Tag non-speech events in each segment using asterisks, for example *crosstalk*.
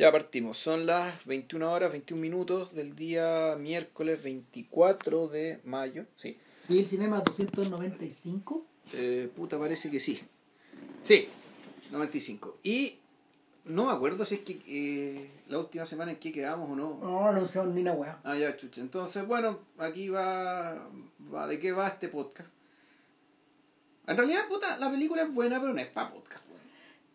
Ya partimos, son las 21 horas 21 minutos del día miércoles 24 de mayo. Sí. ¿Civil Cinema 295? Eh, puta, parece que sí. Sí, 95. Y no me acuerdo si es que eh, la última semana en que quedamos o no. No, no sé ni una weá. Ah, ya, chucha. Entonces, bueno, aquí va, va. ¿De qué va este podcast? En realidad, puta, la película es buena, pero no es para podcast.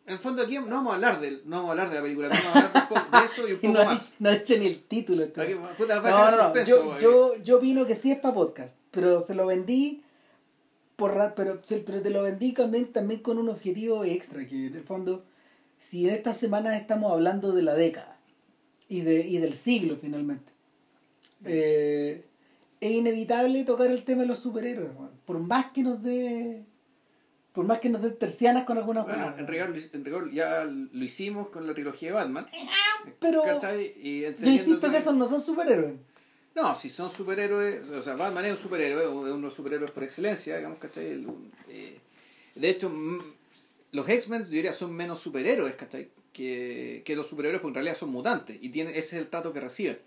En el fondo aquí no vamos a hablar de, no vamos a hablar de la película, vamos a hablar de, un poco de eso y un *laughs* Y poco no, más. no hecho ni el título. Aquí, puta, No, no, no. Yo, yo, yo opino que sí es para podcast, pero se lo vendí por pero, pero te lo vendí también, también con un objetivo extra, que en el fondo, si en estas semanas estamos hablando de la década y, de, y del siglo finalmente, eh, es inevitable tocar el tema de los superhéroes, por más que nos dé por más que nos den tercianas con algunas Bueno, en rigor, en ya lo hicimos con la trilogía de Batman. pero ¿cachai? Y yo insisto que esos no son superhéroes. No, si son superhéroes, o sea, Batman es un superhéroe, es uno de los superhéroes por excelencia, digamos, ¿cachai? El- eh, de hecho, los X-Men, yo diría, son menos superhéroes, ¿cachai? Que, que los superhéroes, porque en realidad son mutantes, y tienen, ese es el trato que reciben.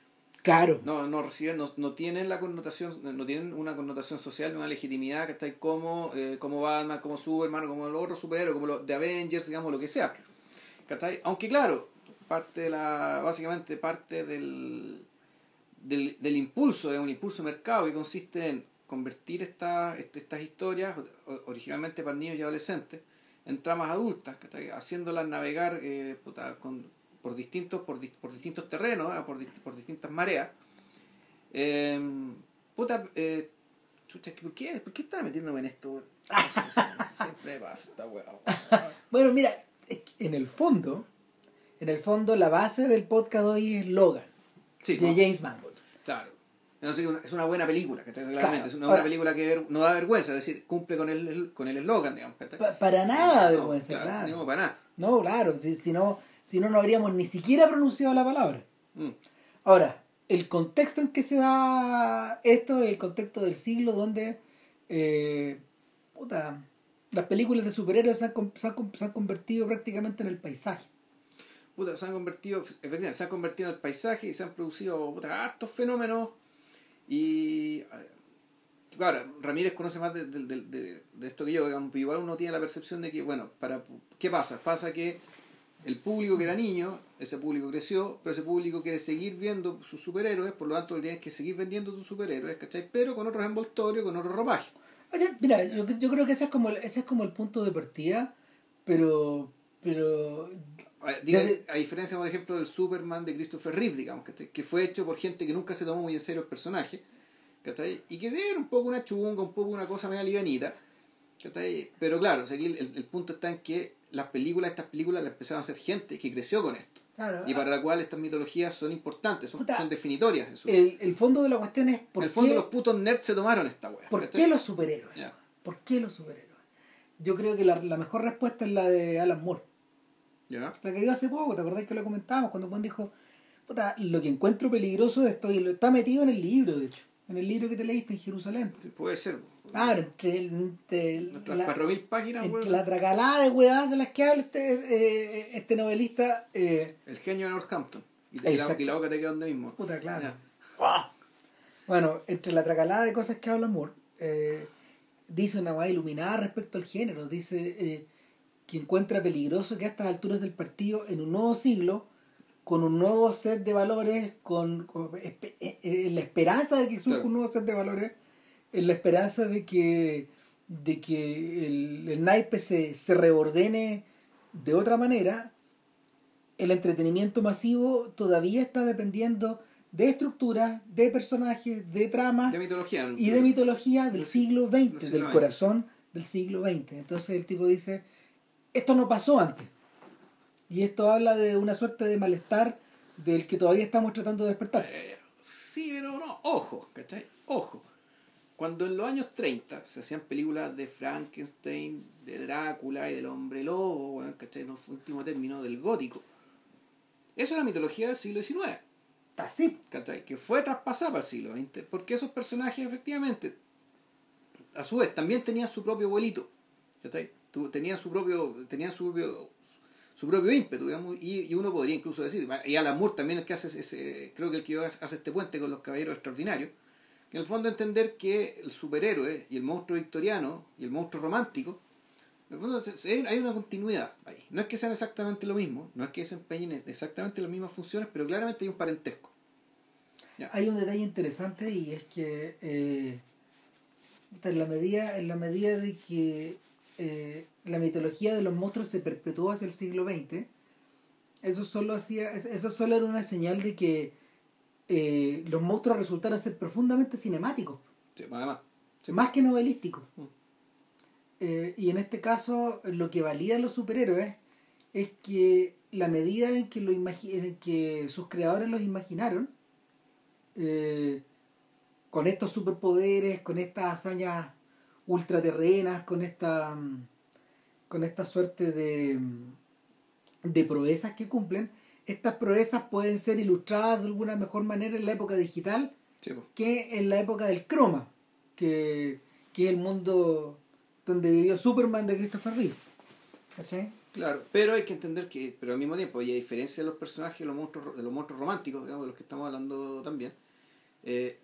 No, no reciben, no, no tienen la connotación, no tienen una connotación social, una legitimidad, ¿cachai? Como, eh, como Batman, como Superman, como los otros superhéroes, como los de Avengers, digamos, lo que sea. Aunque claro, parte de la, básicamente parte del, del, del impulso, de un impulso de mercado que consiste en convertir esta, este- estas historias, originalmente para niños y adolescentes, en tramas adultas, ¿cachai? haciéndolas navegar eh, puta, con, por, distintos, por, por distintos terrenos, ¿eh? por, por distintas mareas. Eh, puta, eh, chucha, ¿por qué, ¿por qué estaba metiéndome en esto? Siempre pasa esta weá. *laughs* Bueno, mira, en el fondo, en el fondo la base del podcast hoy es Logan, Sí, de no, James Mangold. claro. Es una buena película. Claramente, Claro. es una Ahora- buena película que no da vergüenza, es decir, cumple con el, con el eslogan, digamos, para nada, No, vergüenza, claro, claro. No, para nada. No, claro, si, si no, si no, no habríamos ni siquiera pronunciado la palabra. Mm. Ahora, el contexto en que se da esto es el contexto del siglo donde eh, puta, las películas de superhéroes se han, se han con- se han convertido prácticamente en el paisaje. puta, se han convertido, efectivamente, se han convertido en el paisaje y se han producido puta, hartos fenómenos. Y eh, claro, Ramírez conoce más de, de- de- de- esto que yo, digamos, igual uno tiene la percepción de que, bueno, para ¿qué pasa? Pasa que el público que era niño, ese público creció, pero ese público quiere seguir viendo sus superhéroes, por lo tanto tienes que seguir vendiendo tus superhéroes, ¿cachai? Pero con otros envoltorios, con otro ropaje. Oye, mira, yo, yo creo que ese es como el, ese es como el punto de partida, pero pero A, diga- Desde- a diferencia, por ejemplo, del Superman de Christopher Reeve, digamos, ¿cachai? que fue hecho por gente que nunca se tomó muy en serio el personaje, ¿cachai? y que sí, era un poco una chunga, un poco una cosa media livianita, ¿cachai? pero claro, o sea, aquí el, el punto está en que las películas, estas películas las empezaron a hacer gente que creció con esto, claro, y para la cual estas mitologías son importantes, son, Puta, son definitorias. en su- el, el fondo de la cuestión es por el fondo qué, los putos nerds se tomaron esta wea. ¿por ¿cachai? qué los superhéroes? ¿Por qué los superhéroes? Yo creo que la, la mejor respuesta es la de Alan Moore. La que dio hace poco, ¿te acordás que lo comentábamos? Cuando Juan dijo, puta, lo que encuentro peligroso de esto, y lo está metido en el libro, de hecho, en el libro que te leíste en Jerusalén. Sí, puede ser. Claro, entre, el- entre el- Nuestras la, 4.000 páginas, entre la tracalada de huevadas de las que habla este, eh, este novelista, eh, el genio de Northampton. Y, te- y la, Exacto. y la boca te queda donde mismo. puta, claro. Ya. Bueno, entre la tracalada de cosas que habla Moore, eh, dice una guay iluminada respecto al género. Dice eh, que encuentra peligroso que a estas alturas del partido, en un nuevo siglo, con un nuevo set de valores, con, con- eh, eh, en la esperanza de que surja Claro. un nuevo set de valores, en la esperanza de que, de que el, el naipe se, se reordene de otra manera, el entretenimiento masivo todavía está dependiendo de estructuras, de personajes, de tramas De mitología. y de mitología del siglo XX, del corazón del siglo XX. Entonces el tipo dice, esto no pasó antes. Y esto habla de una suerte de malestar del que todavía estamos tratando de despertar. Eh, sí, pero no, ojo, ¿cachai? Ojo. Cuando en los años 30 se hacían películas de Frankenstein, de Drácula y del hombre lobo, bueno, ¿cachai? En último término, del gótico. Eso era mitología del siglo XIX, Así. ¿cachai? Que fue traspasada para el siglo XX, porque esos personajes efectivamente, a su vez, también tenían su propio abuelito, ¿cachai? Tenían su propio, tenían su propio, su propio ímpetu, digamos, y, uno podría incluso decir, y Alan Moore también el que hace ese, creo que el que hace este puente con los caballeros extraordinarios, en el fondo entender que el superhéroe y el monstruo victoriano y el monstruo romántico, en el fondo hay una continuidad ahí. No es que sean exactamente lo mismo, no es que desempeñen exactamente las mismas funciones, pero claramente hay un parentesco. Hay un detalle interesante y es que eh, en la medida, en la medida de que eh, la mitología de los monstruos se perpetuó hacia el siglo XX, eso solo, hacía, eso solo era una señal de que eh, los monstruos resultaron ser profundamente cinemáticos. Más que novelísticos. Mm. Eh, y en este caso, lo que valida los superhéroes es que la medida en que, lo en que sus creadores los imaginaron, con estos superpoderes, con estas hazañas ultraterrenas, con esta, mm, con esta suerte de, mm, de proezas que cumplen, estas proezas pueden ser ilustradas de alguna mejor manera en la época digital que en la época del croma, que, que, es el mundo donde vivió Superman de Christopher Reeve. Claro, pero hay que entender que, pero al mismo tiempo, y a diferencia de los personajes de los monstruos, de los monstruos románticos, digamos, de los que estamos hablando también, eh,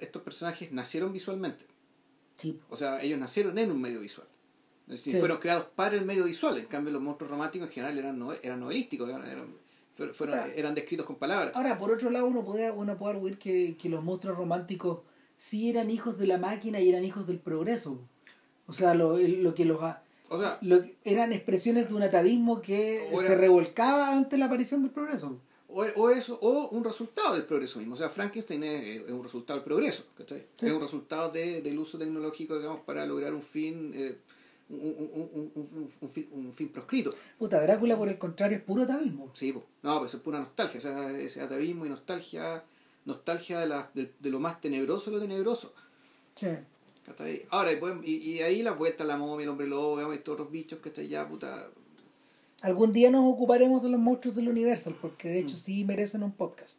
estos personajes nacieron visualmente. O sea, ellos nacieron en un medio visual. Es decir, fueron creados para el medio visual. En cambio, los monstruos románticos en general eran, eran novelísticos, eran, fueron, eran descritos con palabras. Ahora, por otro lado, uno puede, uno puede arguir que, que los monstruos románticos sí eran hijos de la máquina y eran hijos del progreso. O sea, lo, lo que los... O sea, lo, eran expresiones de un atavismo que se revolcaba ante la aparición del progreso o, o, eso, o un resultado del progreso mismo. O sea, Frankenstein es, es un resultado del progreso, ¿cachai? Es un resultado de, del uso tecnológico, digamos, para lograr un fin, eh, un, un, un, un, fin, un fin proscrito. Puta, Drácula, por el contrario, es puro atavismo. Sí, pues. No, pues es pura nostalgia. O sea, ese atavismo y nostalgia, nostalgia de, la, de, de lo más tenebroso de lo tenebroso. Sí. Ahora, y, y, ahí la vuelta la momia, el hombre lobo, digamos, y todos los bichos que están ya, puta, Algún día nos ocuparemos de los monstruos del Universal, porque de hecho mm. sí merecen un podcast.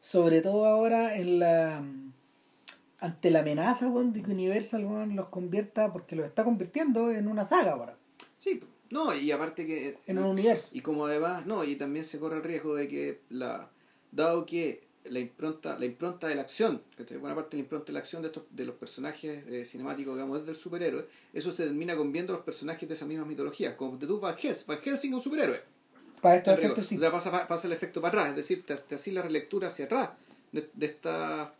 Sobre todo ahora en la ante la amenaza de que Universal los convierta, porque los está convirtiendo en una saga ahora. Sí, no, y aparte que... En un universo. Y como además, no, y también se corre el riesgo de que, la dado que la impronta, la impronta de la acción, buena parte de la impronta de la acción de, estos, de los personajes eh, cinemáticos, digamos, del superhéroe, eso se termina con viendo los personajes de esas mismas mitologías, como de tú Van Helsing, Van Helsing un superhéroe. Para estos efectos sí. O sea, pasa, pasa el efecto para atrás, es decir, te, te así la relectura hacia atrás de, de esta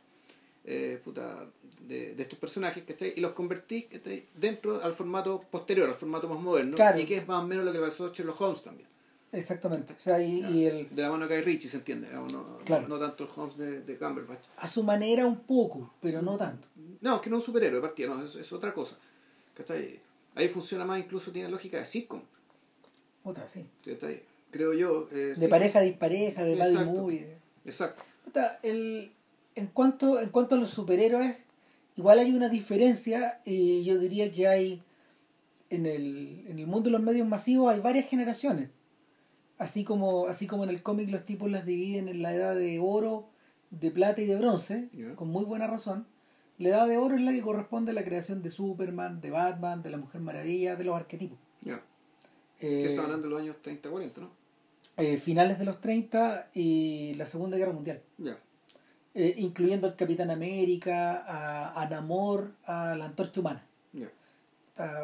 eh, puta, de, de, estos personajes, ¿cachai? Y los convertís dentro al formato posterior, al formato más moderno, y que es más o menos lo que pasó a Sherlock Holmes también. Exactamente. O sea, y, el... De la mano que hay Richie, se entiende. No, no, tanto el Holmes de, de Cumberbatch. A su manera un poco, pero no tanto. No, es que no es un superhéroe, partida, no, es, es otra cosa. ¿Cachai? Ahí funciona más, incluso tiene lógica de sitcom. Otra, sí. ¿Cachai? Creo yo. Eh, de pareja dispareja, de body movie. Exacto. El, en, cuanto, en cuanto a los superhéroes, igual hay una diferencia. y yo diría que hay. En el, en el mundo de los medios masivos hay varias generaciones así como, así como en el cómic los tipos las dividen en la edad de oro, de plata y de bronce, con muy buena razón, la edad de oro es la que corresponde a la creación de Superman, de Batman, de la Mujer Maravilla, de los arquetipos. Yeah. Eh, hablando de los años 30-40, ¿no? Eh, finales de los 30 y la Segunda Guerra Mundial. Eh, incluyendo al Capitán América, a, a Namor, a la Antorcha Humana.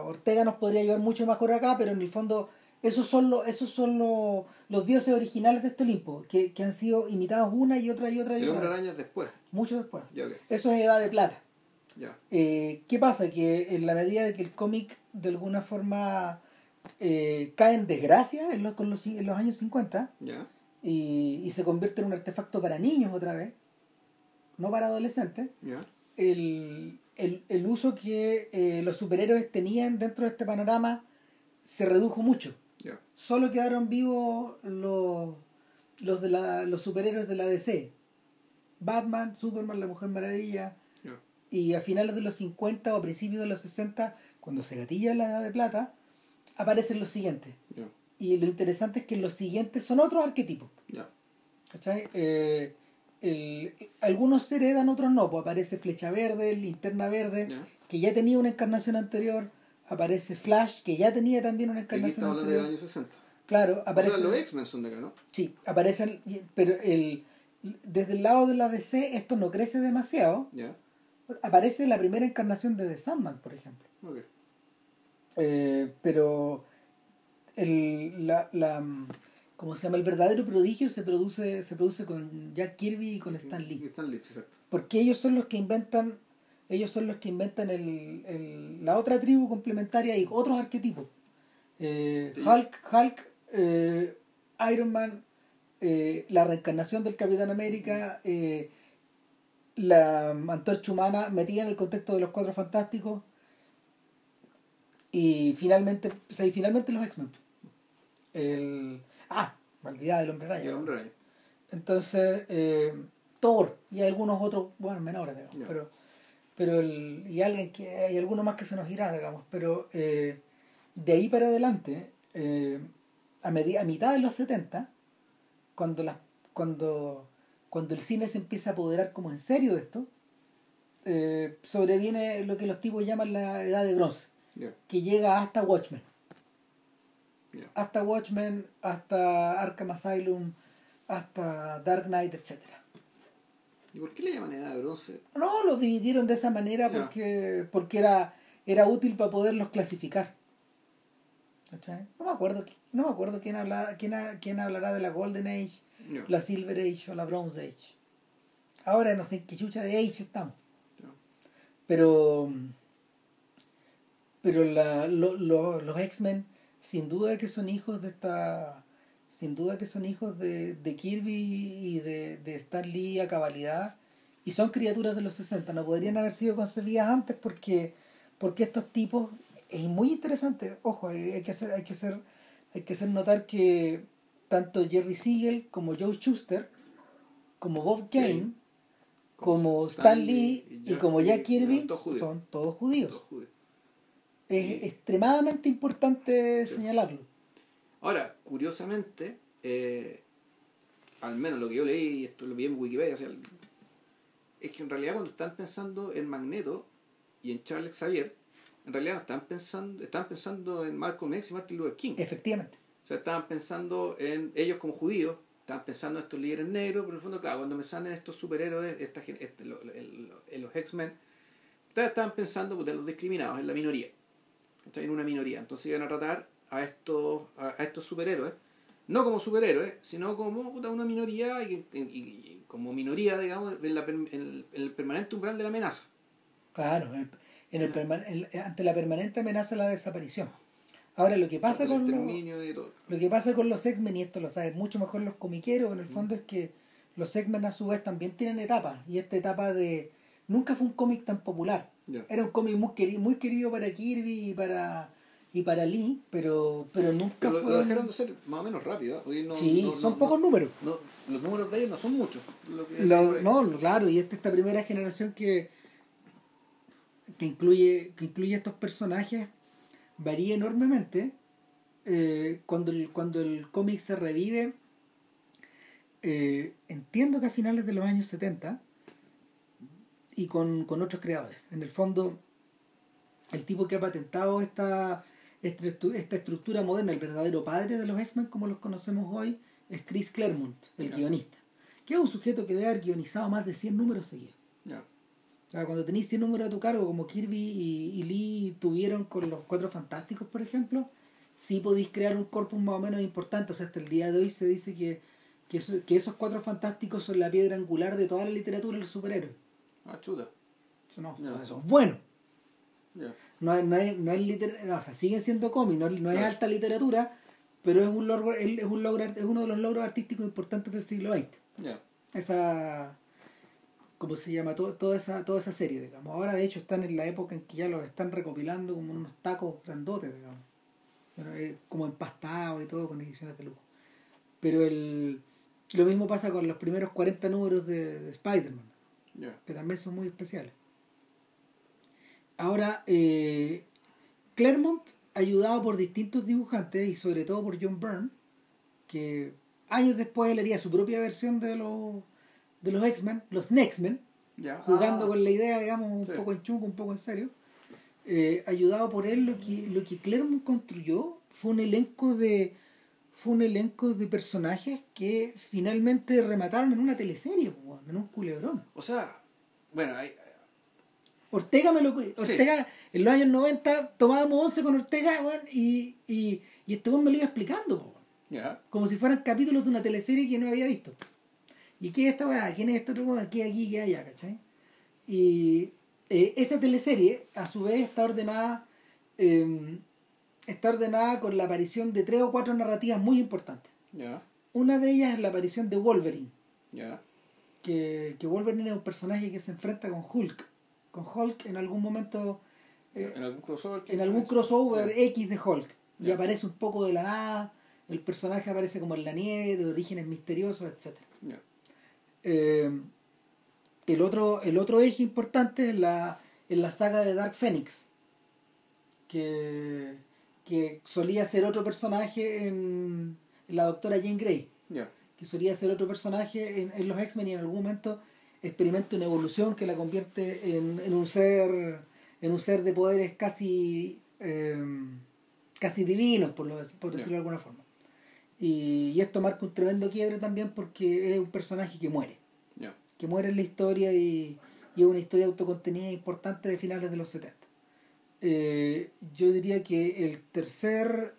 Ortega nos podría llevar mucho mejor acá, pero en el fondo esos son, los, esos son los, los dioses originales de este Olimpo, que, que han sido imitados una y otra y otra y otra. años después. Mucho después. Eso es Edad de Plata. Eh, ¿Qué pasa? Que en la medida de que el cómic de alguna forma eh, cae en desgracia en los, con los, en los años 50 y, y, se convierte en un artefacto para niños otra vez, no para adolescentes, el, el, el, uso que eh, los superhéroes tenían dentro de este panorama se redujo mucho. Solo quedaron vivos los, los, de la, los superhéroes de la DC. Batman, Superman, la Mujer Maravilla. Y a finales de los 50 o a principios de los 60, cuando se gatilla la Edad de Plata, aparecen los siguientes. Y lo interesante es que los siguientes son otros arquetipos. Eh, algunos se heredan, otros no. Pues aparece Flecha Verde, Linterna Verde, que ya tenía una encarnación anterior aparece Flash, que ya tenía también una encarnación. Aquí hablando del año 60. Claro, Aparecen... aparecen. los X-Men son de acá, ¿no? Sí, aparecen. Pero el, desde el lado de la DC esto no crece demasiado. Aparece la primera encarnación de The Sandman, por ejemplo. Ok. Eh, pero el, la, la, ¿cómo se llama? El verdadero prodigio se produce, se produce con Jack Kirby y con Stan Lee. Stan Lee, exacto. Porque ellos son los que inventan, ellos son los que inventan el, el- la otra tribu complementaria y otros arquetipos. Eh. Hulk, Hulk, eh, Iron Man, eh, la reencarnación del Capitán América, la antorcha humana metida en el contexto de los cuatro fantásticos y finalmente, o sea, y finalmente los X-Men. El, ah, me olvidaba del hombre Y raya. el hombre. Entonces, Thor y algunos otros, bueno, menores, digamos, pero, pero el, y alguien que hay alguno más que se nos irá, digamos, pero eh, de ahí para adelante, eh, a, medi- a mitad de los 70, cuando, las cuando, cuando el cine se empieza a apoderar como en serio de esto, eh, sobreviene lo que los tipos llaman la edad de bronce, que llega hasta Watchmen. Hasta Watchmen, hasta Arkham Asylum, hasta Dark Knight, etcétera. ¿Y por qué le llaman edad de bronce? No, los dividieron de esa manera porque, porque era, era útil para poderlos clasificar. ¿Cachai? No me acuerdo, no me acuerdo quién, habla, quién, quién hablará de la Golden Age, la Silver Age o la Bronze Age. Ahora no sé en qué chucha de Age estamos. Pero, pero la, lo- lo- los X-Men, sin duda que son hijos de esta. Sin duda que son hijos de, de Kirby y de, de Stan Lee a cabalidad. Y son criaturas de los 60. No podrían haber sido concebidas antes porque, porque estos tipos. Es muy interesante. Ojo, hay, hay que hacer, hay que hacer, hay que hacer notar que tanto Jerry Siegel como Joe Schuster, como Bob Kane, como Stan Lee y como Jack Kirby todos son todos judíos. Todos judíos. Es Sí. extremadamente importante Sí. señalarlo. Ahora, curiosamente, eh, al menos lo que yo leí, y esto lo vi en Wikipedia, o sea, es que en realidad cuando están pensando en Magneto y en Charles Xavier, en realidad no están pensando, están pensando en Malcolm X y Martin Luther King. Efectivamente. O sea, estaban pensando en ellos como judíos, estaban pensando en estos líderes negros, pero en el fondo, claro, cuando me salen estos superhéroes, esta, este, lo- el- lo- en los X-Men, estaban pensando pues, en los discriminados, en la minoría. En una minoría. Entonces iban a tratar a estos, a, a estos superhéroes, no como superhéroes, sino como puta, una minoría y, y- y como minoría, digamos, en, la en el, en el permanente umbral de la amenaza. Claro, en, en el perma- en- ante la permanente amenaza de la desaparición. Ahora, lo que pasa el con los, todo. lo que pasa con los X-Men, y esto lo saben mucho mejor los comiqueros, en el fondo es que los X-Men a su vez también tienen etapas. Y esta etapa de... Nunca fue un cómic tan popular. Era un cómic muy querido, muy querido para Kirby y para, y para Lee, pero, pero nunca Pero lo, fue... lo dejaron de ser más o menos rápido. ¿eh? No- sí, no- son no- pocos números. Los números de ellos no son muchos. Lo que- Lo- no, claro, y esta, esta primera generación que, que incluye que incluye estos personajes varía enormemente. Eh, cuando el, cuando el cómic se revive, eh, entiendo que a finales de los años 70 y con, con otros creadores. En el fondo, el tipo que ha patentado esta, esta, estru- esta estructura moderna, el verdadero padre de los X-Men como los conocemos hoy, es Chris Claremont, el guionista. Que es un sujeto que debe haber guionizado más de 100 números seguidos. Ya. O sea, cuando tenéis 100 números a tu cargo, como Kirby y, y Lee tuvieron con los Cuatro Fantásticos, por ejemplo, sí podéis crear un corpus más o menos importante. O sea, hasta el día de hoy se dice que, que, eso- que esos Cuatro Fantásticos son la piedra angular de toda la literatura de los superhéroes. Ah, chuta. Eso no, Ya. eso es bueno. Ya. No es, no es, no es liter- no, o sea, siguen siendo cómics, no, no es alta literatura, pero es un logro, es es un logro, es uno de los logros artísticos importantes del siglo XX. Ya. esa ¿cómo se llama? Todo- toda esa toda esa serie digamos ahora de hecho están en la época en que ya los están recopilando como unos tacos grandotes digamos Pero, eh, como empastados y todo con ediciones de lujo pero el lo mismo pasa con los primeros 40 números de, de Spider-Man que también son muy especiales ahora eh, Claremont ayudado por distintos dibujantes y sobre todo por John Byrne que años después él haría su propia versión de los de los X-Men, los Next-Men, jugando Ah, con la idea, digamos, un Sí. poco en chungo, un poco en serio. Eh, ayudado por él, lo que, lo que Claremont construyó fue un elenco de fue un elenco de personajes que finalmente remataron en una teleserie, en un culebrón. O sea, bueno, hay, Ortega me lo Ortega en los años 90 tomábamos once con Ortega weón, y, y, y este weón me lo iba explicando, po, ya, como si fueran capítulos de una teleserie que no había visto. ¿Y qué es esta weá? ¿Quién es este otro weón? ¿Qué aquí? ¿Qué allá? ¿Cachai? Y eh, esa teleserie, a su vez, está ordenada. eh, está ordenada con la aparición de tres o cuatro narrativas muy importantes. ya, Una de ellas es la aparición de Wolverine, ya, que, que Wolverine es un personaje que se enfrenta con Hulk. Con Hulk en algún momento, eh, en algún crossover. en algún crossover X de Hulk. Y aparece un poco de la nada, el personaje aparece como en la nieve, de orígenes misteriosos, etc. Ya, Eh, el, otro, el otro eje importante es la, es la saga de Dark Phoenix, que, que solía ser otro personaje en, en la doctora Jane Grey, que solía ser otro personaje en, en los X-Men y en algún momento experimenta una evolución que la convierte en, en un ser en un ser de poderes casi eh, casi divinos por, lo, por decirlo de alguna forma. Y, y esto marca un tremendo quiebre también porque es un personaje que muere. Ya, que muere en la historia y, y es una historia autocontenida importante de finales de los 70. Eh, yo diría que el tercer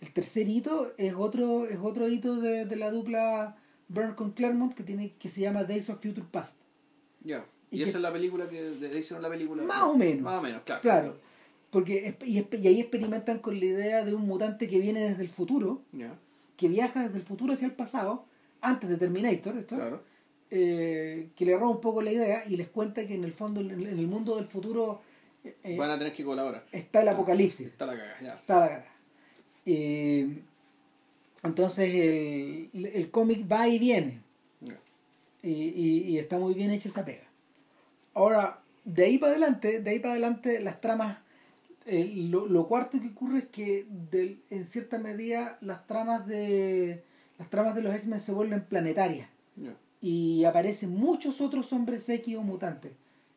el tercer hito es otro es otro hito de, de la dupla Byrne con Claremont que tiene que se llama Days of Future Past. ya. Y esa es la película que de- hicieron la película. Más o menos. Más o menos, claro. Claro, porque y, ahí experimentan con la idea de un mutante que viene desde el futuro, que viaja desde el futuro hacia el pasado, antes de Terminator, ¿esto? claro. eh, que le roba un poco la idea y les cuenta que en el fondo, en el mundo del futuro, eh, Van a tener que colaborar. está el apocalipsis, Está la caga, ya. está la cagada. Eh, entonces el, el cómic va y viene. Y, y- y está muy bien hecha esa pega. Ahora, de ahí para adelante, de ahí para adelante las tramas, eh, lo, lo cuarto que ocurre es que en cierta medida las tramas de las tramas de los X-Men se vuelven planetarias. Y aparecen muchos otros hombres X o mutantes,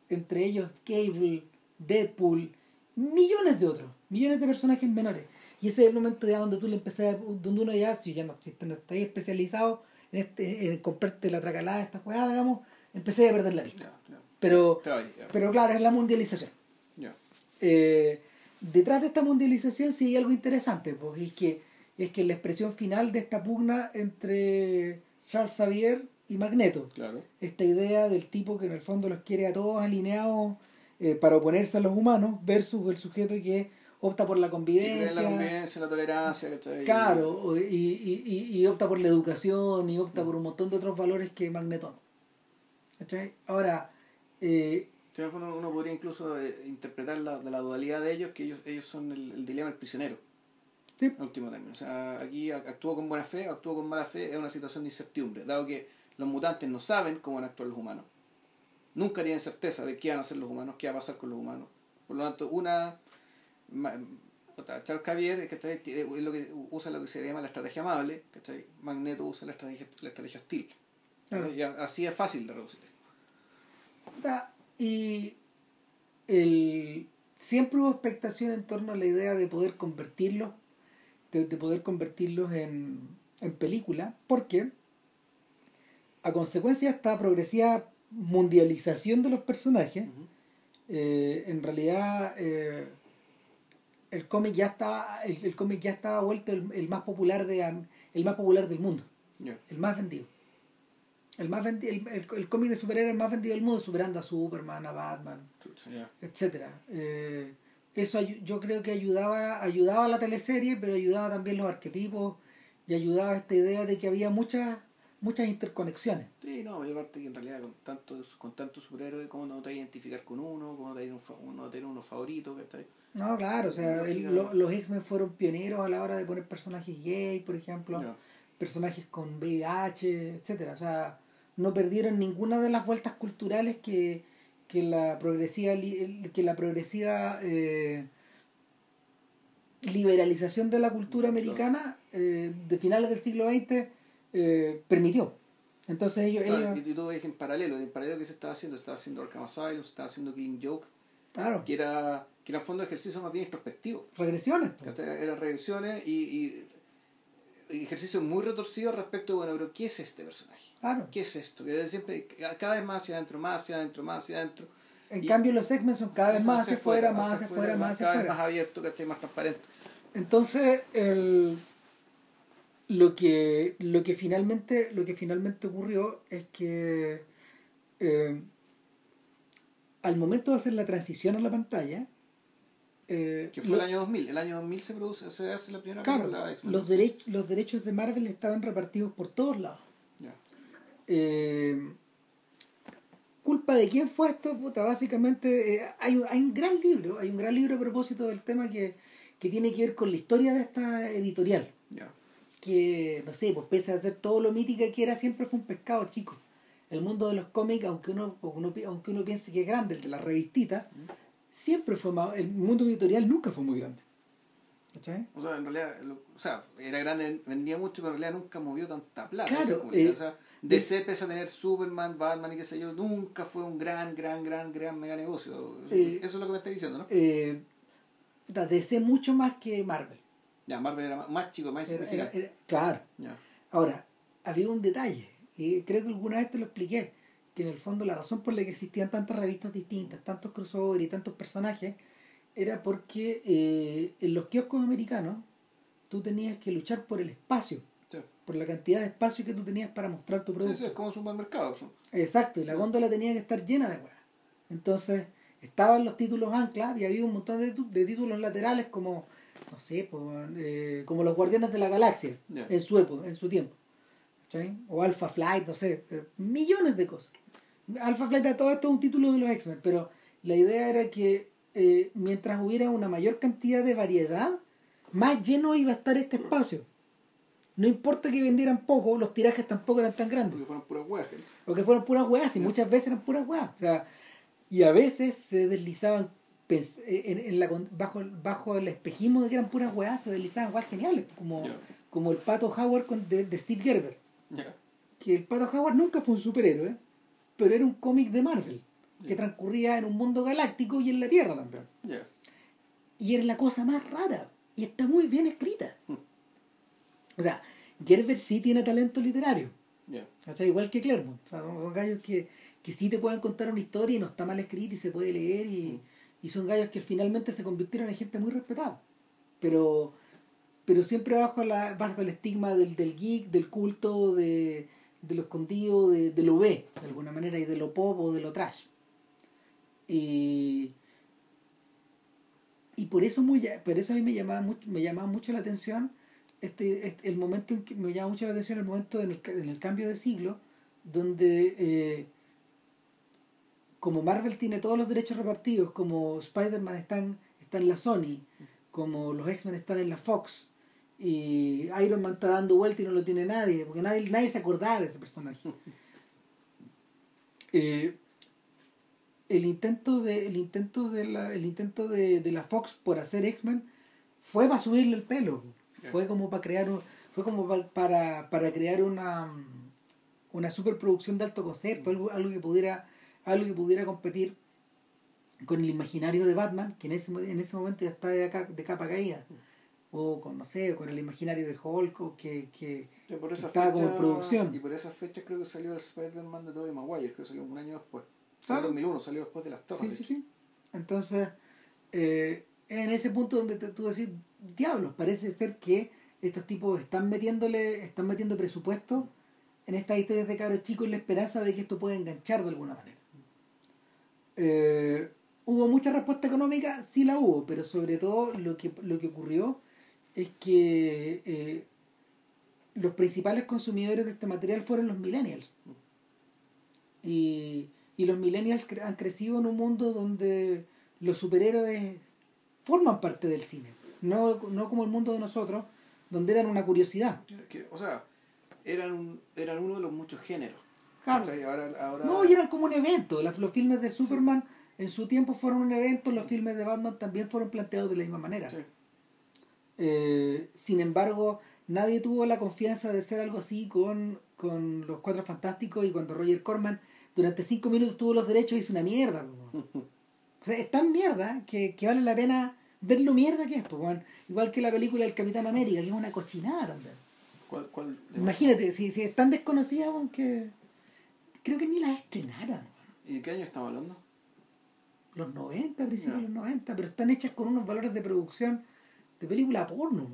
entre ellos Cable, Deadpool, millones de otros, millones de personajes menores. Y ese es el momento ya donde tú le empezás, donde uno ya, si ya no, si no estás especializado en, este, en comprarte la tracalada de esta juegada, digamos, empecé a perder la vista. Pero, pero claro, es la mundialización. Eh, detrás de esta mundialización sí hay algo interesante, pues, es que es que la expresión final de esta pugna entre Charles Xavier y Magneto, claro. esta idea del tipo que en el fondo los quiere a todos alineados eh, para oponerse a los humanos versus el sujeto que opta por la convivencia, la convivencia, la tolerancia, ¿cachai? claro, y, y, y, y opta por la educación y opta por un montón de otros valores que Magneto no. ¿Cachai? Ahora, eh, uno podría incluso eh, interpretar la, la dualidad de ellos, que ellos, ellos son el, el dilema del prisionero, sí, en último término. O sea, aquí ac- actúo con buena fe, actúo con mala fe, es una situación de incertidumbre, dado que los mutantes no saben cómo van a actuar los humanos. Nunca tienen certeza de qué van a hacer los humanos, qué va a pasar con los humanos. Por lo tanto, una... Charles Xavier ¿cachai? Tiene- es lo que usa lo que se llama la estrategia amable, ¿cachai? Magneto usa la estrategia, la estrategia hostil. Claro. Y así es fácil de reducir. Da- Y el, siempre hubo expectación en torno a la idea de poder convertirlos, de, de poder convertirlos en, en película, porque a consecuencia de esta progresiva mundialización de los personajes, eh, en realidad eh, el cómic ya estaba, el, el cómic ya estaba vuelto el, el más popular de el más popular del mundo, el más vendido. El más vendi- el, el, el cómic de superhéroes más vendido del mundo, superando a Superman, a Batman, ya. etcétera. Eh, eso yo creo que ayudaba, ayudaba a la teleserie, pero ayudaba también los arquetipos y ayudaba a esta idea de que había muchas, muchas interconexiones. Sí, no, y aparte que en realidad con tantos con tantos superhéroes, ¿cómo no te vas a identificar con uno? ¿Cómo te vas a tener uno favorito? ¿cachai? No, claro, o sea, el- lo- los X-Men fueron pioneros a la hora de poner personajes gay, por ejemplo, personajes con VIH, etcétera. O sea, no perdieron ninguna de las vueltas culturales que, que la progresiva que la progresiva eh, liberalización de la cultura americana eh, de finales del siglo XX eh, permitió. Entonces ellos, Claro, ellos y, y tú ves que en paralelo, en paralelo que se estaba haciendo, estaba haciendo Arkham Asylum, estaba haciendo Killing Joke, claro, que era, que era fondo ejercicio más bien introspectivo. regresiones. ¿cachai? Eran regresiones y, y ejercicios muy retorcidos respecto, bueno, pero ¿qué es este personaje? Claro. ¿Qué es esto? Que siempre, cada vez más hacia adentro, más hacia adentro, más hacia adentro. En cambio, los X-Men son cada vez más hacia afuera, más hacia afuera, más hacia afuera. Cada vez más abierto, ¿cachai? Más transparente. Entonces, el, lo, que, lo, que finalmente, lo que finalmente ocurrió es que eh, al momento de hacer la transición a la pantalla, eh, que fue el año 2000. El año 2000 se, produce, se hace la primera claro, los, derechos los derechos de Marvel estaban repartidos por todos lados. Eh, ¿Culpa de quién fue esto? Puta, básicamente eh, hay, hay un gran libro, hay un gran libro a propósito del tema que, que tiene que ver con la historia de esta editorial. Que, no sé, pues pese a ser todo lo mítica que era, siempre fue un pescado chico. El mundo de los cómics, aunque uno, aunque uno piense que es grande, el de la revistita, siempre fue más, el mundo editorial nunca fue muy grande. ¿Cachai? O sea, en realidad, o sea, era grande, vendía mucho, pero en realidad nunca movió tanta plata. Claro, eh, o sea, DC pese a tener Superman, Batman y qué sé yo, nunca fue un gran, gran, gran, gran mega negocio. Eh, Eso es lo que me está diciendo, ¿no? Eh, DC mucho más que Marvel. Ya, Marvel era más chico, más insignificante. Claro. Ahora, había un detalle, y creo que alguna vez te lo expliqué que en el fondo la razón por la que existían tantas revistas distintas, tantos crossover y tantos personajes, era porque eh, en los kioscos americanos tú tenías que luchar por el espacio, por la cantidad de espacio que tú tenías para mostrar tu producto. Sí, es como un supermercado. Exacto, y la góndola tenía que estar llena de weas. Entonces, estaban los títulos ancla y había un montón de, de títulos laterales como, no sé, pues, como los Guardianes de la Galaxia en su época, en su tiempo. O Alpha Flight, no sé, eh, millones de cosas. Alpha Flight, todo esto es un título de los X-Men, pero la idea era que eh, mientras hubiera una mayor cantidad de variedad, más lleno iba a estar este espacio. No importa que vendieran poco, los tirajes tampoco eran tan grandes. Porque fueron puras weas. Porque fueron puras weas, y muchas veces eran puras. O sea, y a veces se deslizaban en, la, bajo, bajo el espejismo de que eran puras weas, se deslizaban weas geniales, como, como el pato Howard de, Steve Gerber. Que el pato Howard nunca fue un superhéroe, pero era un cómic de Marvel que transcurría en un mundo galáctico y en la Tierra también. Y era la cosa más rara y está muy bien escrita. Hmm. O sea, Gerber sí tiene talento literario. O sea, igual que Claremont. O sea, son, gallos que, que sí te pueden contar una historia y no está mal escrita y se puede leer y, hmm. Y son gallos que finalmente se convirtieron en gente muy respetada. Pero, pero siempre bajo, la, bajo el estigma del, del geek, del culto, de, de lo escondido, de, de, lo B, de alguna manera, y de lo pop o de lo trash. Y, y por eso muy por eso a mí me llamaba mucho, me llamaba mucho la atención este, este, el momento en que me llama mucho la atención el momento en el, en el cambio de siglo donde eh, como Marvel tiene todos los derechos repartidos como Spider-Man está en, está en la Sony como los X-Men están en la Fox y Iron Man está dando vuelta y no lo tiene nadie, porque nadie, nadie se acordaba de ese personaje. *laughs* Eh, el intento de, el intento de la, el intento de, la Fox por hacer X-Men fue para subirle el pelo. Fue como para crear fue como para, para crear una una superproducción de alto concepto, algo, algo que pudiera, algo que pudiera competir con el imaginario de Batman, que en ese, en ese momento ya está de, de capa caída o con, no sé, con el imaginario de Hulk, o que, que, estaba como producción. Y por esa fecha creo que salió el Spider-Man de Tobey Maguire, creo que salió un año después. Salió en 2001, salió después de las torres. Sí, sí, sí. Entonces, eh, en ese punto donde te, tú decís, diablos, parece ser que estos tipos están metiéndole, están metiendo presupuesto en estas historias de cabros chicos en la esperanza de que esto pueda enganchar de alguna manera. Eh, ¿Hubo mucha respuesta económica? Sí la hubo, pero sobre todo lo que, lo que ocurrió es que eh, los principales consumidores de este material fueron los millennials. Y, y los millennials han crecido en un mundo donde los superhéroes forman parte del cine, no, no como el mundo de nosotros, donde eran una curiosidad. o sea, eran, eran uno de los muchos géneros. Claro. No, y eran como un evento. Los, filmes de Superman en su tiempo fueron un evento, los filmes de Batman también fueron planteados de la misma manera. Sí. Eh, sin embargo, nadie tuvo la confianza de hacer algo así con, con los Cuatro Fantásticos y cuando Roger Corman durante cinco minutos tuvo los derechos hizo una mierda. O sea, es tan mierda que, que, vale la pena ver lo mierda que es. Igual que la película El Capitán América, que es una cochinada también. ¿Cuál, cuál de- Imagínate, si, si es tan desconocida, que creo que ni la estrenaron. ¿Y de qué año estamos hablando? Los 90, principios de los 90, pero están hechas con unos valores de producción de película porno.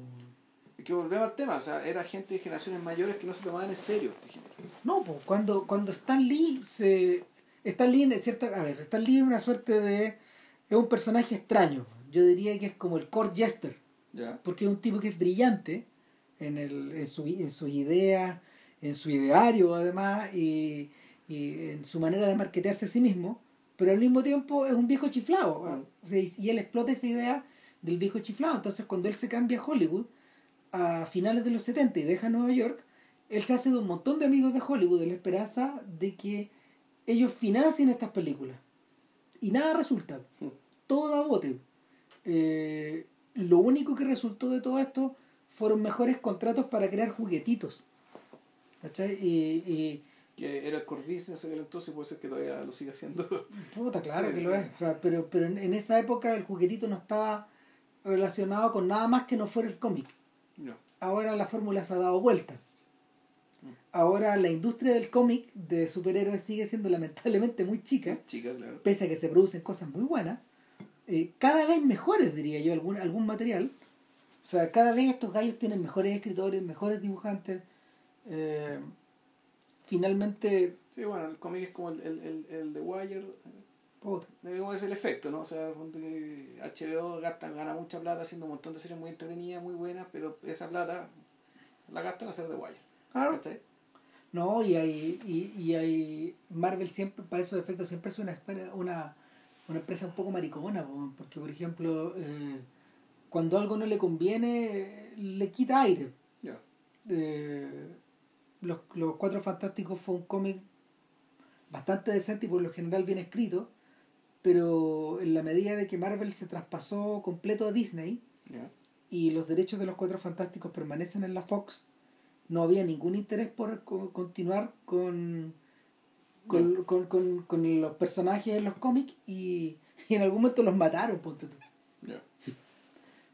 Es que volvemos al tema, o sea, era gente de generaciones mayores que no se tomaban en serio este ejemplo. No, pues cuando, cuando Stan Lee se. Stan Lee es cierta. A ver, Stan Lee es una suerte de. Es un personaje extraño. Yo diría que es como el court jester. ¿Ya? Porque es un tipo que es brillante en, el, en, su, en su idea, en su ideario además, y, y en su manera de marketearse a sí mismo, pero al mismo tiempo es un viejo chiflado. Mm. O sea, y, y él explota esa idea del viejo chiflado. Entonces cuando él se cambia a Hollywood, a finales de los 70 y deja Nueva York, él se hace de un montón de amigos de Hollywood en la esperanza de que ellos financien estas películas. Y nada resulta. Mm. Todo da bote. Eh, lo único que resultó de todo esto fueron mejores contratos para crear juguetitos. ¿Cachai? Y, y Que era business en aquel entonces, puede ser que todavía lo siga haciendo. *laughs* puta, claro Sí, que lo es. O sea, pero pero en, en esa época el juguetito no estaba relacionado con nada más que no fuera el cómic. no. Ahora la fórmula se ha dado vuelta. Mm. Ahora la industria del cómic de superhéroes sigue siendo lamentablemente muy chica, Chica, claro. pese a que se producen cosas muy buenas, eh, cada vez mejores, diría yo, algún, algún material. O sea, cada vez estos gallos tienen mejores escritores, mejores dibujantes. eh, finalmente, Sí, bueno, el cómic es como el, el, el, el de Wire, es el efecto, ¿no? O sea, HBO gasta, gana mucha plata haciendo un montón de series muy entretenidas, muy buenas, pero esa plata la gastan en hacer de Wire. claro. No, y hay, y, y hay Marvel siempre, para esos efectos, siempre es una, una, una empresa un poco maricona, po, porque por ejemplo, eh, cuando algo no le conviene, le quita aire. Ya. Eh, los, los Cuatro Fantásticos fue un cómic bastante decente y por lo general bien escrito, pero en la medida de que Marvel se traspasó completo a Disney y los derechos de los Cuatro Fantásticos permanecen en la Fox, no había ningún interés por co- continuar con, con, con, con- con los personajes en los cómics y, y en algún momento los mataron, ponte tú.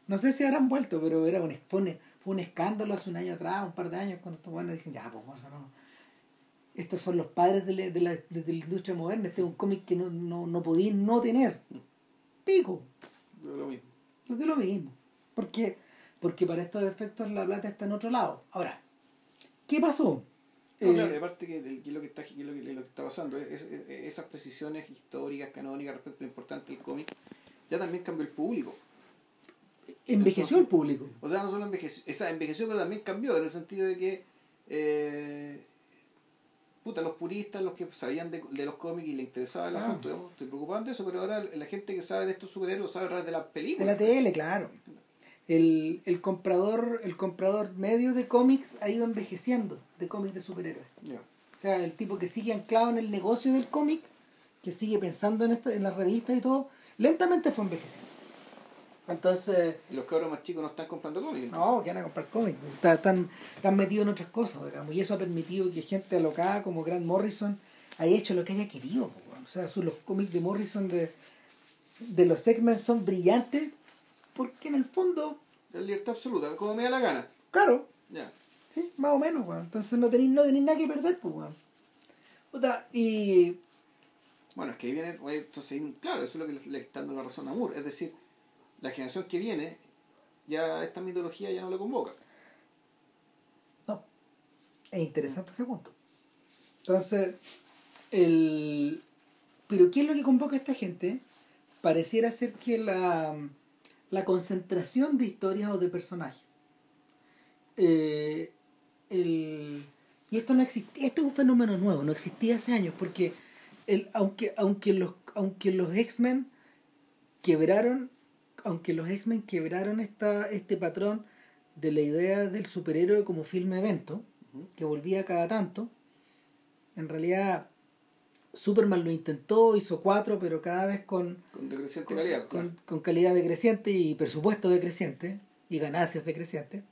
No sé si habrán vuelto, pero era un, fue, fue un escándalo hace un año atrás, un par de años, cuando estos buenos dijeron, ya, pues, no. Estos son los padres de la, de la, de la industria moderna, este es un cómic que no, no, no podía no tener. Pico, Yo lo mismo. es de lo mismo. ¿Por qué? Porque para estos efectos la plata está en otro lado. Ahora, ¿qué pasó? No, Eh, claro, aparte que, el- que lo que está que lo que, lo que está pasando es- es- esas precisiones históricas, canónicas respecto a lo importante del cómic, ya también cambió el público. Envejeció el público. O sea, no solo envejeció, esa envejeció, pero también cambió, en el sentido de que eh, puta, los puristas, los que sabían de, de los cómics y les interesaba el Ah. asunto, digamos, se preocupaban de eso, pero ahora la gente que sabe de estos superhéroes sabe de las De películas. la tele, claro. El, el comprador el comprador medio de cómics ha ido envejeciendo de cómics de superhéroes. O sea, el tipo que sigue anclado en el negocio del cómic, que sigue pensando en, esta, en las revistas y todo, lentamente fue envejeciendo. Entonces, Y los cabros más chicos no están comprando cómics. no, que van a comprar cómics. Está- Están, están metidos en otras cosas, digamos. Y eso ha permitido que gente alocada como Grant Morrison haya hecho lo que haya querido. weón. O sea, son los cómics de Morrison de, de los X-Men son brillantes porque en el fondo, La libertad absoluta, como me da la gana. claro, Ya. Sí, más o menos. Entonces no tenéis no tenéis nada que perder, pues, weón. Puta, y. Bueno, es que ahí viene, entonces, claro, eso es lo que le, le está dando la razón a Moore. Es decir, la generación que viene, ya esta mitología ya no le convoca. No. Es interesante ese punto. Entonces, el. Pero ¿qué es lo que convoca a esta gente? Pareciera ser que la, la concentración de historias o de personajes. Eh, el, y esto no existía, esto es un fenómeno nuevo, no existía hace años, porque el, aunque, aunque los, aunque los X-Men quebraron, aunque los X-Men quebraron esta, este patrón de la idea del superhéroe como filme evento, que volvía cada tanto, en realidad Superman lo intentó, hizo cuatro, pero cada vez con, Con decreciente con, calidad. con- con calidad decreciente y presupuesto decreciente y ganancias decrecientes.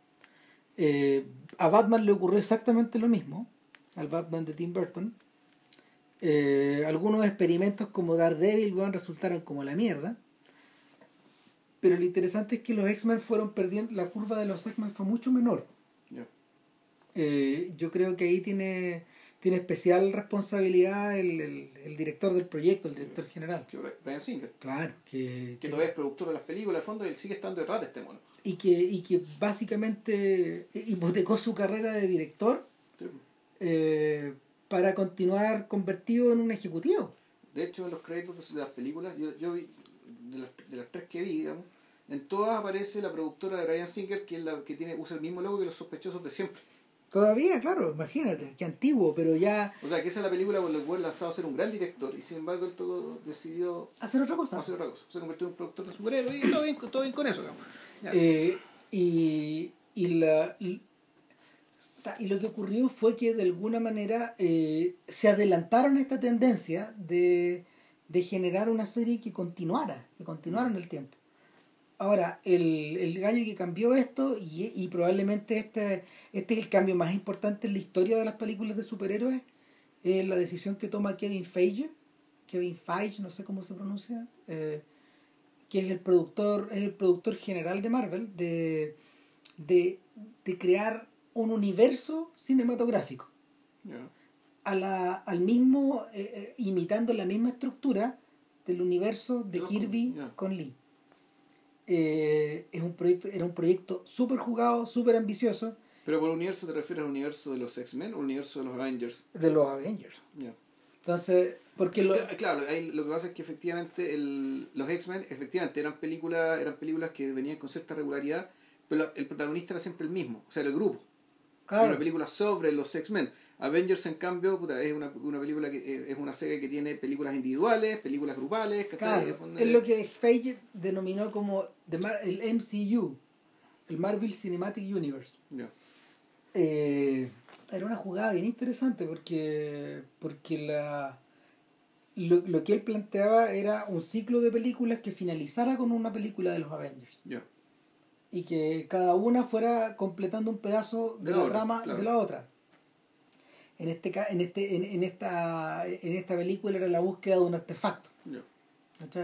Eh, a Batman le ocurrió exactamente lo mismo, al Batman de Tim Burton. Eh, algunos experimentos como Daredevil weón, resultaron como la mierda. Pero lo interesante es que los X-Men fueron perdiendo, la curva de los X-Men fue mucho menor. Ya. Eh, yo creo que ahí tiene, tiene especial responsabilidad el, el, el director del proyecto, el director general. Que Brian Singer. Claro, que, Que todavía es productor de las películas, al fondo, y él sigue estando detrás de este mono. y que, y que básicamente hipotecó su carrera de director Sí. eh, para continuar convertido en un ejecutivo. De hecho, en los créditos de las películas, yo, yo vi, de las, de las tres que vi, digamos, en todas aparece la productora de Brian Singer, que es la que tiene, usa el mismo logo que los sospechosos de siempre. Todavía, claro, imagínate, que antiguo, pero ya O sea, que esa es la película por la cual lanzado a ser un gran director, y sin embargo él todo decidió hacer otra cosa. hacer otra cosa. Se convirtió en un productor de superhéroes y todo bien, todo bien con eso. Eh, y, y, la, y lo que ocurrió fue que de alguna manera eh, se adelantaron a esta tendencia de, de generar una serie que continuara, que continuara en el tiempo. Ahora, el, el gallo que cambió esto, y, y probablemente este, este es el cambio más importante en la historia de las películas de superhéroes, es la decisión que toma Kevin Feige, Kevin Feige, no sé cómo se pronuncia, eh, que es el productor, es el productor general de Marvel, de, de, de crear un universo cinematográfico. A la, al mismo, eh, eh, imitando la misma estructura del universo de Kirby con Lee. Eh, es un proyecto, era un proyecto súper jugado, súper ambicioso Pero por universo te refieres al universo de los X-Men o al universo de los Avengers. de los Avengers. Ya. Entonces, porque lo, Cla- Claro, ahí lo que pasa es que efectivamente el, los X-Men efectivamente eran películas, eran películas que venían con cierta regularidad, pero el protagonista era siempre el mismo, o sea, era el grupo. Era claro, una película sobre los X-Men. Avengers, en cambio, puta, es una, una película que eh, es una serie que tiene películas individuales, películas grupales, claro, es lo que Feige denominó como el MCU, el Marvel Cinematic Universe. Eh, era una jugada bien interesante porque, porque la, lo, lo que él planteaba era un ciclo de películas que finalizara con una película de los Avengers y que cada una fuera completando un pedazo de, De la la otra, trama claro. de la otra. En, este, ca- en, este, en, en esta, en esta película era la búsqueda de un artefacto.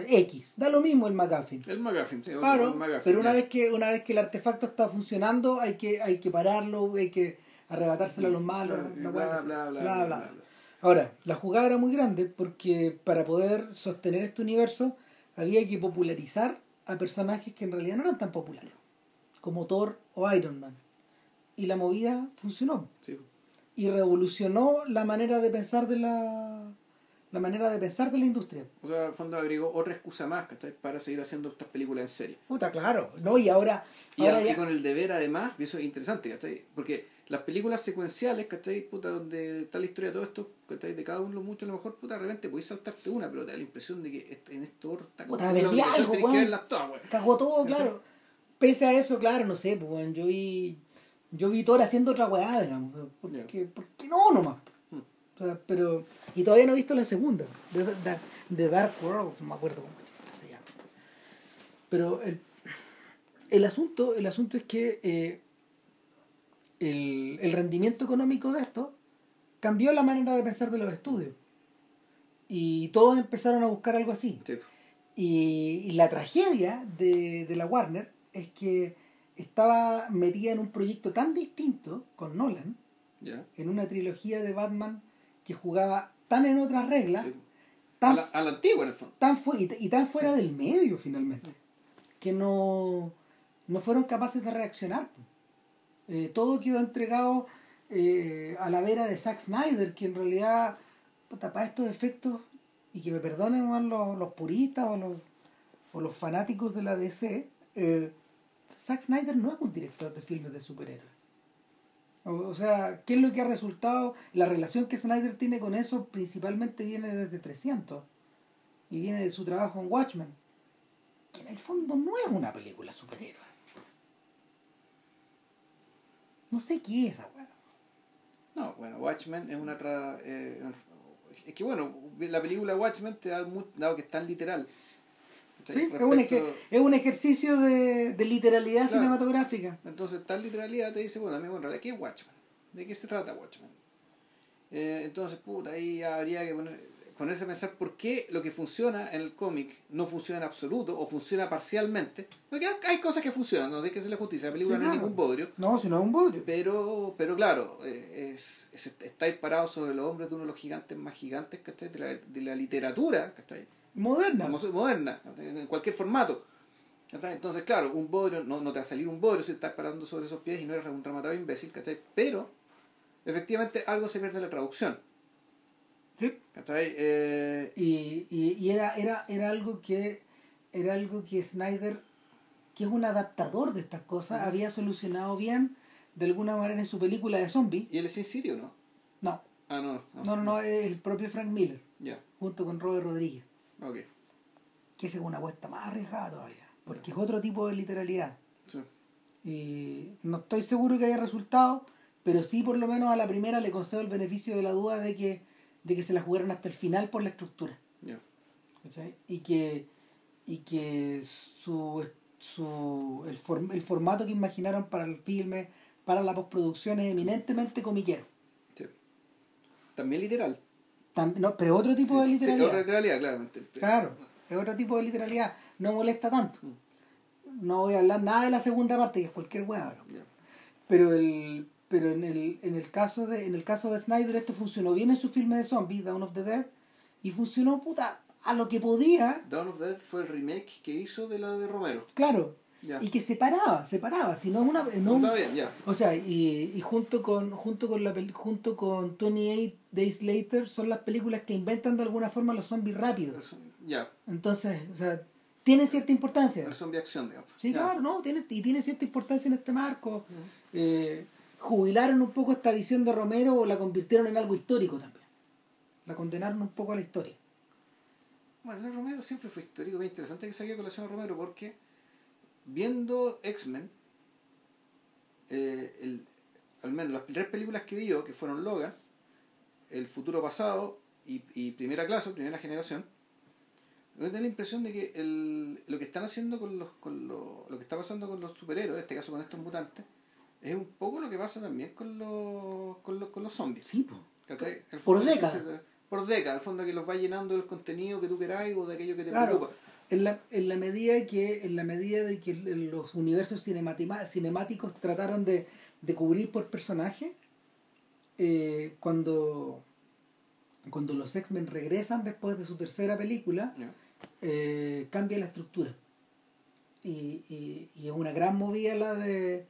X. Da lo mismo el McGuffin. El McGuffin, sí, Claro, McGuffin, pero una ya. vez que una vez que el artefacto está funcionando hay que hay que pararlo, hay que arrebatárselo a los malos, Bla, bla, bla, bla, Bla, bla, bla. bla, bla. Ahora, la jugada era muy grande porque para poder sostener este universo había que popularizar a personajes que en realidad no eran tan populares, como Thor o Iron Man. Y la movida funcionó Sí. Y revolucionó la manera de pensar de la la manera de pensar de la industria. O sea, al fondo agregó otra excusa más, ¿cachai? Para seguir haciendo estas películas en serie. Puta, claro, ¿no? Y ahora, Y, ahora con el deber además, y eso es interesante, ¿cachai? Porque las películas secuenciales, ¿cachai? Puta, donde está la historia de todo esto, ¿cachai? De cada uno mucho, a lo mejor, puta, de repente podéis saltarte una, pero te da la impresión de que en esto está Puta, algo, weón. cagó todo, ¿Cachai? claro. Pese a eso, claro, no sé, pues, bueno, yo vi yo vi Thor haciendo otra weá, digamos. ¿Por Ya. qué, por qué no nomás? Hmm. O sea, pero. Y todavía no he visto la segunda, de, de, de Dark World, no me acuerdo cómo se llama. Pero el, el asunto, el asunto es que eh, el, el rendimiento económico de esto cambió la manera de pensar de los estudios. Y todos empezaron a buscar algo así. Sí. Y, y la tragedia de, de la Warner es que estaba metida en un proyecto tan distinto con Nolan, en una trilogía de Batman que jugaba tan en otras reglas, Sí. tan, A la, a la antigua, en el fondo. tan fu- y, y tan fuera del medio finalmente, que no, no fueron capaces de reaccionar. Eh, todo quedó entregado eh, a la vera de Zack Snyder, que en realidad, puta, para estos efectos, y que me perdonen los, los puristas o los, o los fanáticos de la DC, eh, Zack Snyder no es un director de filmes de superhéroes. O, o sea, ¿qué es lo que ha resultado? La relación que Snyder tiene con eso principalmente viene desde 300 y viene de su trabajo en Watchmen, que en el fondo no es una película superhéroe. No sé qué es esa. No, bueno, Watchmen es una otra... eh, es que bueno, la película Watchmen te da, dado que es tan literal. Es, un es ejercicio de, de literalidad Claro. cinematográfica. Entonces, tal literalidad te dice, bueno, amigo, en realidad, ¿qué es Watchmen? ¿De qué se trata Watchmen? Eh, entonces, puta, ahí habría que poner... ponerse a pensar por qué lo que funciona en el cómic no funciona en absoluto o funciona parcialmente. Porque hay cosas que funcionan, no sé qué es la justicia, la película Sí, no es claro. ningún bodrio. No, si no es un bodrio. Pero, pero claro, eh, es, es- estáis parados sobre los hombros de uno de los gigantes más gigantes ¿cachai? De, la, de la literatura ¿cachai? Moderna. Moderna, en cualquier formato. Entonces, claro, un bodrio, no, no te va a salir un bodrio si estás parando sobre esos pies y no eres un rematado imbécil, ¿cachai? Pero, efectivamente, algo se pierde en la traducción. Sí. ¿cachai? Eh, Y, y, y era, era, era algo que era algo que Snyder, que es un adaptador de estas cosas, había solucionado bien de alguna manera en su película de zombies. ¿Y él es o no? No, Ah, no. no, no, no, es el propio Frank Miller, Ya, junto con Robert Rodríguez, ok. que es una apuesta más arriesgada todavía, porque es otro tipo de literalidad. Sí. Y no estoy seguro que haya resultado, pero sí por lo menos a la primera le concedo el beneficio de la duda de que, de que se la jugaron hasta el final por la estructura. Ya. ¿cachai? Y que, y que su, su, el, form- el formato que imaginaron para el filme, para la postproducción es eminentemente comiquero. Sí. También literal. No, pero otro tipo Sí, de sí, literalidad. otra literalidad, claramente. Claro, es otro tipo de literalidad. No molesta tanto. Mm. No voy a hablar nada de la segunda parte, que es cualquier hueá. Pero el pero en el, en el caso de en el caso de Snyder esto funcionó bien en su filme de zombies, Dawn of the Dead, y funcionó puta a lo que podía, Dawn of the Dead fue el remake que hizo de la de Romero. claro, Y que separaba, separaba, si no es una no un- Está bien, ya. o sea, y, y junto con junto con la junto con 28 Days Later son las películas que inventan de alguna forma los zombies rápidos. Entonces, o sea, tiene cierta importancia. El zombie acción, digamos. Sí, claro, no, tiene, y tiene cierta importancia en este marco. Eh, jubilaron un poco esta visión de Romero o la convirtieron en algo histórico también. La condenaron un poco a la historia. Bueno, el Romero siempre fue histórico, bien interesante que saque colación a Romero porque viendo X-Men, eh, al menos las tres películas que vi yo, que fueron Logan, El futuro pasado y, y Primera clase, Primera generación, me da la impresión de que el, lo que están haciendo con los, con lo, lo que está pasando con los superhéroes, en este caso con estos mutantes, es un poco lo que pasa también con los, con los, con los zombies. Sí, po. Por décadas. Por décadas, al fondo que los va llenando del contenido que tú queráis o de aquello que te Claro. preocupa. En la, en la medida que en la medida de que los universos cinemáticos trataron de, de cubrir por personaje, eh, cuando, cuando los X-Men regresan después de su tercera película, eh, cambia la estructura. Y, y, y es una gran movida la de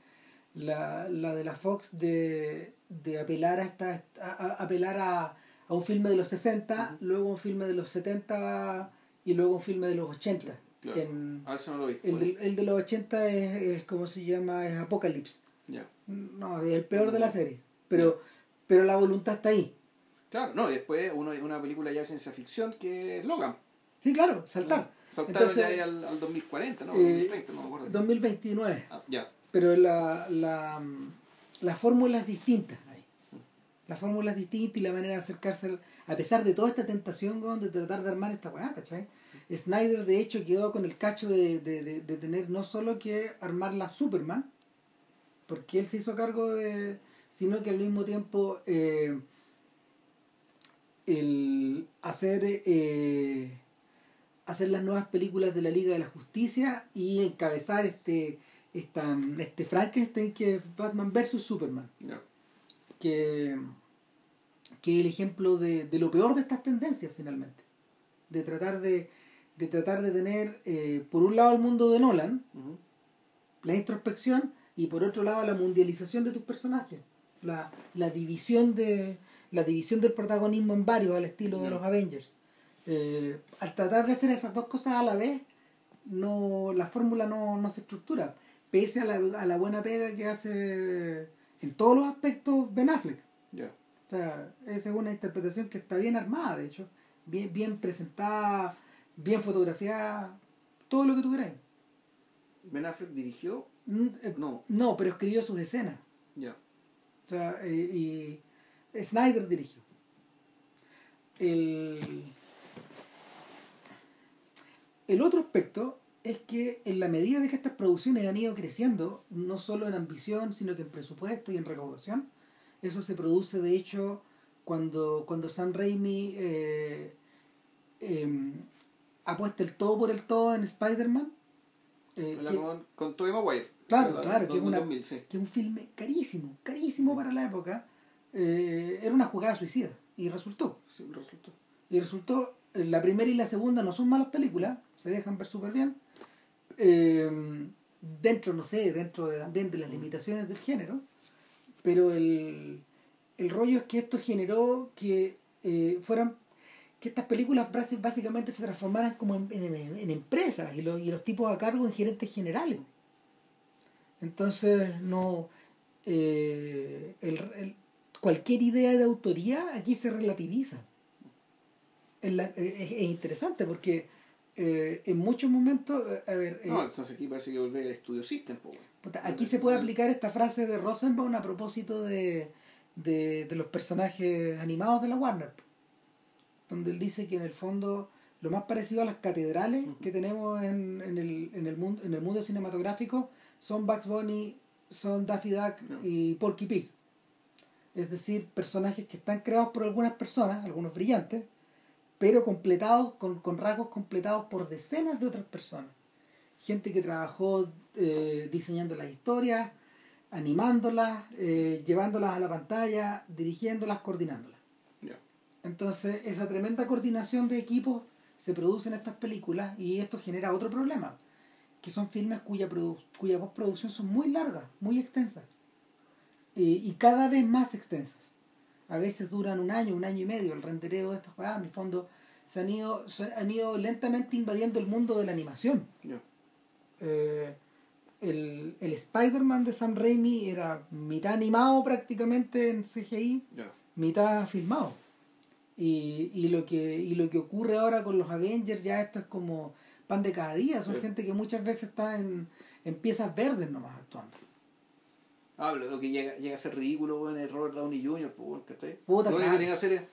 la, la de la Fox de, de apelar a esta a, a- apelar a, a un filme de los 60, Ujú. luego un filme de los 70 y luego un filme de los 80. Claro. En- A ver si no lo vi. el, de, el de los 80 es, es como se llama, es Apocalypse. Ya. No, es el peor de la serie. Pero, pero la voluntad está ahí. Claro, no, y después uno, una película ya de ciencia ficción que es Logan. Sí, claro, saltar. Saltaron Entonces, ya ahí al, al 2040, ¿no? eh, 2030, no me acuerdo. 2029. Ah, ya. Pero la, la, la fórmula es distinta. La fórmula es distinta y la manera de acercarse, al- a pesar de toda esta tentación weón, de tratar de armar esta weá, ¿cachai? Snyder de hecho quedó con el cacho de, de, de, de tener no solo que armar la Superman, porque él se hizo cargo de, sino que al mismo tiempo eh, el hacer eh, hacer las nuevas películas de la Liga de la Justicia y encabezar este esta, este Frankenstein que es Batman vs Superman que que es el ejemplo de, de lo peor de estas tendencias finalmente. De tratar de, de tratar de tener eh, por un lado el mundo de Nolan la introspección y por otro lado la mundialización de tus personajes. La, la división de la división del protagonismo en varios al estilo de los Avengers. Eh, al tratar de hacer esas dos cosas a la vez no la fórmula no, no se estructura. Pese a la, a la buena pega que hace en todos los aspectos Ben Affleck. O sea, esa es una interpretación que está bien armada, de hecho, bien, bien presentada, bien fotografiada, todo lo que tú quieras. Ben Affleck dirigió. Mm, eh, No, No, pero escribió sus escenas. ya. O sea, eh, y Snyder dirigió. El, el otro aspecto es que en la medida de que estas producciones han ido creciendo, no solo en ambición, sino que en presupuesto y en recaudación, eso se produce de hecho cuando, cuando Sam Raimi eh, eh, apuesta el todo por el todo en Spider-Man. eh, con, con Tobey Maguire. Claro, La- claro, que es, dos- una- 2000, sí. que es un filme carísimo, carísimo para la época. eh, era una jugada suicida y resultó. Sí, resultó. Y resultó, eh, la primera y la segunda no son malas películas, se dejan ver súper bien. Eh, dentro, no sé, dentro de- también de las limitaciones del género. Pero el, el rollo es que esto generó que eh, fueran que estas películas básicamente se transformaran como en, en- empresas y los, y los tipos a cargo en gerentes generales. Entonces, no. eh, el, el- cualquier idea de autoría aquí se relativiza. Es, la- eh, es- es interesante porque eh, en muchos momentos, a ver, No, entonces aquí parece que volver al Studio System, puta, aquí se puede aplicar esta frase de Rosenbaum a propósito de, de, de los personajes animados de la Warner, donde él dice que en el fondo lo más parecido a las catedrales que tenemos en, en, el, en, el mundo, en el mundo cinematográfico son Bugs Bunny, son Daffy Duck y Porky Pig. Es decir, personajes que están creados por algunas personas, algunos brillantes, pero completados, con, con rasgos completados por decenas de otras personas. Gente que trabajó eh, diseñando las historias, animándolas, eh, llevándolas a la pantalla, dirigiéndolas, coordinándolas. Ya. Entonces, esa tremenda coordinación de equipos se produce en estas películas y esto genera otro problema, que son filmes cuya, produ- cuya postproducción son muy largas, muy extensas, Eh, y cada vez más extensas. A veces duran un año, un año y medio el rendereo de estas jugadas, en el fondo se han ido, se han ido lentamente invadiendo el mundo de la animación. Ya. Eh, el, el Spider-Man de Sam Raimi era mitad animado prácticamente en CGI, mitad filmado. Y, y, lo que, y lo que ocurre ahora con los Avengers, ya esto es como pan de cada día. Son Sí. gente que muchas veces está en, en piezas verdes nomás actuando. Ah, lo lo que llega, llega a ser ridículo, weón, es Robert Downey Jr., pues, ¿cachai? Puta, lo claro. que que hacer es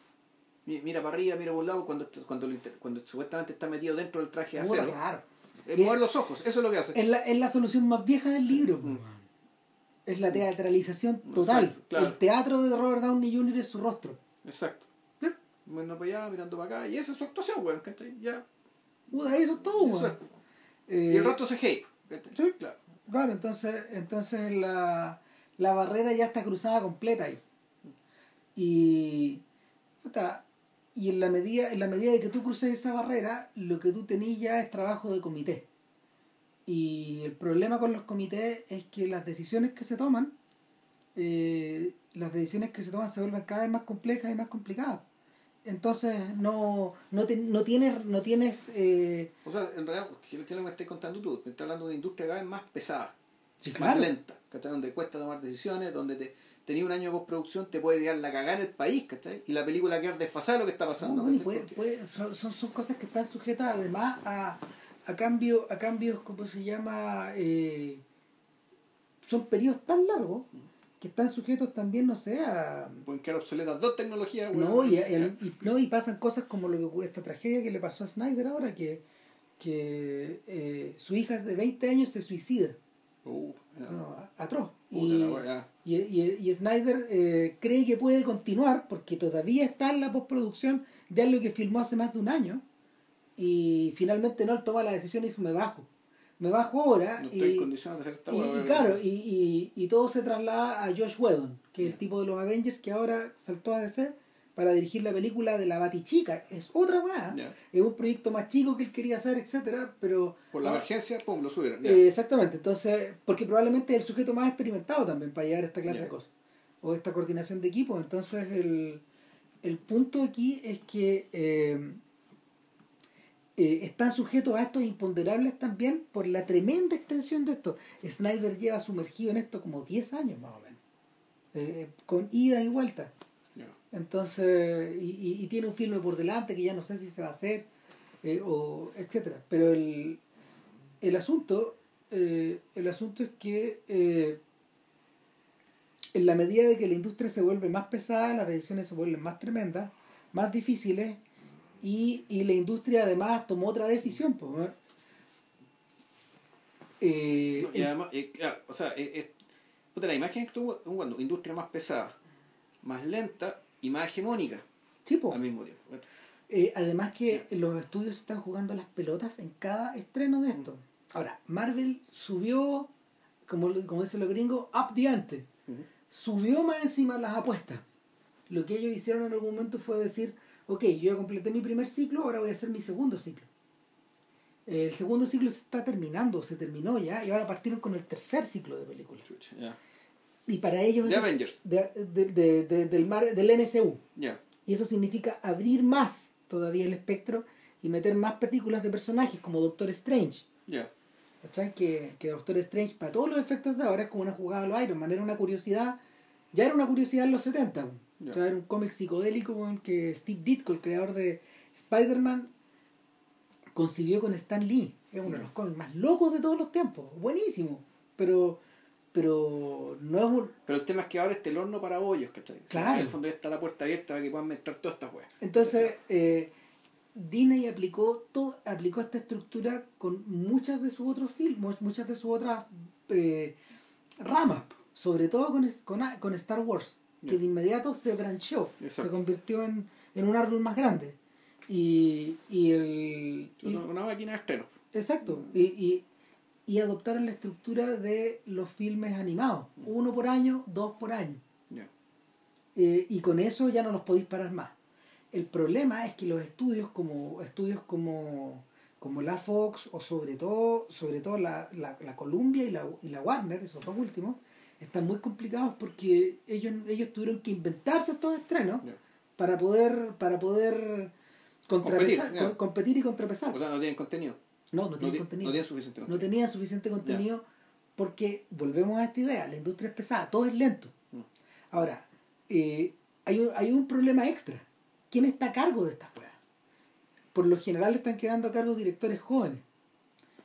mira para arriba, mira por un lado, cuando, cuando, cuando supuestamente está metido dentro del traje de Puta, acero, claro. Es Y- mover los ojos, eso es lo que hace. Es la, es la solución más vieja del libro. Es la teatralización total. Exacto, claro. El teatro de Robert Downey Jr. es su rostro. Exacto. Sí. Mirando para allá, mirando para acá, y esa es su actuación, weón. Ya, Puta, eso es todo, weón. Eh, Y el resto se hate, sí. Claro. Claro, entonces, entonces la, la barrera ya está cruzada completa ahí. Y, puta, y en la medida, en la medida de que tú cruces esa barrera, lo que tú tenés ya es trabajo de comité. Y el problema con los comités es que las decisiones que se toman, eh, las decisiones que se toman se vuelven cada vez más complejas y más complicadas. Entonces no, no, te- no tienes, no tienes eh, O sea, en realidad, ¿qué, qué es lo que me estás contando tú? Me estás hablando de una industria cada vez más pesada, Sí, más claro. lenta, ¿cachai? Donde cuesta tomar decisiones, donde te tenía un año de postproducción, te puede quedar la cagada en el país, ¿cachai? Y la película quedar desfasada de lo que está pasando, No, puede- puede- son, son, cosas que están sujetas además a, a cambio a cambios ¿cómo se llama? Eh, son periodos tan largos que están sujetos también no sé a pueden quedar obsoletas dos tecnologías, no y, *laughs* el- y- no y pasan cosas como lo que ocurre esta tragedia que le pasó a Snyder ahora que que eh, su hija de 20 años se suicida Uh. No, atroz. Y, y, y, y Snyder eh, cree que puede continuar porque todavía está en la postproducción de algo que filmó hace más de un año y finalmente no toma la decisión y dijo me bajo me bajo ahora No estoy y, en condiciones de hacer esta y- claro y, y, y todo se traslada a Josh Whedon que es el tipo de los Avengers que ahora saltó a DC para dirigir la película de la Batichica es otra Ya. es un proyecto más chico que él quería hacer etcétera pero Por la ah, emergencia, pum, lo subieron. eh, exactamente, entonces, porque probablemente es el sujeto más experimentado también para llevar esta clase de cosas, o esta coordinación de equipo. Entonces, el, el punto aquí es que eh, eh, están sujetos a estos imponderables también por la tremenda extensión de esto. Snyder lleva sumergido en esto como 10 años más o menos, eh, con ida y vuelta. Entonces, y, y- tiene un filme por delante que ya no sé si se va a hacer, eh, o etcétera. Pero el, el asunto, eh, el asunto es que eh, en la medida de que la industria se vuelve más pesada, las decisiones se vuelven más tremendas, más difíciles, y, y la industria además tomó otra decisión. pues, ¿no? Y además, eh, claro, o sea, es, es- la imagen que tú, cuando industria más pesada, más lenta y más hegemónica sí, po. al mismo tiempo. Eh, además que los estudios están jugando las pelotas en cada estreno de esto. Ahora, Marvel subió, como, como dicen los gringos, up the ante. Subió más encima las apuestas. Lo que ellos hicieron en algún momento fue decir, ok, yo ya completé mi primer ciclo, ahora voy a hacer mi segundo ciclo. El segundo ciclo se está terminando, se terminó ya, y ahora partieron con el tercer ciclo de películas. Y para ellos... De Avengers. de- de- de- de- del, mar- del MCU. Ya. Y eso significa abrir más todavía el espectro y meter más películas de personajes como Doctor Strange. Ya. ¿Cachai? Que, que Doctor Strange, para todos los efectos de ahora, es como una jugada de los Iron Man. Era una curiosidad, ya era una curiosidad en los 70. weón. Ya. O sea, era un cómic psicodélico que Steve Ditko, el creador de Spider-Man, concibió con Stan Lee. Es uno de los cómics más locos de todos los tiempos. Buenísimo. Pero, pero no es un, Pero el tema es que ahora está el horno para bollos, ¿cachai? O sea, Claro. En el fondo ya está la puerta abierta para que puedan meter todas estas weas. Entonces, eh, Disney aplicó, todo, aplicó esta estructura con muchas de sus otros filmes, muchas de sus otras eh, ramas, sobre todo con, con, con Star Wars, que de inmediato se brancheó, se convirtió en, en un árbol más grande. Y, y el... y- Una, una máquina de estreno. exacto. Y, y, y adoptaron la estructura de los filmes animados, uno por año, dos por año. Eh, y con eso ya no los podéis parar más. El problema es que los estudios como estudios como, como la Fox o sobre todo sobre todo la, la, la Columbia y la, y la Warner, esos dos últimos, están muy complicados porque ellos, ellos tuvieron que inventarse estos estrenos para poder para poder contrapesar, Competir, competir y contrapesar. O sea, no tienen contenido. No, no No, tienen ti- contenido no suficiente tenía suficiente contenido porque volvemos a esta idea, la industria es pesada, todo es lento. Mm. Ahora, eh, hay, un, hay un problema extra. ¿Quién está a cargo de estas cosas? Por lo general están quedando a cargo directores jóvenes.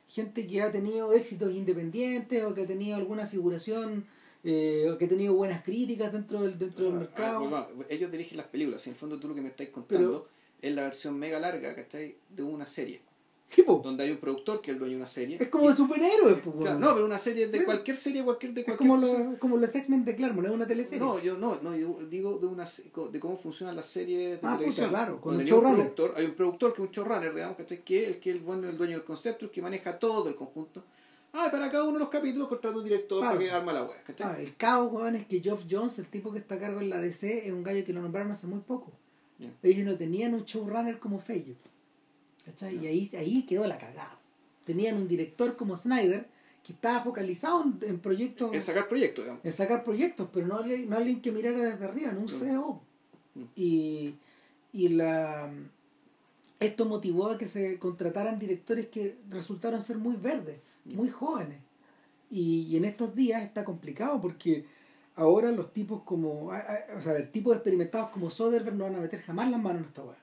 Gente que ha tenido éxitos independientes o que ha tenido alguna figuración eh, o que ha tenido buenas críticas dentro del, dentro O sea, del mercado. a ver, volvamos. ellos dirigen las películas. Y en el fondo tú lo que me estáis contando es la versión mega larga, ¿cachai? De una serie. Donde hay un productor que es el dueño de una serie. es como de superhéroes. pues, Claro, weón. no, pero una serie de Sí. cualquier serie, cualquier de es cualquier como, cosa. los, como los X-Men de Claremont, es una teleserie. No, yo no, no, yo digo de una de cómo funcionan las series de Ah, televisión. puta, claro, con Donde un hay un showrunner. productor, hay un productor que es un showrunner, digamos, que es el que es el bueno, el dueño del concepto, el que maneja todo el conjunto. Ah, para cada uno de los capítulos contrata un director Claro. para que arma la web, ¿cachai? Ah, el caos, weón, es que Geoff Jones, el tipo que está a cargo en la DC, es un gallo que lo nombraron hace muy poco. Ellos no tenían un showrunner como Feyo. Y ahí, ahí quedó la cagada. Tenían un director como Snyder que estaba focalizado en, en proyectos, Es sacar proyectos, digamos. en sacar proyectos, pero no, alguien- no alguien que mirara desde arriba, no un Mm. CEO. Mm. Y, y la esto motivó a que se contrataran directores que resultaron ser muy verdes, Mm. muy jóvenes. Y, y en estos días está complicado porque ahora los tipos como, o sea, el tipos experimentados como Soderbergh no van a meter jamás las manos en esta weá.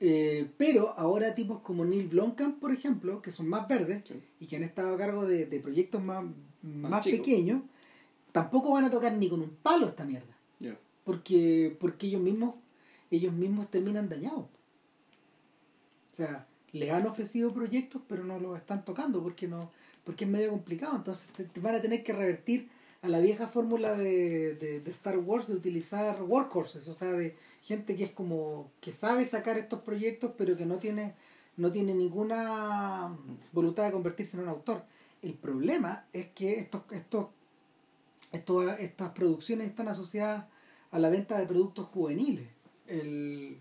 Eh, pero ahora tipos como Neil Blomkamp, por ejemplo, que son más verdes Sí. y que han estado a cargo de, de proyectos más, más, pequeños, tampoco van a tocar ni con un palo esta mierda. Porque, porque ellos mismos, ellos mismos terminan dañados. O sea, les han ofrecido proyectos, pero no los están tocando porque no, porque es medio complicado. Entonces te, te van a tener que revertir a la vieja fórmula de, de, de Star Wars de utilizar workhorses, o sea, de gente que es como que sabe sacar estos proyectos, pero que no tiene, no tiene ninguna voluntad de convertirse en un autor. El problema es que estos, estos, estos, estas producciones están asociadas a la venta de productos juveniles. El,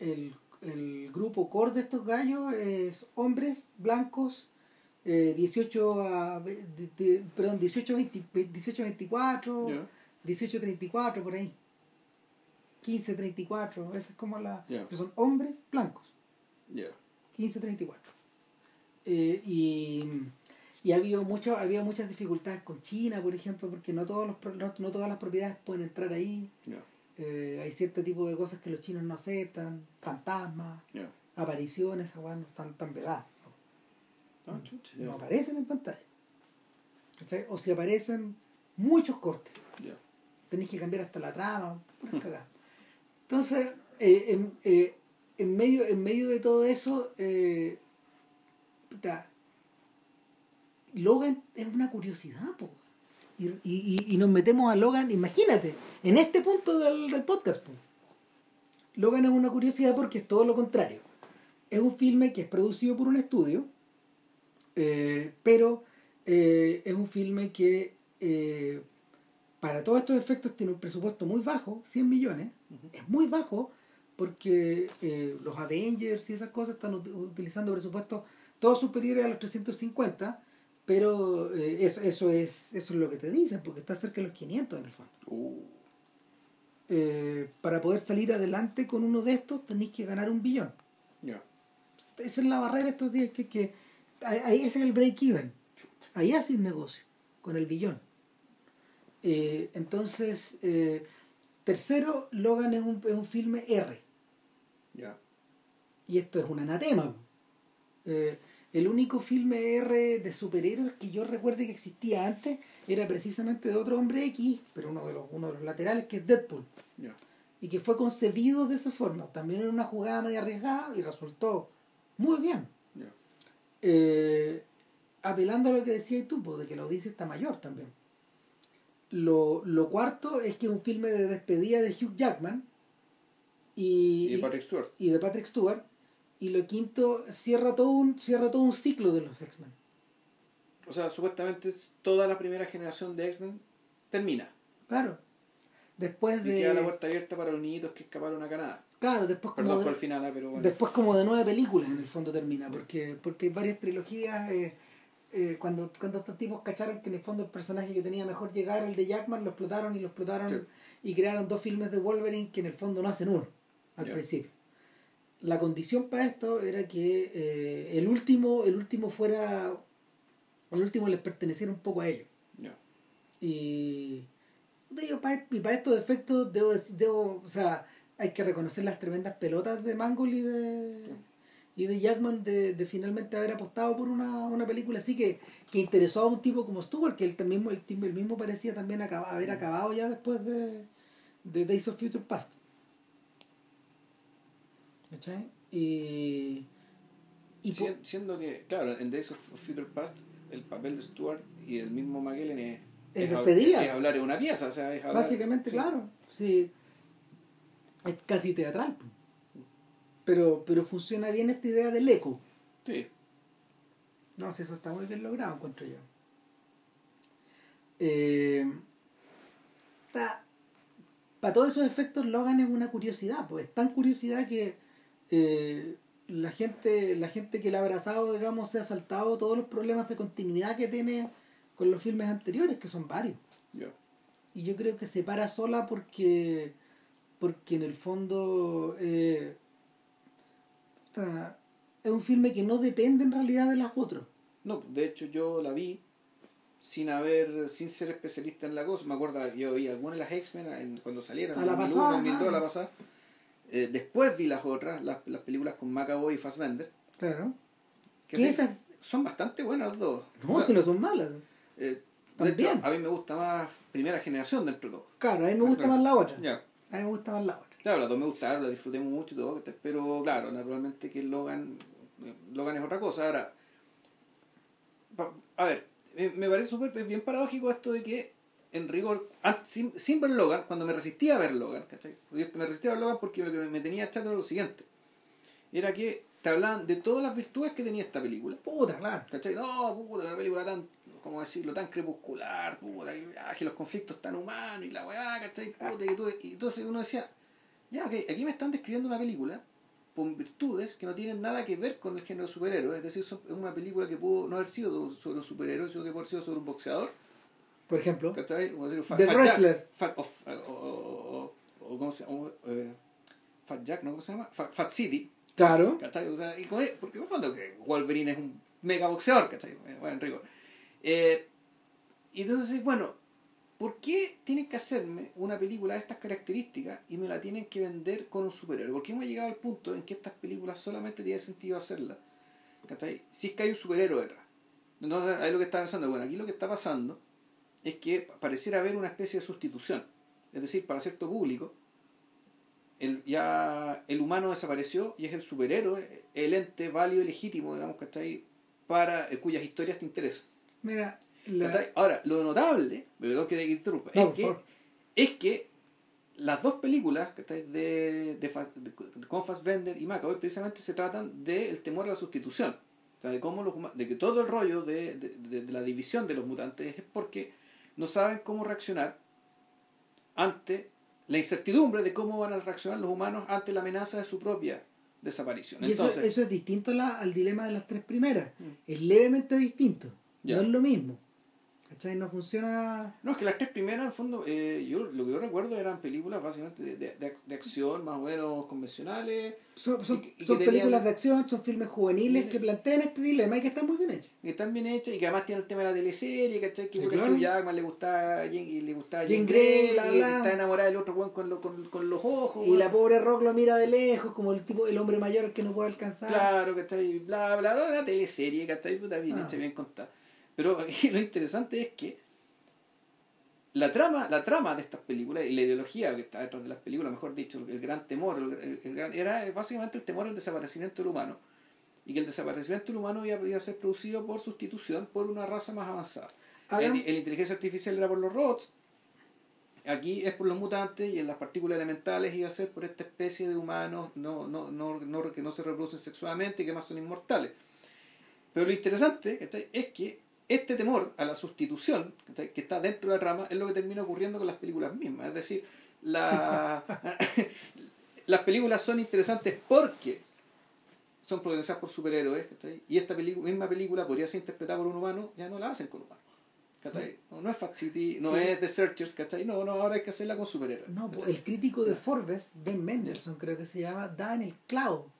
el, el grupo core de estos gallos es hombres blancos eh, 18 a de- de- perdón 18 20 18 24 Ya. 18 34 por ahí 15 34 esa es como la pero son hombres blancos Ya. 15 34 Eh, y y ha habido mucho había muchas dificultades con China por ejemplo porque no todos los no, no todas las propiedades pueden entrar ahí. Eh, hay cierto tipo de cosas que los chinos no aceptan fantasmas apariciones esas no están tan vedadas Ah, chucha, no ya. aparecen en pantalla ¿Cachai? o si aparecen muchos cortes Ya. tenéis que cambiar hasta la trama *laughs* cagadas. Entonces eh, en, eh, en medio en medio de todo eso eh, Logan es una curiosidad po. Y, y, y- y nos metemos a Logan imagínate en este punto del, del podcast po. Logan es una curiosidad porque es todo lo contrario. Es un filme que es producido por un estudio, eh, pero eh, es un filme que eh, para todos estos efectos tiene un presupuesto muy bajo, 100 millones. Es muy bajo porque los Avengers y esas cosas están utilizando presupuestos todos superiores a los 350, pero eso, eso, es, eso es lo que te dicen, porque está cerca de los 500 en el fondo. Uh. para poder salir adelante con uno de estos tenéis que ganar un billón. Esa es la barrera estos días, que, que ahí ese es el break-even. Ahí hace un negocio, con el billón. Eh, entonces, eh, tercero, Logan es un, es un filme R. Y esto es un anatema. Eh, el único filme R de superhéroes que yo recuerde que existía antes era precisamente de otro hombre X, pero uno de los, uno de los laterales que es Deadpool. Y que fue concebido de esa forma. También en una jugada medio arriesgada y resultó muy bien. Eh, apelando a lo que decías tú, pues, de que la audiencia está mayor también. Lo, cuarto es que es un filme de despedida de Hugh Jackman y, de Patrick Stewart. Y de Patrick Stewart. Y lo quinto cierra todo un, cierra todo un ciclo de los X-Men. O sea, supuestamente toda la primera generación de X-Men termina. Claro. Después de. Y queda la puerta abierta para los niñitos que escaparon a Canadá. Claro, después como, de, final, ah, pero después como de nueve películas en el fondo termina, porque, porque hay varias trilogías. Eh, eh, cuando, cuando estos tipos cacharon que en el fondo el personaje que tenía mejor llegar, el de Jackman, lo explotaron y lo explotaron y crearon dos filmes de Wolverine que en el fondo no hacen uno al principio. La condición para esto era que eh, el último el último fuera el último les perteneciera un poco a ellos. Y, y para estos efectos debo, debo o sea, hay que reconocer las tremendas pelotas de Mangold y de, y de Jackman de, de finalmente haber apostado por una, una película así que, que interesó a un tipo como Stewart, que él también el, el mismo parecía también haber acabado ya después de, de Days of Future Past. ¿Cachai? Y, y siendo que, claro, en Days of Future Past el papel de Stewart y el mismo Magellan es, es, despedida. Es, hablar de una pieza, o sea, es hablar, Básicamente, claro. Sí es casi teatral. Pero, pero funciona bien esta idea del eco. Sí. No, si eso está muy bien logrado, encuentro yo. Eh, para todos esos efectos, Logan es una curiosidad, pues es tan curiosidad que eh, la gente la gente que la ha abrazado, digamos, se ha saltado todos los problemas de continuidad que tiene con los filmes anteriores, que son varios. Y yo creo que se para sola porque porque en el fondo eh, es un filme que no depende en realidad de las otras. No, de hecho yo la vi sin haber, sin ser especialista en la cosa. Me acuerdo yo vi algunas de las X-Men cuando salieron, en la 2001, pasada, 2002, la pasada. Eh, después vi las otras, las, las películas con McAvoy y Fassbender. Claro. Que esas... son bastante buenas las dos. No, si no son malas. Eh, de hecho, a mí me gusta más primera generación dentro de todo. Claro, a mí me gusta más la otra. A mí me gusta más la otra. Claro, las dos me gustaron, las disfruté mucho y todo, pero claro, naturalmente que Logan, Logan es otra cosa. Ahora, a ver, me parece súper bien paradójico esto de que, en rigor, sin, sin, ver Logan, cuando me resistía a ver Logan, ¿cachai? me resistía a ver Logan porque me, me tenía echando lo siguiente. Era que te hablaban de todas las virtudes que tenía esta película. Puta, claro. ¿Cachai? No, puta, una película tan, ¿cómo decirlo? Tan crepuscular, puta, que, los conflictos tan humanos y la weá, ¿cachai? Puta, y, y entonces uno decía, ya, ok, aquí me están describiendo una película con virtudes que no tienen nada que ver con el género de superhéroe. Es decir, es una película que pudo no haber sido sobre un superhéroe, sino que pudo haber sido sobre un boxeador. Por ejemplo. ¿Cachai? The Wrestler. Fat, o, ¿cómo se llama? Eh, Fat Jack, ¿no? ¿Cómo se llama? Fat, City. Claro. ¿Cachai? O sea, y porque en el fondo que Wolverine es un mega boxeador, ¿cachai? Bueno, en rigor. Eh, y entonces, bueno, ¿por qué tienen que hacerme una película de estas características y me la tienen que vender con un superhéroe? ¿Por qué hemos llegado al punto en que estas películas solamente tiene sentido hacerlas? Si es que hay un superhéroe detrás. Entonces, ahí lo que está pensando, bueno, aquí lo que está pasando es que pareciera haber una especie de sustitución. Es decir, para cierto público, el, ya el humano desapareció y es el superhéroe, el ente válido y legítimo, digamos, ¿cachai? Para eh, cuyas historias te interesan. Mira, Ahora, lo notable, perdón que te interrumpa, es, que, es que las dos películas ¿cachai? de, de, Fas- de, con Fassbender y McAvoy precisamente se tratan del temor a la sustitución. O sea, de, cómo los, de que todo el rollo de, de- de- de la división de los mutantes es porque no saben cómo reaccionar ante la incertidumbre de cómo van a reaccionar los humanos ante la amenaza de su propia desaparición. Y eso, Entonces, eso es distinto la- al dilema de las tres primeras. Mm. Es levemente distinto. No es lo mismo. ¿Cachai? No funciona. No, es que las tres primeras, en fondo, eh, yo lo que yo recuerdo eran películas básicamente de, de, de- acción más o menos convencionales, Son, son- Y y tenían- películas de acción, son filmes juveniles que plantean este dilema y que están muy bien hechos. que están bien hechas y que además tienen el tema de la teleserie, ¿cachai? Que claro. Hugh Jackman le gustaba y le gustaba Jane Grey, bla, y bla. está enamorada del otro weón con, lo- con, con los ojos. Y la pobre Rock lo mira de lejos, como el tipo, el hombre mayor al que no puede alcanzar. Claro, ¿cachai? Bla, bla, bla, una teleserie, ¿cachai? Puta, bien Ah. hecha, bien contada. Pero *laughs* aquí lo interesante es que la trama, la trama de estas películas y la ideología que está detrás de las películas, mejor dicho, el gran temor, el, el- el gran- era básicamente el temor al desaparecimiento del humano. Y que el desaparecimiento del humano iba, iba a ser producido por sustitución por una raza más avanzada. En la inteligencia artificial era por los robots, aquí es por los mutantes y en las partículas elementales iba a ser por esta especie de humanos no, no, no, no- que no se reproducen sexualmente y que más son inmortales. Pero lo interesante es que este temor a la sustitución que está dentro de la trama es lo que termina ocurriendo con las películas mismas. Es decir, la, *laughs* las películas son interesantes porque son protagonizadas por superhéroes y esta misma película podría ser interpretada por un humano, ya no la hacen con humanos. No, no es Fact City, no es The Searchers, ¿cachai? No, no, ahora hay que hacerla con superhéroes. No, ¿cachai? el crítico de Forbes, Ben Mendelssohn, creo que se llama, da en el clavo.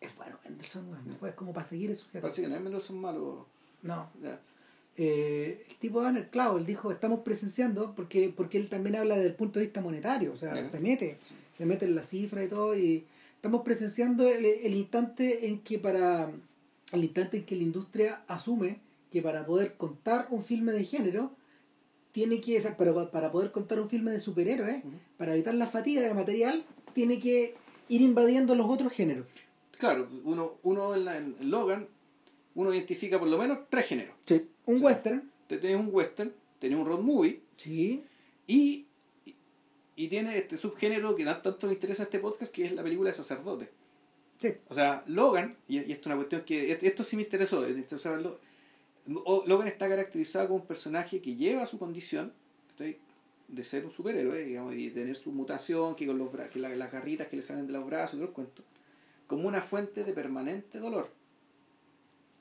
Es bueno, Mendelssohn, bueno, fue como para seguir el sujeto. Parece que no es Mendelssohn malo. No. Eh, el tipo el clavo, él dijo, estamos presenciando, porque, porque él también habla desde el punto de vista monetario, o sea, se mete, se mete en la cifra y todo, y estamos presenciando el, el instante en que para, el instante en que la industria asume que para poder contar un filme de género, tiene que, para, para poder contar un filme de superhéroes, para evitar la fatiga de material, tiene que ir invadiendo los otros géneros. Claro, uno, uno en, la- en Logan, uno identifica por lo menos tres géneros. Un Sí. western, Te- Tenés un western, tenés un road movie sí, y, y, tiene este subgénero que tanto me interesa este podcast que es la película de sacerdote. sí, O sea, Logan, y, y esto es una cuestión que. Esto, esto sí me interesó. O- Logan está caracterizado como un personaje que lleva su condición de ser un superhéroe, digamos, y tener su mutación, que con los bra- que la- las garritas que le salen de los brazos y todo el cuento, como una fuente de permanente dolor.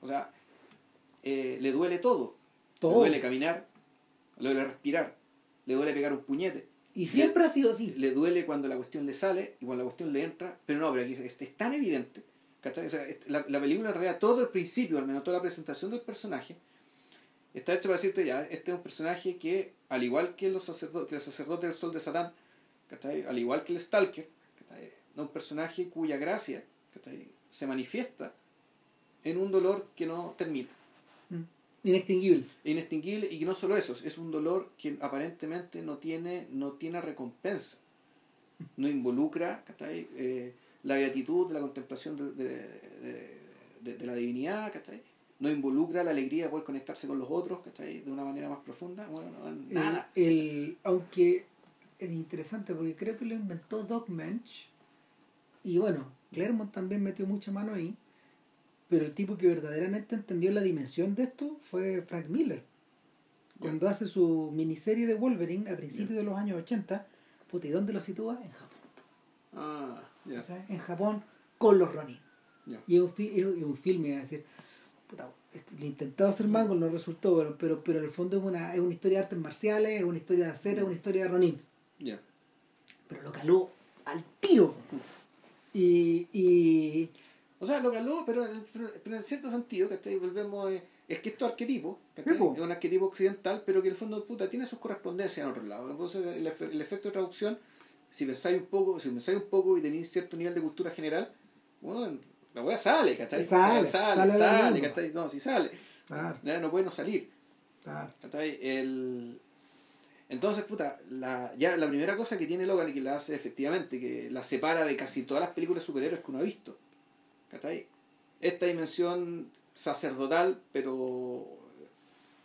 O sea, eh, le duele todo. Todo. Le duele caminar, le duele respirar, le duele pegar un puñete. y siempre ha sido así. Le duele cuando la cuestión le sale y cuando la cuestión le entra, pero no, pero aquí es, es tan evidente. ¿cachai? O sea, la, la película en realidad, todo el principio, al menos toda la presentación del personaje, está hecho para decirte ya, este es un personaje que, al igual que los sacerdotes, que el sacerdote del sol de Satán, ¿cachai? al igual que el Stalker, ¿cachai? es un personaje cuya gracia ¿cachai? se manifiesta en un dolor que no termina Mm. Inextinguible. inextinguible y que no solo eso, es un dolor que aparentemente no tiene, no tiene recompensa, no involucra. Eh, la beatitud de la contemplación de, de, de- la divinidad, ¿cachai? no involucra la alegría de poder conectarse con los otros ¿cachai? de una manera más profunda, bueno, no, nada. El, el- aunque es interesante porque creo que lo inventó Doc Mensch y bueno, Claremont también metió mucha mano ahí, pero el tipo que verdaderamente entendió la dimensión de esto fue Frank Miller. Cuando hace su miniserie de Wolverine a principios de los años 80, puta, ¿y dónde lo sitúa? En Japón. Ah, ya, ¿cachai? En Japón con los Ronin. ya. Y es un, es, un filme, es decir, puta, le intentaba hacer mango, no resultó, pero, pero, pero en el fondo es una, es una historia de artes marciales, es una historia de aceta, es una historia de Ronin. ya. Pero lo caló al tiro. *laughs* Y, y O sea, lo caló, pero, pero, pero en cierto sentido, ¿cachai? Volvemos, eh, es que estos arquetipos, ¿cachai? Es un arquetipo occidental, pero que en el fondo, puta, tiene sus correspondencias en otro lado. Entonces, el, efe- el efecto de traducción, si pensáis un poco, si pensáis un poco y tenéis cierto nivel de cultura general, bueno, la weá sale, ¿cachai? Sale, sale, sale sale. ¿cachai? No, si sale, claro, no puede no salir. claro. ¿cachai? El... Entonces, puta, la, ya la primera cosa que tiene Logan y que la hace efectivamente, que la separa de casi todas las películas superhéroes que uno ha visto. ¿Cachai? Esta dimensión sacerdotal, pero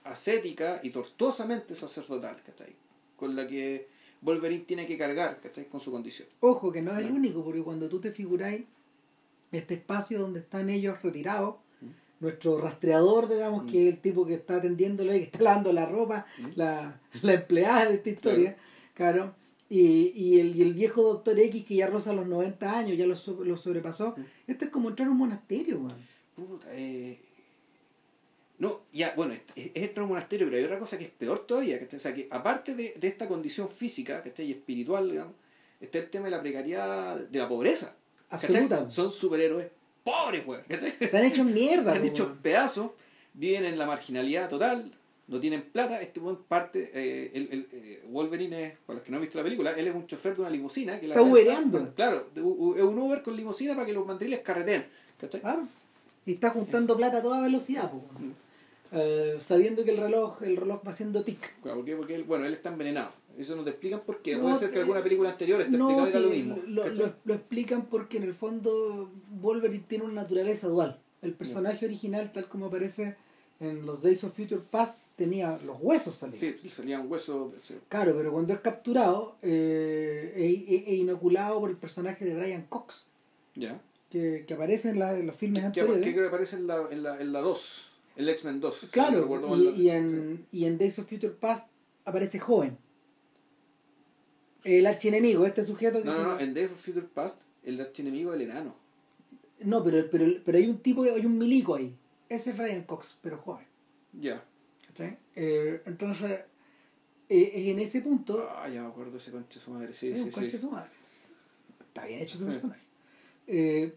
ascética y tortuosamente sacerdotal, ¿cachai? Con la que Wolverine tiene que cargar ¿cachai? con su condición. Ojo, que no es el único, porque cuando tú te figuráis este espacio donde están ellos retirados, Mm. nuestro rastreador, digamos, Mm. que es el tipo que está atendiéndole, que está lavando la ropa, Mm. la, la empleada de esta historia, claro, y, y, el, y el viejo doctor X que ya roza los 90 años, ya lo, lo sobrepasó, Mm. esto es como entrar a un monasterio, weón. Puta, eh, No, ya, bueno, es, es es entrar a un monasterio, pero hay otra cosa que es peor todavía, ¿cachai? O sea, que aparte de, de esta condición física, ¿cachai? Y espiritual, digamos, está el tema de la precariedad, de la pobreza. Absoluta. Son superhéroes pobres, weón. Están hechos mierda, *laughs* Están hechos pedazos, viven en la marginalidad total, no tienen plata. Este buen parte, eh, el, el, eh, Wolverine es, para los que no han visto la película, él es un chofer de una limusina. Que la Está ubereando. Claro, es un Uber con limusina para que los mandriles carreteen. ¿cachai? Claro. Y está juntando plata a toda velocidad, po. Mm. Eh, sabiendo que el reloj, el reloj va haciendo tic. Claro, ¿por qué? Porque él, bueno, él está envenenado. Eso no te explican por qué. No, Puede ser que alguna película anterior esté No, sí, lo mismo. lo, ¿cachai? lo- lo explican porque en el fondo Wolverine tiene una naturaleza dual. El personaje original, tal como aparece en los Days of Future Past, tenía los huesos salidos. Sí, sí, salía un hueso. sí. Claro, pero cuando es capturado eh, e, e- e inoculado por el personaje de Brian Cox, Ya. que, que aparece en, la- en los filmes Que, anteriores. que creo que aparece en la, en la, en la 2. El X-Men 2. si no Claro, y, y en, y en Days of Future Past aparece joven. El archienemigo, este sujeto que No, no, no. En Days of Future Past, el archienemigo es el enano. No, pero, pero, pero hay un tipo, hay un milico ahí. Ese es Brian Cox, pero joven. Ya. ¿Cachai? Eh, entonces, eh, es en ese punto, Ah, ya me acuerdo ese concha de su madre. Sí, es sí, un conche sí. su madre. Está bien hecho ese Sí. personaje. Eh,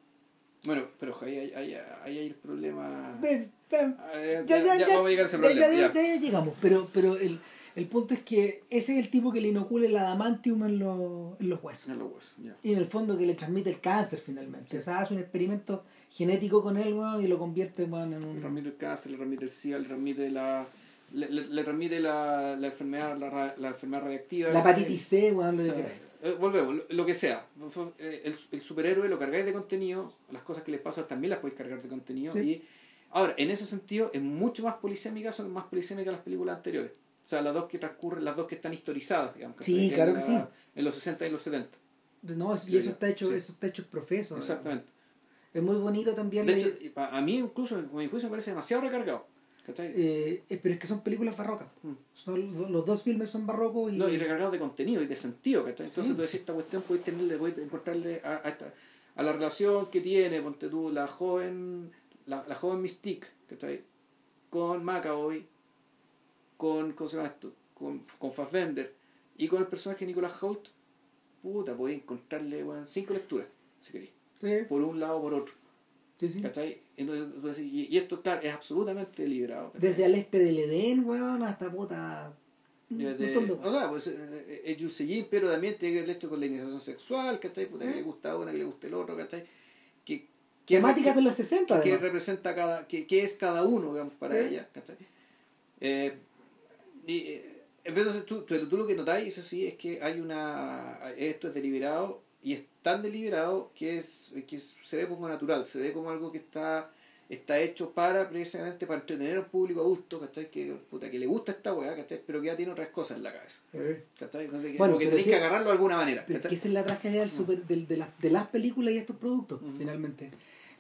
Bueno, pero ahí hay, ahí, ahí hay el problema. ve- ve- Ah, ya, ya, ya, ya ya, vamos a llegar a ese problema. ya, ya. ya, ya llegamos, pero, pero el, el punto es que ese es el tipo que le inocula el adamantium en, los en los huesos. En los huesos, ya. Y en el fondo que le transmite el cáncer finalmente. O sea, hace un experimento genético con él weón, y lo convierte weón, en Le un... transmite el cáncer, le transmite el SIDA, le transmite la. Le, le, le transmite la, la enfermedad la, la enfermedad radiactiva. La hepatitis C, weón, lo O que sea, queráis. eh, volvemos, lo, lo que sea. Eh, El, el superhéroe lo cargáis de contenido, las cosas que les pasan también las podéis cargar de contenido. Sí. Y ahora, en ese sentido, es mucho más polisémica, son más polisémicas las películas anteriores. O sea, las dos que transcurren, las dos que están historizadas, digamos. Claro que sí. En los 60 y los 70. No, y eso está hecho, sí. eso está hecho profeso. Exactamente. Es muy bonito también. De hecho, a mí incluso, mi juicio, me parece demasiado recargado. Eh, eh, pero es que son películas barrocas. Mm. Son, los- dos filmes son barrocos y, No, y recargado de contenido y de sentido, ¿cachai? Entonces Sí. tú decís, esta cuestión puedes tenerle, puedes encontrarle a, a, esta- a la relación que tiene, ponte tú, la joven, la, la joven Mystique, ¿cachai? Con Macaboy, con, ¿cómo se llama esto? Con, con Fassbender y con el personaje de Nicolas Holt, puta, podéis encontrarle, weón, cinco lecturas, si queréis, Sí, por un lado o por otro, sí, sí. ¿cachai? Entonces, y, y esto, claro, es absolutamente deliberado. ¿cachai? Desde al este del Edén, weón, hasta puta. De- o sea, pues eh, es Yusejin, pero también tiene el hecho con la iniciación sexual, ¿cachai? Puta, que ¿Eh? le gusta a una, que le gusta el otro, ¿cachai? Que, que, Temáticas de los 60, que representa cada, que, que es cada uno, digamos, para ¿Eh? ella, ¿cachai? Eh, y, eh, entonces tú, tú, tú lo que notáis, eso sí, es que hay una, esto es deliberado y es tan deliberado que es que se ve como natural, se ve como algo que está está hecho para precisamente para entretener a un público adulto, ¿cachai? Que, puta, que le gusta esta weá, ¿cachai? Pero que ya tiene otras cosas en la cabeza. ¿Cachai? Entonces, Bueno, que pero tenéis sí- que agarrarlo de alguna manera. Pero que esa es la tragedia del super, del- de, las, de las películas y estos productos, Ujú. finalmente.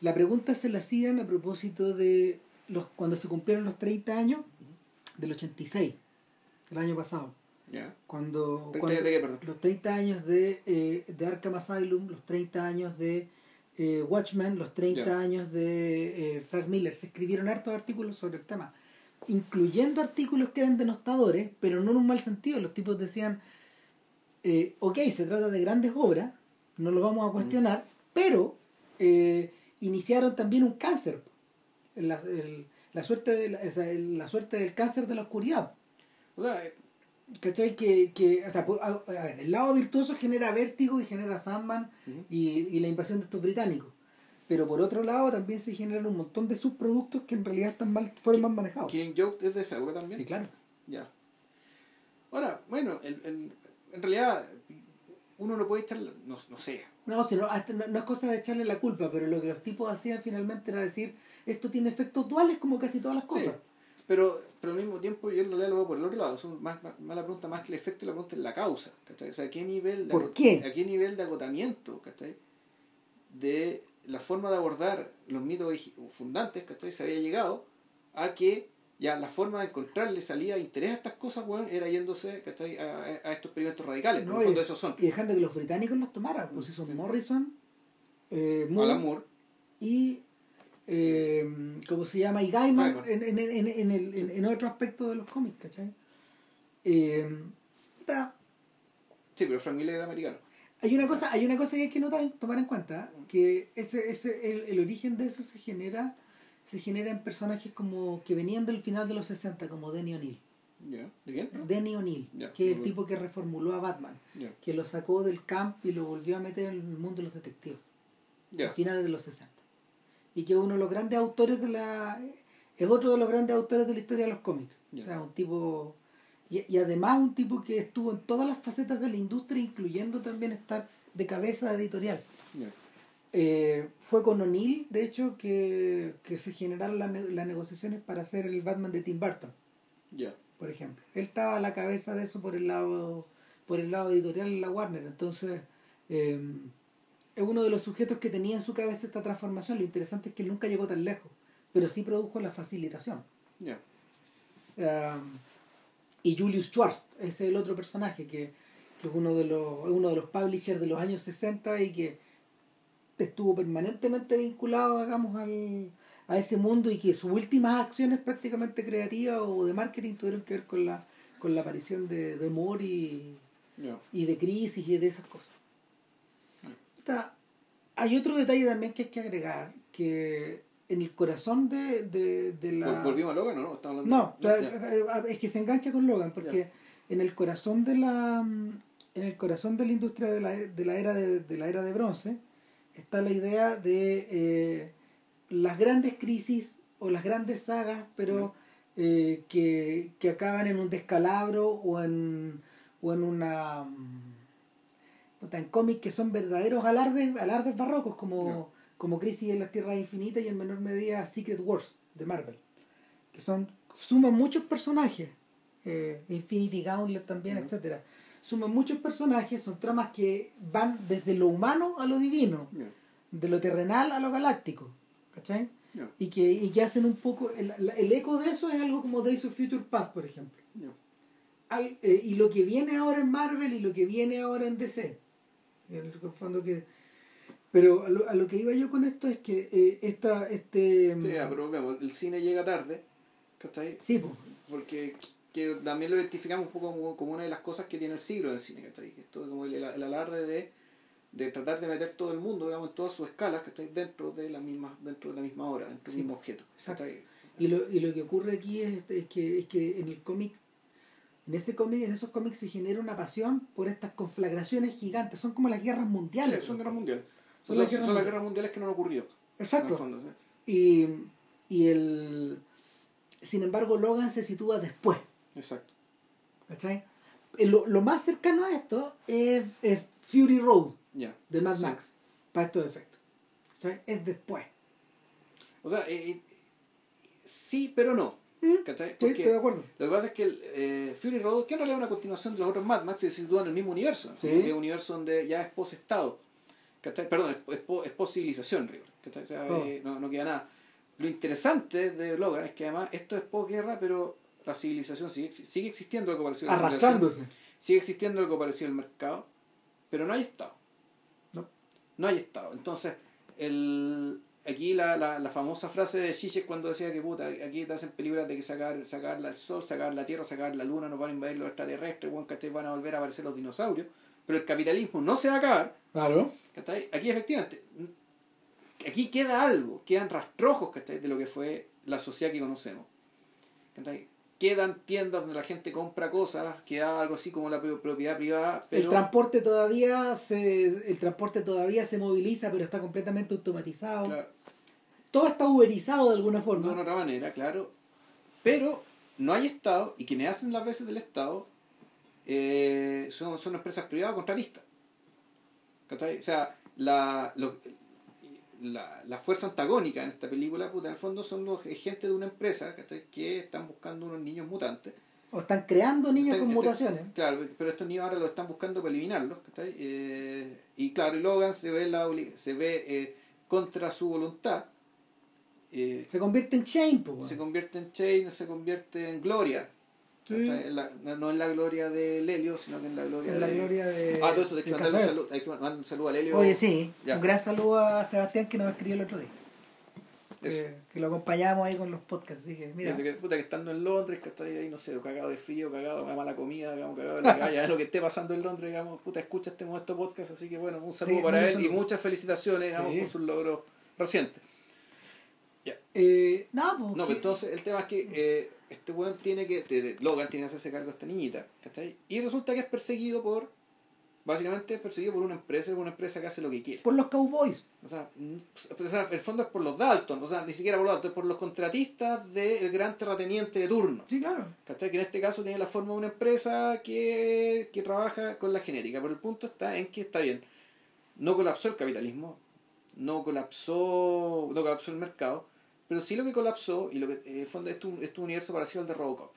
La pregunta se la hacían a propósito de los cuando se cumplieron los 30 años del 86, el año pasado. Cuando, ¿30 cuando- años de qué, perdón? los 30 años de, eh, de Arkham Asylum, los 30 años de eh, Watchmen, los 30 Ya. años de eh, Frank Miller. Se escribieron hartos artículos sobre el tema, incluyendo artículos que eran denostadores, pero no en un mal sentido. Los tipos decían, eh, ok, se trata de grandes obras, no lo vamos a cuestionar, pero iniciaron también un cáncer. La, el- la suerte de la, la suerte del cáncer de la oscuridad. O sea, ¿Cachai? Que, que, o sea, a, a ver, el lado virtuoso genera vértigo y genera Sandman y, y la invasión de estos británicos. Pero por otro lado también se generan un montón de subproductos que en realidad están mal, fueron mal manejados. Killing Joke es de esa época también. Sí, claro. Ya. Ahora, bueno, el, el- en realidad uno no puede echar, no, no sé, No, si no, hasta no, no es cosa de echarle la culpa, pero lo que los tipos hacían finalmente era decir, esto tiene efectos duales como casi todas las cosas. Sí. pero, pero al mismo tiempo yo lo leo por el otro lado. Es más, más, la pregunta más que el efecto, la pregunta es la causa. ¿cachai? O sea, ¿a qué nivel de, ¿Por qué? ¿a qué nivel de agotamiento ¿cachai? de la forma de abordar los mitos fundantes ¿cachai? se había llegado a que ya la forma de encontrarle salida interés a estas cosas bueno, era yéndose ¿cachai? A, a estos experimentos radicales. No, y, esos son. y dejando que los británicos los tomaran. Pues eso son Morrison, eh, Moore, y eh, ¿cómo se llama? Y Gaiman en, en, en, en, el, en, otro aspecto de los cómics, ¿cachai? Eh, sí, pero Frank Miller era americano. Hay una cosa, hay una cosa que hay que notar, tomar en cuenta, que ese, ese, el, el origen de eso se genera, se genera en personajes como que venían del final de los 60, como Denny O'Neill. ¿De quién? Denny O'Neill, que es el tipo que reformuló a Batman, que lo sacó del camp y lo volvió a meter en el mundo de los detectives. A finales de los 60 y que uno de los grandes autores de la es otro de los grandes autores de la historia de los cómics. O sea un tipo y, y, además un tipo que estuvo en todas las facetas de la industria incluyendo también estar de cabeza editorial. Eh, fue con O'Neill de hecho que, que se generaron las, las negociaciones para hacer el Batman de Tim Burton por ejemplo. Él estaba a la cabeza de eso por el lado por el lado editorial de la Warner. Entonces eh, es uno de los sujetos que tenía en su cabeza esta transformación. Lo interesante es que él nunca llegó tan lejos, pero sí produjo la facilitación. Um, y Julius Schwartz es el otro personaje que, es uno de, los, uno de los publishers de los años 60 y que estuvo permanentemente vinculado, digamos, al, a ese mundo y que sus últimas acciones prácticamente creativas o de marketing tuvieron que ver con la, con la aparición de, de y de crisis y de esas cosas hay otro detalle también que hay que agregar, que en el corazón de, de, la... ¿Volvimos a Logan o no? no, es que se engancha con Logan, porque en el corazón de la en el corazón de la industria de la, de la era de, la era de bronce está la idea de eh, las grandes crisis o las grandes sagas, pero eh, que, que acaban en un descalabro o en, o en una en cómics que son verdaderos alardes, alardes barrocos, como, como Crisis en las Tierras Infinitas y en menor medida Secret Wars de Marvel, que son suman muchos personajes, eh, Infinity Gauntlet también, etcétera. Suman muchos personajes, son tramas que van desde lo humano a lo divino, de lo terrenal a lo galáctico, ¿cachai? Y, que, y que hacen un poco, el, el, eco de eso es algo como Days of Future Past, por ejemplo. Eh, y lo que viene ahora en Marvel y lo que viene ahora en DC el fondo que pero a lo, a lo, que iba yo con esto es que eh, esta este sí, pero el cine llega tarde ¿cachai? sí pues porque que también lo identificamos un poco como, una de las cosas que tiene el siglo del cine ¿cachai? esto como el, el, alarde de, de tratar de meter todo el mundo digamos en todas sus escalas ¿cachai? dentro de la misma dentro de la misma obra dentro del mismo objeto Exacto. y lo, y lo que ocurre aquí es, es que es que en el cómic en ese cómic, en esos cómics se genera una pasión por estas conflagraciones gigantes, son como las guerras mundiales. Sí, son guerras mundiales. Son, las, guerras mundiales que no han ocurrido. Exacto. y, y el sin embargo Logan se sitúa después. Exacto. ¿Cachai? Eh, lo, lo más cercano a esto es, Fury Road de Mad Max, para estos efectos. Es después. O sea, eh, eh, sí, pero no. ¿Cachai? Porque estoy de acuerdo. Lo que pasa es que eh, Fury Road, que en realidad es una continuación de los otros Mad Max, se sitúa en el mismo universo. ¿sí? Es un universo donde ya es post-estado. Perdón, es, es, post-civilización, O sea, oh. eh, no, no queda nada. Lo interesante de Logan es que además esto es posguerra, pero la civilización sigue, sigue existiendo algo parecido a la Sigue existiendo algo parecido al mercado, pero no hay Estado. No. No hay Estado. Entonces, el, aquí la, la, la, famosa frase de Zizek cuando decía que puta, aquí te hacen películas de que sacar, sacar el sol, sacar la tierra, sacar la luna, nos van a invadir los extraterrestres, bueno, van a volver a aparecer los dinosaurios, pero el capitalismo no se va a acabar. Claro. Aquí efectivamente, aquí queda algo, quedan rastrojos de lo que fue la sociedad que conocemos quedan tiendas donde la gente compra cosas, queda algo así como la propiedad privada. El transporte todavía se, el transporte todavía se moviliza, pero está completamente automatizado. Todo está uberizado de alguna forma. De otra manera, claro. Pero no hay Estado y quienes hacen las veces del Estado eh, son, son empresas privadas contraristas. O sea, la, la, la fuerza antagónica en esta película, puta, en el fondo son los gente de una empresa ¿cachai? que están buscando unos niños mutantes. O están creando niños Están- con este- mutaciones. Claro, pero estos niños ahora los están buscando para eliminarlos. ¿cachai? Eh, y claro, y Logan se ve, la, se ve eh, contra su voluntad. eh, Se convierte en Shane, po, se convierte en Chain, se convierte en Gloria. La- no, en la gloria de Lelio, sino que en la gloria En la de... gloria de. Ah, todo esto hay que mandarle un saludo, hay que mandar un saludo a Lelio. Oye, sí. Ya. Un gran saludo a Sebastián que nos escribió el otro día. Que, que lo acompañamos ahí con los podcasts. Así que, mira. Que, puta, que estando en Londres, que está ahí, no sé, cagado de frío, cagado de mala comida, digamos, cagado de lo que haya, lo que esté pasando en Londres, digamos, puta, escucha este modesto podcast, así que bueno, un saludo Sí, para él saludo. y muchas felicitaciones, digamos, Sí. por sus logros recientes. Eh, no, pues. No, pero entonces el tema es que eh, este weón tiene que, Logan tiene que hacerse cargo de esta niñita, ¿cachai? Y resulta que es perseguido por, básicamente es perseguido por una empresa, por una empresa que hace lo que quiere. Por los cowboys. O sea, o sea, el fondo es por los Dalton, o sea, ni siquiera por los Dalton, es por los contratistas del gran terrateniente de turno. Sí, claro. ¿Cachai? Que en este caso tiene la forma de una empresa que, que trabaja con la genética. Pero el punto está en que está bien. No colapsó el capitalismo, no colapsó, no colapsó el mercado, pero sí lo que colapsó, y lo que en el fondo es un, es un universo parecido al de Robocop.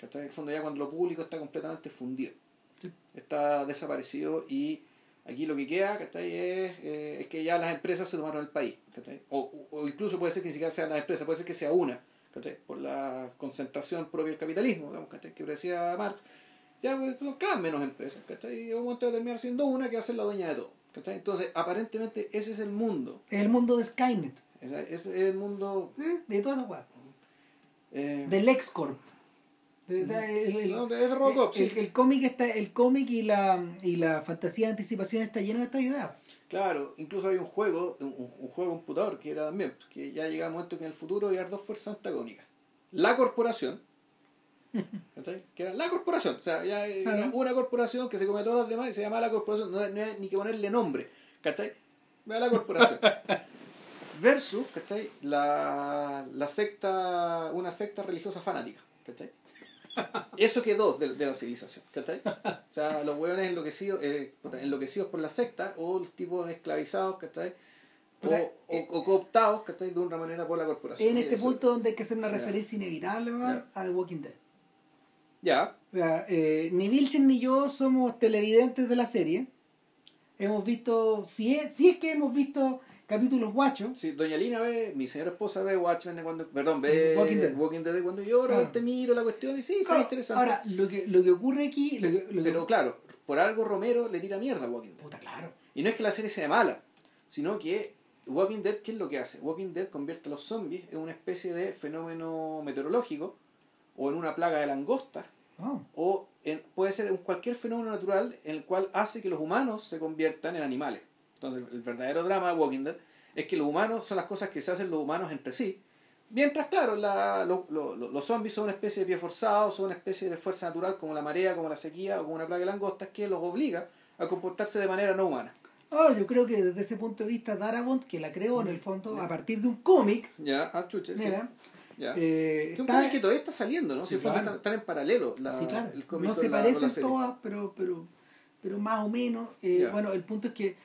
¿Cachai? En el fondo ya cuando lo público está completamente fundido. Sí. Está desaparecido y aquí lo que queda ¿cachai? Es, eh, es que ya las empresas se tomaron el país. ¿cachai? O, o incluso puede ser que ni siquiera sean las empresas, puede ser que sea una. ¿cachai? Por la concentración propia del capitalismo, digamos, ¿cachai? que decía Marx. Ya, pues, cada vez menos empresas, ¿cachai? Y en un momento va a terminar siendo una que va a ser la dueña de todo. ¿cachai? Entonces, aparentemente, ese es el mundo. El mundo de Skynet. Ese es el mundo. ¿eh? De todas esas weas. eh, Del X-Corp. De- el, el- no, de- es de Robocop, el- sí. el cómic está el cómic y la y la fantasía de anticipación está lleno de esta idea Claro, incluso hay un juego, un, un juego computador que era también, que ya llega un momento que en el futuro haber dos fuerzas antagónicas. La corporación, *laughs* ¿cachai? Que era la corporación, o sea, ya era Claro. una corporación que se come a todas las demás y se llama la corporación, no, no hay ni que ponerle nombre, ¿cachai? Era la corporación. *laughs* Versus, ¿cachai? La, la secta, una secta religiosa fanática, ¿cachai? Eso quedó de, de la civilización, ¿cachai? O sea, los hueones enloquecidos, eh, enloquecidos por la secta o los tipos esclavizados, ¿cachai? O, o, o cooptados, ¿cachai? De una manera por la corporación. en este Eso- punto donde hay que hacer una referencia inevitable weón, a The Walking Dead Ya, o sea eh, ni Vilchen ni yo somos televidentes de la serie hemos visto si es, si es que hemos visto capítulos guachos sí, Doña Lina ve, mi señora esposa ve Watchmen de cuando, perdón, ve Walking Dead. Walking Dead de cuando yo Claro. te miro la cuestión y sí, sí, Claro, es interesante. ahora lo que lo que ocurre aquí lo que, lo que- Pero claro, por algo Romero le tira mierda a Walking Dead. puta claro Y no es que la serie sea mala, sino que Walking Dead, ¿qué es lo que hace? Walking Dead convierte a los zombies en una especie de fenómeno meteorológico, o en una plaga de langostas, Ah, o en- puede ser cualquier fenómeno natural en el cual hace que los humanos se conviertan en animales. Entonces, el verdadero drama de Walking Dead es que los humanos son las cosas que se hacen los humanos entre sí. Mientras, claro, la- lo- lo- lo- los zombies son una especie de pie forzado, son una especie de fuerza natural como la marea, como la sequía o como una plaga de langostas que los obliga a comportarse de manera no humana. Ahora, yo creo que desde ese punto de vista Darabont, que la creó en el fondo a partir de un cómic, Ya, ah, chuche, sí. mira, Ya. eh, que un cómic que todavía está saliendo, ¿no? Si Sí, fue claro. están, en paralelo la, sí, claro, el cómic no se la- parecen todas, pero, pero, pero más o menos. eh. Bueno, el punto es que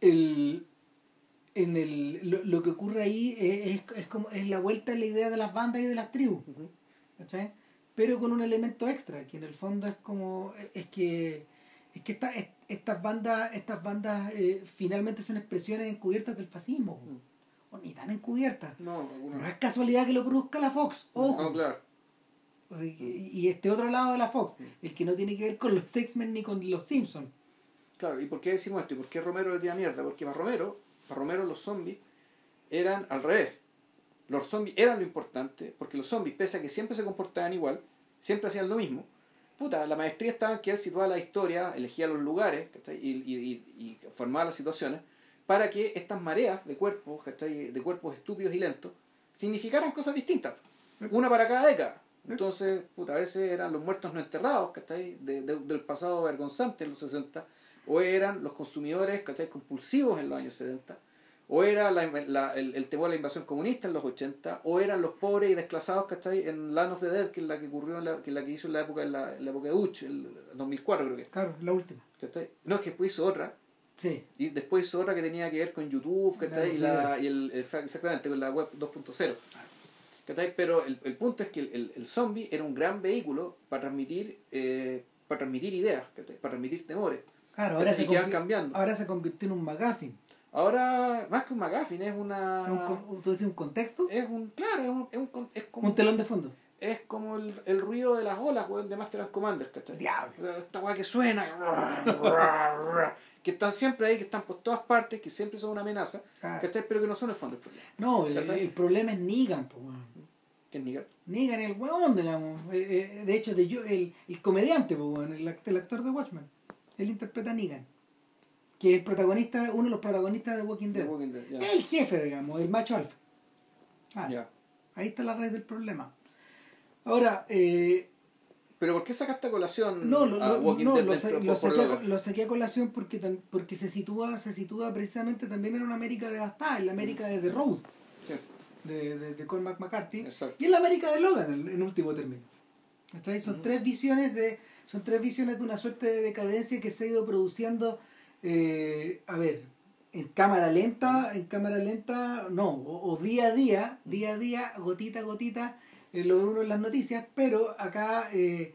el, en el, lo, lo que ocurre ahí es, es, es como es la vuelta en la idea de las bandas y de las tribus. ¿cachai? Pero con un elemento extra, que en el fondo es como es que es que esta- es- estas bandas estas bandas eh, finalmente son expresiones encubiertas del fascismo, o ni tan encubiertas. No, es casualidad que lo produzca la Fox, ojo. No, claro. O sea, y, y este otro lado de la Fox, el que no tiene que ver con los X-Men ni con los Simpsons. Claro, ¿y por qué decimos esto? ¿Y por qué Romero le tira mierda? Porque para Romero, para Romero los zombies eran al revés. Los zombies eran lo importante, porque los zombies, pese a que siempre se comportaban igual, siempre hacían lo mismo, puta, la maestría estaba en que él situaba la historia, elegía los lugares y, y, y formaba las situaciones para que estas mareas de cuerpos, ¿cachai? de cuerpos estúpidos y lentos, significaran cosas distintas. Una para cada década. Entonces, puta, a veces eran los muertos no enterrados, ¿cachai? De, de- del pasado vergonzante en los 60, o eran los consumidores, ¿cachai? Compulsivos en los años 70, o era la, la- el, el temor a la invasión comunista en los 80, o eran los pobres y desclasados, ¿cachai? En Land of the Dead, que es la que ocurrió, en la, que es la que hizo en la época, en la, en la época de Uch, el 2004 creo que. Claro, la última. ¿cachai? No, es que después hizo otra, Sí. Y después hizo otra que tenía que ver con YouTube, ¿cachai? Y, la, y el, exactamente, con la web 2.0. ¿Cachai? Pero el, el punto es que el, el, el zombie era un gran vehículo para transmitir, eh, para transmitir ideas, ¿cachai? Para transmitir temores. Claro, ahora ¿cachai? se, que cambiando. ahora se convirtió en un McGuffin. Ahora, más que un McGuffin, es una... Un ¿Tú dices un contexto? Es un, claro, es, un, es, un- es como, Un telón de fondo. es como el, el ruido de las olas, weón, de Master and Commander, ¿cachai? Diablo. Esta weá que suena, *laughs* que están siempre ahí, que están por todas partes, que siempre son una amenaza, Claro. ¿cachai? Pero que no son el fondo del problema. No, el, problema es Negan, po, weón. ¿Qué es Nigger? Negan el weón, digamos. Eh, eh, De hecho, de yo, el, el comediante, po, weón, el, el actor de Watchmen. Él interpreta a Negan. Que es el protagonista, uno de los protagonistas de Walking Dead. Walking Dead, ya. El jefe, digamos, el macho alfa. Ah, Ya. Ahí está la raíz del problema. Ahora, eh, Pero ¿por qué sacaste a colación no, lo, a Walking no, Dead lo, sa- lo saqué, a, lo saqué a colación porque, porque se sitúa se sitúa precisamente también en una América devastada, en la América de The Road, Sí, de, de, de Cormac McCarthy, exacto. y en la América de Logan, en, en último término. ¿Cachai? Son Ujú. tres visiones de son tres visiones de una suerte de decadencia que se ha ido produciendo, eh, a ver, en cámara lenta, en cámara lenta, no, o, día a día, día a día, gotita a gotita, eh, lo ve uno en las noticias, pero acá eh,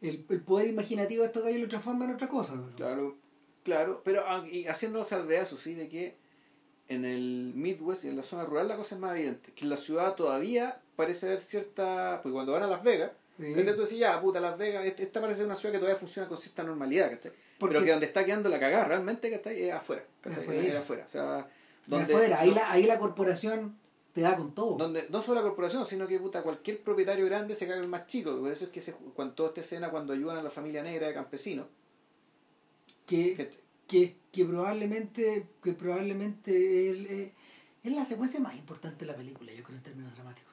el, el poder imaginativo de estos gallos lo transforma en otra cosa. Claro, claro, pero ah, y haciendo salvedad, eso sí, de que en el Midwest y en la zona rural la cosa es más evidente. Que en la ciudad todavía parece haber cierta. Porque cuando van a Las Vegas, Sí. ¿cachai? tú decís, ya, puta, Las Vegas, este- esta parece una ciudad que todavía funciona con cierta normalidad, ¿cachai? Porque- Pero que donde está quedando la cagada realmente, ¿cachai? Es afuera, ¿cachai? afuera. Es afuera. O sea, De donde. afuera, ahí, no- la, ahí la corporación te da con todo. donde no solo la corporación, sino que puta, cualquier propietario grande se caga el más chico. Por eso es que se, cuando toda esta escena cuando ayudan a la familia negra de campesinos. que, que- que, que probablemente que probablemente el, eh, es la secuencia más importante de la película yo creo en términos dramáticos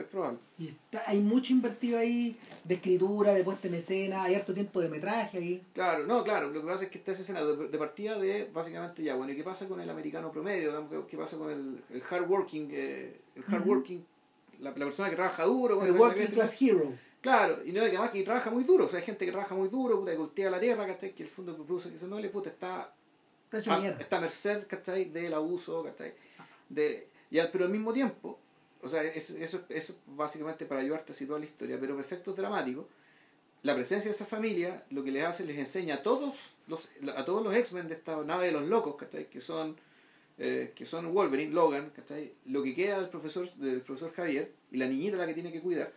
es probable. y está- hay mucho invertido ahí de escritura de puesta en escena hay harto tiempo de metraje ahí Claro, no, claro, lo que pasa es que está esa escena de, de partida de básicamente ya, bueno, ¿y qué pasa con el americano promedio? ¿Qué, qué pasa con el, el hard working, eh, el hard working, la, la persona que trabaja duro? el working que- class hero Claro, y no que además que trabaja muy duro, o sea, hay gente que trabaja muy duro, puta, que cultiva la tierra, ¿cachai? Que el fondo produce que se no le puta está está a, está merced, ¿cachai? Del abuso, ¿cachai? De, pero al mismo tiempo, o sea, es- eso, eso es básicamente para ayudarte a situar la historia, pero efectos dramáticos, la presencia de esa familia lo que les hace, les enseña a todos los, a todos los X-Men de esta nave de los locos, ¿cachai? Que son, eh, que son Wolverine, Logan, ¿cachai? Lo que queda del profesor, del profesor Javier y la niñita la que tiene que cuidar,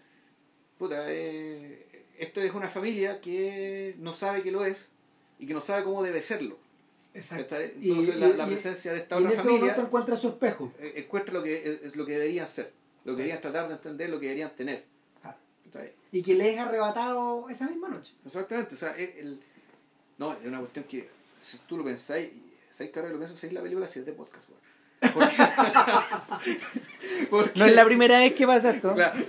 puta, eh, esto es una familia que no sabe que lo es y que no sabe cómo debe serlo. Exacto Entonces y- la, presencia de esta y en otra ese momento familia encuentra su espejo eh, encuentra lo que es, lo que deberían ser, lo que deberían tratar de entender, lo que deberían tener. Y que le es arrebatado esa misma noche Exactamente, o sea, el, no, es una cuestión que si tú lo pensáis, ¿sabes que ahora lo pienso? ¿Sabes la película? Si es de podcast, weón. *laughs* Porque, no es la primera vez que pasa esto Claro.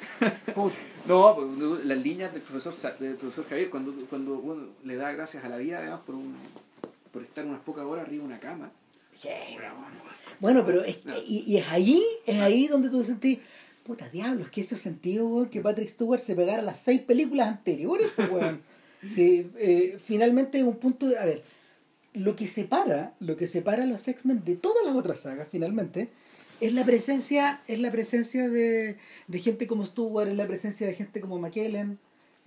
No, pues, las líneas del profesor, del profesor Javier, cuando, cuando uno le da gracias a la vida, además, por, un, por estar unas pocas horas arriba de una cama. Bueno, pero es que, y, y es ahí, es ahí donde tú sentís, puta diablo, es que eso sentido, weón, que Patrick Stewart se pegara las seis películas anteriores, pues, weón. *laughs* Sí, eh, finalmente un punto de, a ver, lo que separa, lo que separa a los X-Men de todas las otras sagas, finalmente, es la presencia, es la presencia de, de gente como Stewart, es la presencia de gente como McKellen.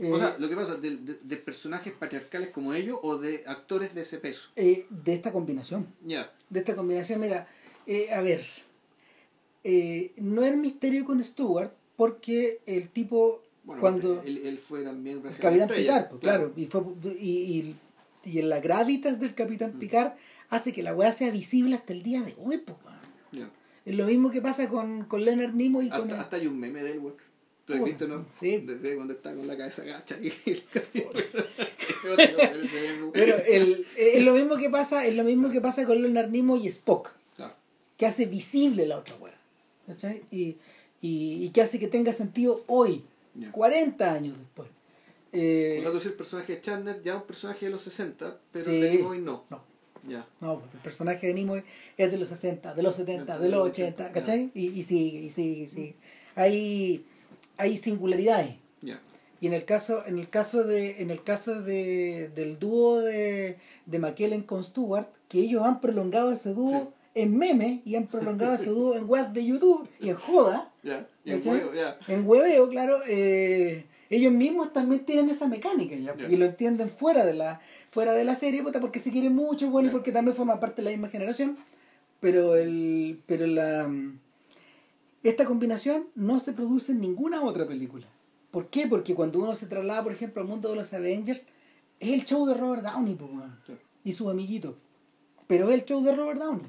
Eh, O sea, lo que pasa, de, de- de personajes patriarcales como ellos o de actores de ese peso. eh, de esta combinación. Ya. de esta combinación. Mira, eh, a ver, eh, no es misterio con Stewart porque el tipo, Bueno, cuando él, él fue también el Capitán Picard, pues, claro, y, fue, y, y, y en la gravitas del Capitán Mm. Picard hace que la weá sea visible hasta el día de hoy, pues, weón. Ya. Es lo mismo que pasa con, con Leonard Nimoy y con... Hasta, hasta hay un meme de él, güey. ¿Tú has visto, no? sí. Desde cuando está con la cabeza gacha y *laughs* el Pero el- es lo mismo que pasa, es lo mismo que pasa con Leonard Nimoy y Spock. Claro. que hace visible la otra weá. ¿cachai? Y, y, y que hace que tenga sentido hoy, Ya. 40 años después. Eh, O sea, tú decís el personaje de Chandler ya un personaje de los 60, pero Sí. de Nimoy no. no, Ya. no, porque el personaje de Nimoy es de los 60, de los 70, de los 80, ¿cachai? Y, y sigue, y sigue, y sigue. Hay, hay singularidades. Ya. Y en el caso, en el caso de, en el caso de, del dúo de, de McKellen con Stewart, que ellos han prolongado ese dúo en memes y han prolongado ese dúo en web de YouTube y en joda. Ya, y en huevo. En hueveo, claro. eh, ellos mismos también tienen esa mecánica ya, y lo entienden fuera de la fuera de la serie puta, porque se quieren mucho bueno y porque también forman parte de la misma generación pero el pero la esta combinación no se produce en ninguna otra película ¿por qué? porque cuando uno se traslada por ejemplo al mundo de los Avengers es el show de Robert Downey Sí. y sus amiguitos pero es el show de Robert Downey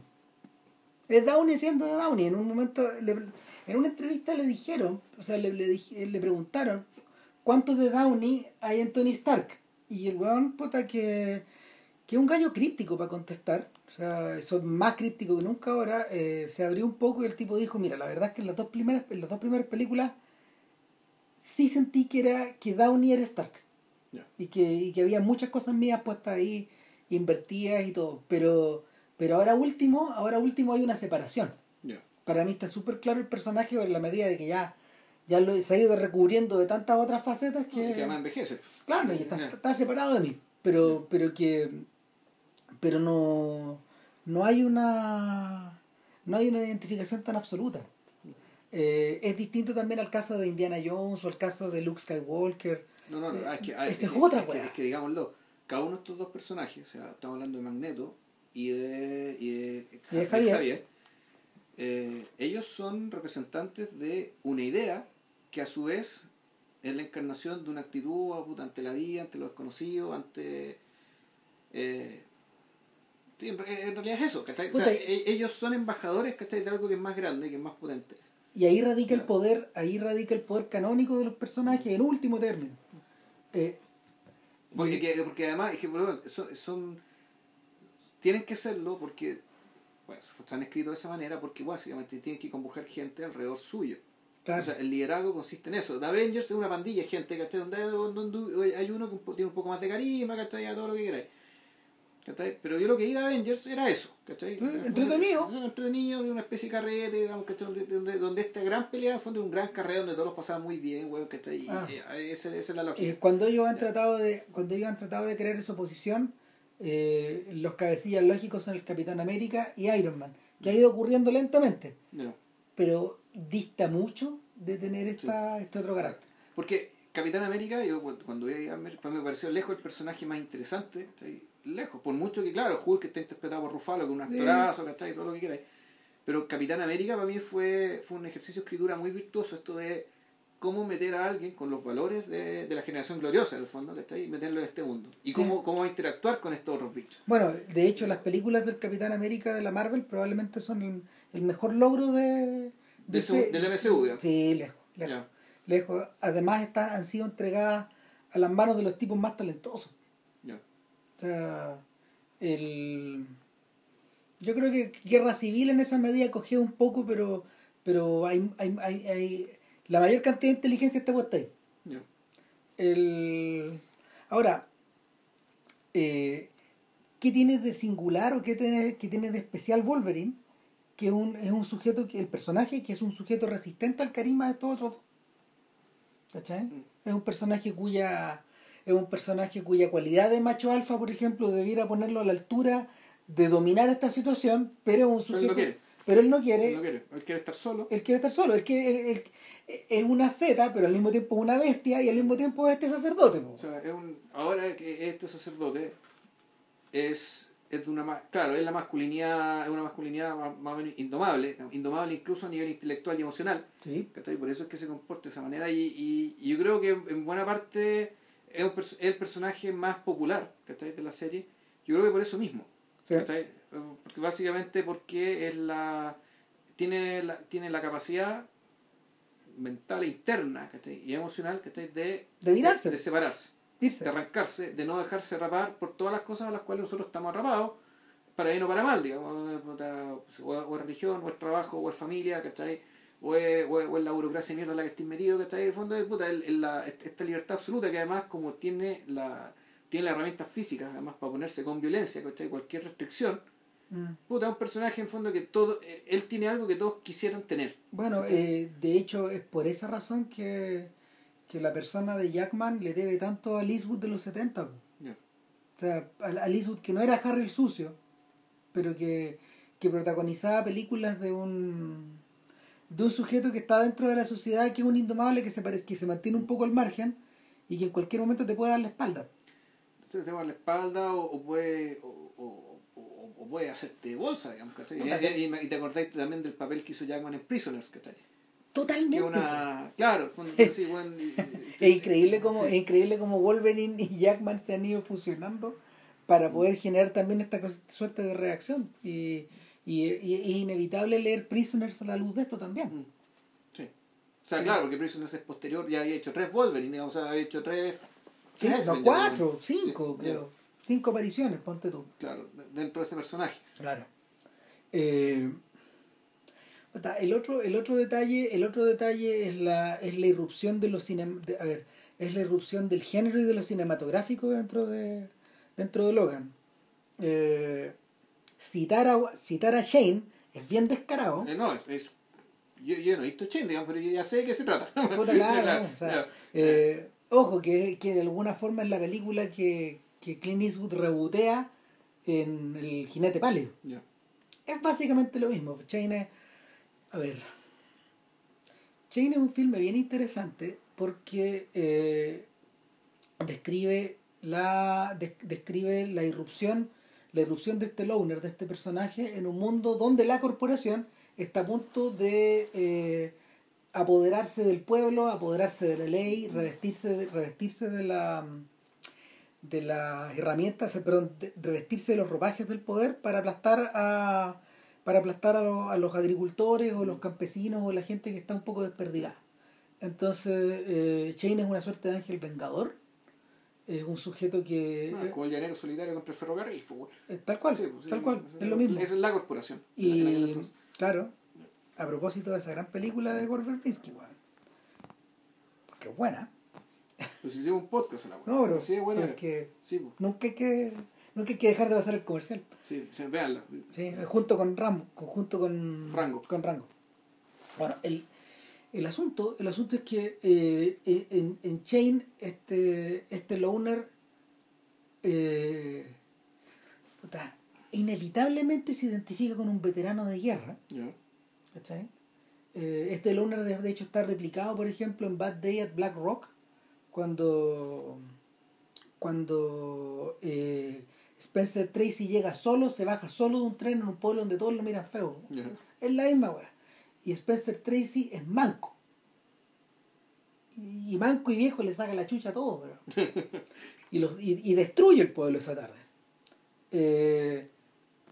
es Downey siendo de Downey en un momento le- en una entrevista le dijeron o sea le, le preguntaron ¿cuántos de Downey hay en Tony Stark? y el weón puta que que es un gallo críptico para contestar, o sea, son más críptico que nunca ahora, eh, se abrió un poco y el tipo dijo, mira, la verdad es que en las dos primeras, en las dos primeras películas sí sentí que era que Downey era Stark Ya. y que, y que había muchas cosas mías puestas ahí, invertidas y todo, pero, pero ahora último, ahora último hay una separación. Ya. Para mí está súper claro el personaje en la medida de que ya, ya lo, se ha ido recubriendo de tantas otras facetas Y que... que además envejece. Claro, y está, Ya. está separado de mí. Pero, pero que. Pero no. No hay una. No hay una identificación tan absoluta. Eh, es distinto también al caso de Indiana Jones o al caso de Luke Skywalker. No, no, no, Eh, es que, esa es otra es que- weá. Es que digámoslo, cada uno de estos dos personajes, o sea, estamos hablando de Magneto y de, y de, Y de Javier. eh, ellos son representantes de una idea que a su vez es la encarnación de una actitud ah, ante la vida, ante lo desconocido, ante... eh, en, re- en realidad es eso, ¿cachai? O sea, e- ellos son embajadores, ¿cachai? De algo que es más grande, que es más potente. Y ahí radica el poder, ahí radica el poder canónico de los personajes en último término. Eh, Porque, que- porque además es que bueno, son, son- tienen que serlo porque bueno, están escritos de esa manera porque básicamente tienen que convocar gente alrededor suyo. claro, O sea, el liderazgo consiste en eso. The Avengers es una pandilla de gente, ¿cachai? Donde, donde hay uno que tiene un poco más de carisma, ¿cachai? A todo lo que queráis. ¿Cachai? Pero yo lo que vi de Avengers era eso, ¿cachai? Sí, entretenido. Entretenido, de una especie de carrete, digamos, ¿cachai? Donde, donde, donde esta gran pelea, en fondo, un gran carrete donde todos los pasaban muy bien, weón, ¿cachai? Ah. esa, esa es la lógica. Eh, cuando ellos han tratado de cuando ellos han tratado de crear esa oposición eh, los cabecillas lógicos son el Capitán América y Iron Man que ha ido ocurriendo lentamente pero dista mucho de tener esta, este otro carácter Porque Capitán América, yo cu- cuando vi a Amer- pues me pareció lejos el personaje más interesante, ¿cachai? Lejos, por mucho que claro, Hulk está interpretado por Rufalo, que es un Sí. actorazo, ¿cachai? todo lo que queráis. Pero Capitán América para mí fue, fue un ejercicio de escritura muy virtuoso, esto de cómo meter a alguien con los valores de, de la generación gloriosa, en el fondo, ¿cachai? y meterlo en este mundo. Y Sí. cómo, cómo interactuar con estos otros bichos. bueno de hecho las películas del Capitán América de la Marvel probablemente son el, el mejor logro de, De ese- del MCU, digamos. sí lejos lejos, lejos. además están, han sido entregadas a las manos de los tipos más talentosos. O sea, el... yo creo que Guerra Civil en esa medida cogió un poco, pero pero hay, hay, hay, hay- la mayor cantidad de inteligencia está puesta ahí. El... Ahora, eh, ¿qué tiene de singular o qué tiene, qué tiene de especial Wolverine? Que un, es un sujeto, que el personaje que es un sujeto resistente al carisma de todos otros dos. ¿Cachai? Mm. Es un personaje cuya es un personaje cuya cualidad de macho alfa, por ejemplo, debiera ponerlo a la altura de dominar esta situación, pero es un Pero él sujeto no quiere. pero él no quiere, Él no quiere, él quiere estar solo. él quiere estar solo, él quiere, él- él- es una zeta, pero al mismo tiempo es una bestia y al mismo tiempo es este sacerdote. po. O sea, es un, ahora que este sacerdote es, es de una claro, es la masculinidad, es una masculinidad más, más o menos indomable, indomable incluso a nivel intelectual y emocional, Sí. ¿cachai? Por eso es que se comporta de esa manera y, y, y yo creo que en buena parte es, un es el personaje más popular, ¿cachai? De la serie. Yo creo que por eso mismo, Sí. ¿cachai? Porque básicamente porque es la tiene la, tiene la capacidad mental e interna ¿cachai? y emocional ¿cachai? de, De de separarse Irse. de arrancarse, de no dejarse rapar por todas las cosas a las cuales nosotros estamos atrapados, para bien o para mal, digamos, eh, o es religión, o es trabajo, o es familia, ¿cachai? O es, o es, o es la burocracia de mierda en la que estés metido, ¿cachai? En el fondo, puta, el- el- la- esta libertad absoluta que además como tiene la tiene las herramientas físicas, además para ponerse con violencia, ¿cachai? Cualquier restricción, Mm. puta, es un personaje en fondo que todo, eh, él tiene algo que todos quisieran tener. Bueno, eh, de hecho es por esa razón que, que la persona de Jackman le debe tanto a Eastwood de los 70. O sea, a Eastwood que no era Harry el sucio, pero que, que protagonizaba películas de un de un sujeto que está dentro de la sociedad, que es un indomable, que se, parece, que se mantiene un poco al margen y que en cualquier momento te puede dar la espalda. Entonces te puede dar la espalda o, puede... O, o, puede hacerte bolsa, digamos, ¿cachai? Y, y, te acordáis también del papel que hizo Jackman en Prisoners, ¿cachai? Totalmente. Una... Claro, sí, bueno, *laughs* es, increíble como, es increíble como Wolverine y Jackman se han ido fusionando para poder generar también esta suerte de reacción. Y, y, es inevitable leer Prisoners a la luz de esto también. Mm. Sí. O sea, claro, porque Prisoners es posterior, ya había hecho tres Wolverine, o sea, había hecho tres... no, cuatro, cinco, creo. Cinco apariciones, ponte tú. Claro, dentro de ese personaje. Claro. Eh, el otro, el otro detalle, el otro detalle es la, es la irrupción de los cine, a ver, es la irrupción del género y de lo cinematográfico dentro de dentro de Logan. Eh, citar a citar a Shane es bien descarado. Eh, no, es, yo, yo, no he visto Shane, digamos, pero yo ya sé de qué se trata. Eh, ojo, que, que de alguna forma es la película que, que Clint Eastwood rebotea en El jinete pálido. Es básicamente lo mismo. Shane es a ver. Chain es un filme bien interesante porque eh, describe la describe la irrupción la irrupción de este loner de este personaje en un mundo donde la corporación está a punto de eh, apoderarse del pueblo apoderarse de la ley revestirse de, revestirse de la de las herramientas perdón, revestirse de los ropajes del poder para aplastar a para aplastar a, los agricultores o los campesinos o la gente que está un poco desperdigada. Entonces, eh, Shane es una suerte de ángel vengador. Es un sujeto que. Ah, como el llanero solidario contra el ferrocarril. Pues, tal cual, pues, tal cual, es, lo mismo. Esa es la corporación. Y, claro, a propósito de esa gran película de Gore Verbinski, porque es buena. Pues hicimos un podcast a la No, pero, sí, bueno, que sí, pues. nunca hay que Nunca hay que dejar de pasar el comercial. Sí, véanla. Sí, junto con Rambo, junto con Rango. Con Rango. Bueno, el, el asunto, el asunto es que eh, en, en Chain, este, este loner eh, inevitablemente se identifica con un veterano de guerra. ¿Cachai? Eh, este loner de, de, hecho está replicado, por ejemplo, en Bad Day at Black Rock, cuando cuando eh, Spencer Tracy llega solo, se baja solo de un tren en un pueblo donde todos lo miran feo. Es la misma weá. Y Spencer Tracy es manco. Y manco y viejo le saca la chucha a todos. *laughs* y, los, y, destruye el pueblo esa tarde. Eh,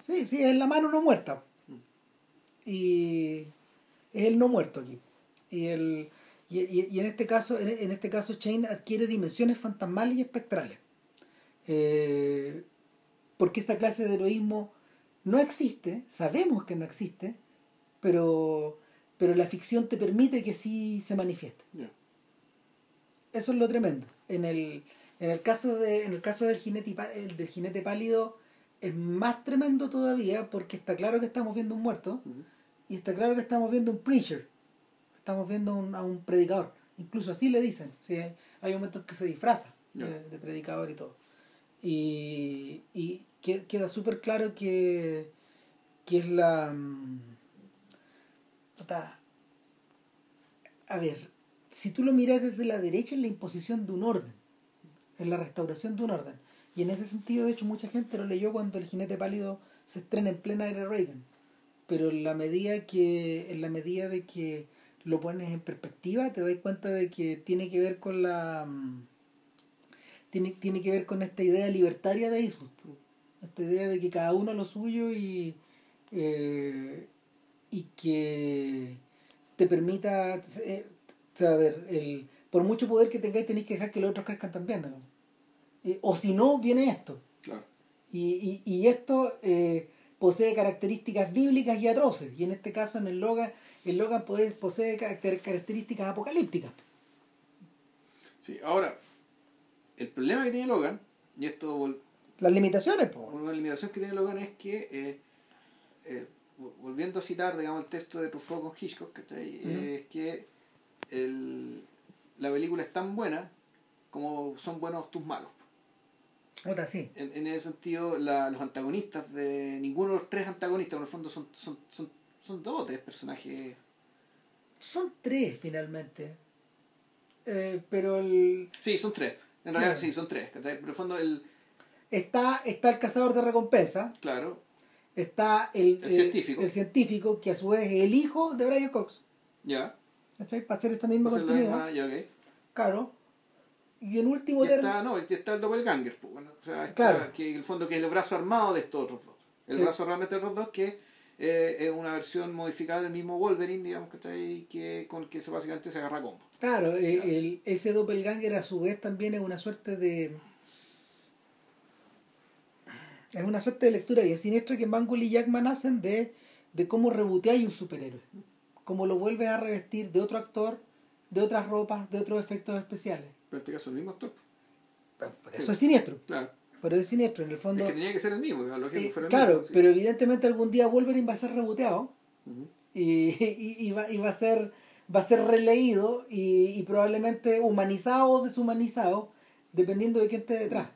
sí, sí, es la mano no muerta. Y es el no muerto aquí. Y, el, y, en este caso, en, este caso, Shane adquiere dimensiones fantasmales y espectrales. Eh, porque esa clase de heroísmo no existe, sabemos que no existe, pero, pero la ficción te permite que sí se manifieste. Eso es lo tremendo. En el, en el caso, de, en el caso del, jinete, del jinete pálido es más tremendo todavía porque está claro que estamos viendo un muerto y está claro que estamos viendo un preacher, estamos viendo a un predicador. Incluso así le dicen. ¿sí? Hay momentos que se disfraza de predicador y todo. Y, y queda súper claro que, que es la... A ver, si tú lo miras desde la derecha es la imposición de un orden, es la restauración de un orden. Y en ese sentido, de hecho, mucha gente lo leyó cuando el jinete pálido se estrena en plena era Reagan. Pero en la medida que, en la medida de que lo pones en perspectiva, te das cuenta de que tiene que ver con la mm, tiene, tiene que ver con esta idea libertaria de Eastwood. Esta idea de que cada uno lo suyo y, eh, y que te permita saber, eh, el, por mucho poder que tengáis tenéis que dejar que los otros crezcan también. Eh, o si no, viene esto. Y, y, y esto posee características bíblicas y atroces. Y en este caso, en el Logan, el Logan posee características apocalípticas. Sí, ahora, el problema que tiene Logan, y esto... Las limitaciones, pues. Una limitación que tiene Logan es que, eh, eh, volviendo a citar, digamos, el texto de Truffaut con Hitchcock, es que el, la película es tan buena como son buenos tus malos. Otra sí. En, en ese sentido, la, los antagonistas de ninguno de los tres antagonistas, en el fondo, son, son, son, son dos o tres personajes. Son tres finalmente. Eh, pero el. Sí, son tres. En Sí. realidad, sí, son tres. Pero en el fondo, el. Está, está el cazador de recompensa. Claro, Está el, El científico. el científico, que a su vez es el hijo de Brian Cox. ya. ¿Cachai? Para hacer esta misma la continuidad. misma- ya. Claro. Y en último Y término. está, no, está el doppelganger, pues, bueno, o sea, está, Claro. que en el fondo que es el brazo armado de estos otros dos. El brazo realmente de los dos que eh, es una versión modificada del mismo Wolverine, digamos, ¿cachai? Que, con que se, básicamente se agarra a combo. Claro, eh, el, ese doppelganger a su vez también es una suerte de. Es una suerte de lectura bien siniestra que Mangold y Jackman hacen de, de cómo reboteáis un superhéroe. Cómo lo vuelves a revestir de otro actor, de otras ropas, de otros efectos especiales. Pero en este caso el mismo actor. Sí. eso es siniestro. Claro. Pero es siniestro, en el fondo. Es que tenía que ser el mismo, digamos, lógico eh, fuera el claro, mismo. sí. pero evidentemente algún día Wolverine va a ser reboteado y, *laughs* y, y va, y va a ser va a ser releído y, y probablemente humanizado o deshumanizado dependiendo de quién esté detrás.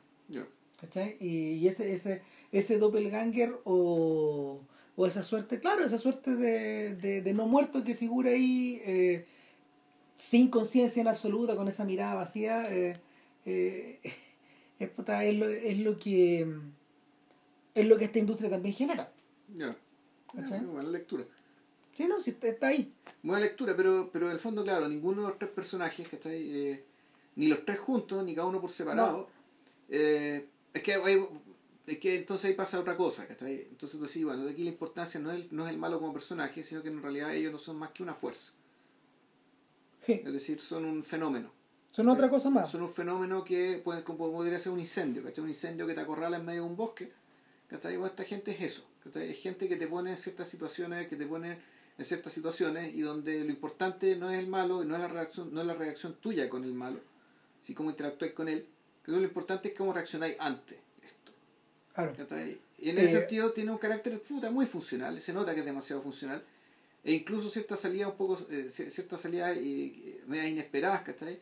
¿Cachai? y, ese ese ese doppelganger o, o esa suerte claro esa suerte de, de, de no muerto que figura ahí eh, sin conciencia en absoluta con esa mirada vacía eh, eh, *laughs* es, lo, es lo que es lo que esta industria también genera Ya. Ya, Buena lectura. sí no si está, está ahí Buena lectura, pero, pero en el fondo, claro, ninguno de los tres personajes, ¿cachai? Ni los tres juntos, ni cada uno por separado. eh, es que hay- es que entonces ahí pasa otra cosa, ¿cachai? Entonces tú decís, bueno, de aquí la importancia no es, el, no es el malo como personaje, sino que en realidad ellos no son más que una fuerza. Sí. Es decir, son un fenómeno. Son otra cosa más. Son un fenómeno que puede, como podría ser un incendio, ¿cachai? Un incendio que te acorrala en medio de un bosque. ¿cachai? Bueno, esta gente es eso. ¿cachai? Es gente que te pone en ciertas situaciones, que te pone en ciertas situaciones y donde lo importante no es el malo y no es la reacción, no es la reacción tuya con el malo, sino cómo interactúas con él. Creo que lo importante es cómo reaccionáis ante esto. Claro. Y en ese Eh, sentido tiene un carácter puta, muy funcional, se nota que es demasiado funcional. E incluso ciertas salidas un poco, eh, ci- ciertas salidas eh, medias inesperadas, ¿cachai?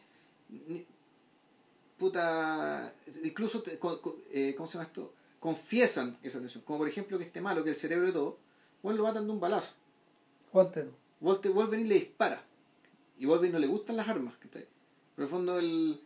Puta, incluso, te- co- co- eh, ¿cómo se llama esto? Confiesan esa tensión. Como por ejemplo que este malo, que el cerebro de todo, bueno, lo matan de un balazo. Cuéntelo. Volte- Wolverine le dispara. Y Wolverine no le gustan las armas, ¿cachai? Pero en el fondo el,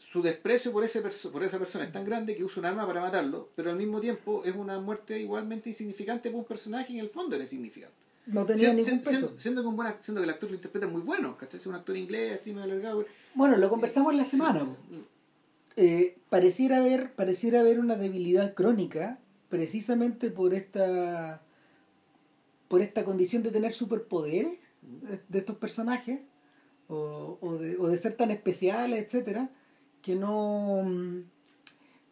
su desprecio por, ese por esa persona es tan grande que usa un arma para matarlo, pero al mismo tiempo es una muerte igualmente insignificante para un personaje que en el fondo era insignificante. No tenía ningún peso. siendo, siendo que un buen siendo que el actor lo interpreta muy bueno, ¿cachai? Es un actor inglés, así medio alargado. Bueno, lo conversamos la semana. Eh, pareciera haber pareciera haber una debilidad crónica precisamente por esta por esta condición de tener superpoderes de- de estos personajes o, o de, o de ser tan especiales etcétera que no mm,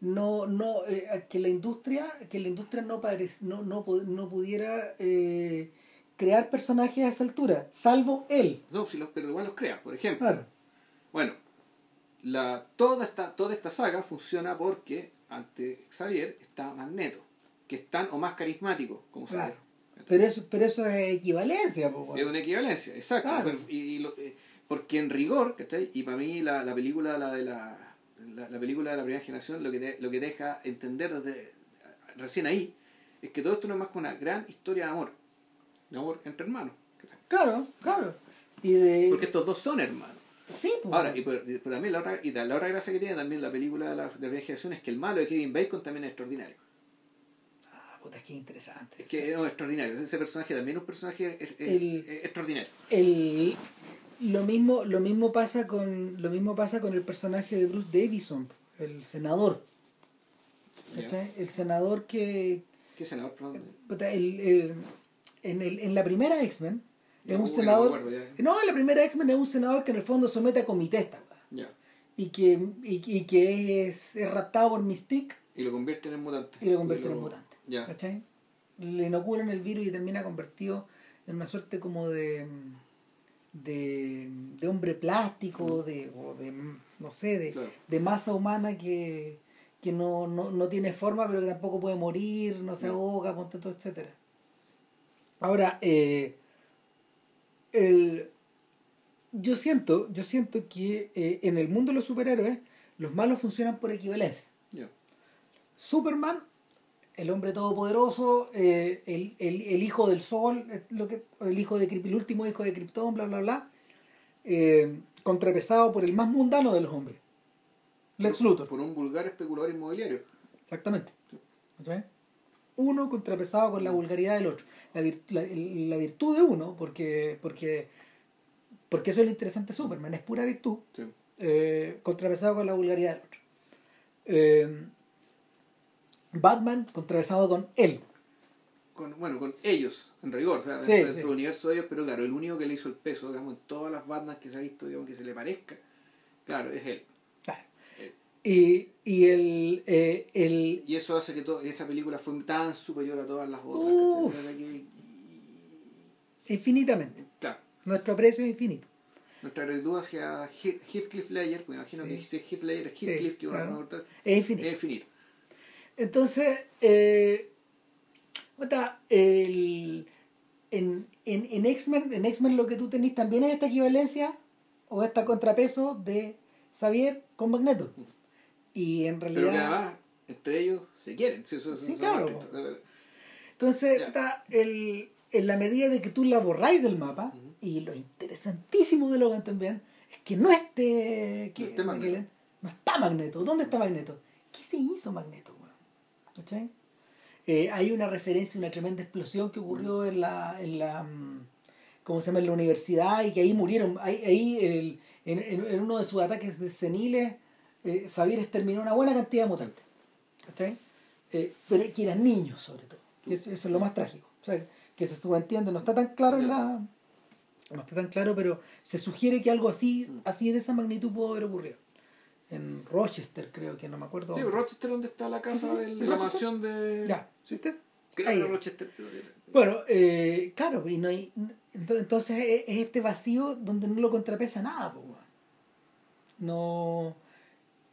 no no eh, que la industria que la industria no parec- no, no, no pudiera eh, crear personajes a esa altura salvo él No, si los, pero igual los crea, por ejemplo. claro Bueno, la, toda, esta, toda esta saga funciona porque ante Xavier está Magneto, que es tan o más carismático como Claro. Xavier. Pero eso, pero eso es equivalencia, po, Es una equivalencia, exacto. Claro. Y lo- eh, porque en rigor, ¿cachai? Y para mí la, la película la de la, la, la película de la primera generación lo que, te- lo que deja entender desde recién ahí es que todo esto no es más que una gran historia de amor. De amor entre hermanos. ¿cachai? Claro, claro. Y de. Porque estos dos son hermanos. sí, po, Ahora, y, pero, pero también la otra, y la, otra gracia que tiene también la película de la, de la primera generación es que el malo de Kevin Bacon también es extraordinario. Ah, puta, es que interesante. Es que es extraordinario. Ese personaje también es un personaje es- es- El- es extraordinario. El, lo mismo, lo mismo pasa con. Lo mismo pasa con el personaje de Bruce Davison, el senador. ¿cachai? El senador que. ¿Qué senador? El, el- en, el, en la primera X-Men es un no senador. acuerdo no, la primera X-Men es un senador que en el fondo somete a comité esta y que, y, y que es, es raptado por Mystique Y lo convierten en mutante. y lo convierten en mutante. Ya. ¿Cachai? Le inoculan el virus y termina convertido en una suerte como de de, de hombre plástico, de, o de no sé, de, Claro. de masa humana que, que no, no, no tiene forma pero que tampoco puede morir, no se ahoga, todo, etcétera. Ahora, eh, el, yo siento, yo siento que eh, en el mundo de los superhéroes los malos funcionan por equivalencia. Superman, el hombre todopoderoso, eh, el, el, el hijo del sol, eh, lo que, el hijo de el último hijo de Krypton, bla bla bla, eh, contrapesado por el más mundano de los hombres, Lex Luthor. Por un vulgar especulador inmobiliario. Exactamente. Uno contrapesado con la vulgaridad del otro. La, la- la virtud de uno, porque, porque, porque eso es lo interesante de Superman, es pura virtud, Sí. eh, contrapesado con la vulgaridad del otro. Batman contrapesado con él. Con, bueno, con ellos, en rigor, o sea, Sí, dentro, sí. del universo de ellos, pero claro, el único que le hizo el peso, digamos, en todas las bandas que se ha visto, digamos, que se le parezca, claro, es él. Claro. Él. Y, y el, eh, el, Y eso hace que to- esa película fue tan superior a todas las otras. Infinitamente. claro, Nuestro aprecio es infinito. nuestra gratitud hacia Heath- Heathcliff Ledger, me imagino Sí. que si es Heath Ledger, Heathcliff, que una claro. mortal, Es infinito. es infinito. Entonces, eh, el, en, en, en X-Men en X-Men lo que tú tenés también es esta equivalencia o esta contrapeso de Xavier con Magneto. Y en Pero realidad... que además, entre ellos, se quieren. Sí, eso- eso- Sí, eso- claro. Entonces, puta, el, en la medida de que tú la borráis del mapa, y lo interesantísimo de Logan también, es que no esté... Que, No esté Magneto. No está Magneto. ¿Dónde está Magneto? ¿Qué se hizo Magneto? ¿Cachai? Eh, hay una referencia, una tremenda explosión que ocurrió en la, en la mm, ¿cómo se llama? la universidad y que ahí murieron, ahí, ahí en, el- en, en- uno de sus ataques de seniles, eh, Xavier exterminó una buena cantidad de mutantes. ¿Cachai? Eh, pero que eran niños sobre todo. Eso, es lo más trágico. O sea, que se subentiende, no está tan claro en la. No está tan claro, pero se sugiere que algo así, así de esa magnitud pudo haber ocurrido. En Rochester, creo que no me acuerdo. Sí, dónde. Rochester, donde está la casa Sí, sí, sí, de la Rochester. mansión de. Ya, ¿viste? Creo Ahí. que Rochester, pero. Bueno, eh, claro, y no hay, ento- entonces es es este vacío donde no lo contrapesa nada, weón. No.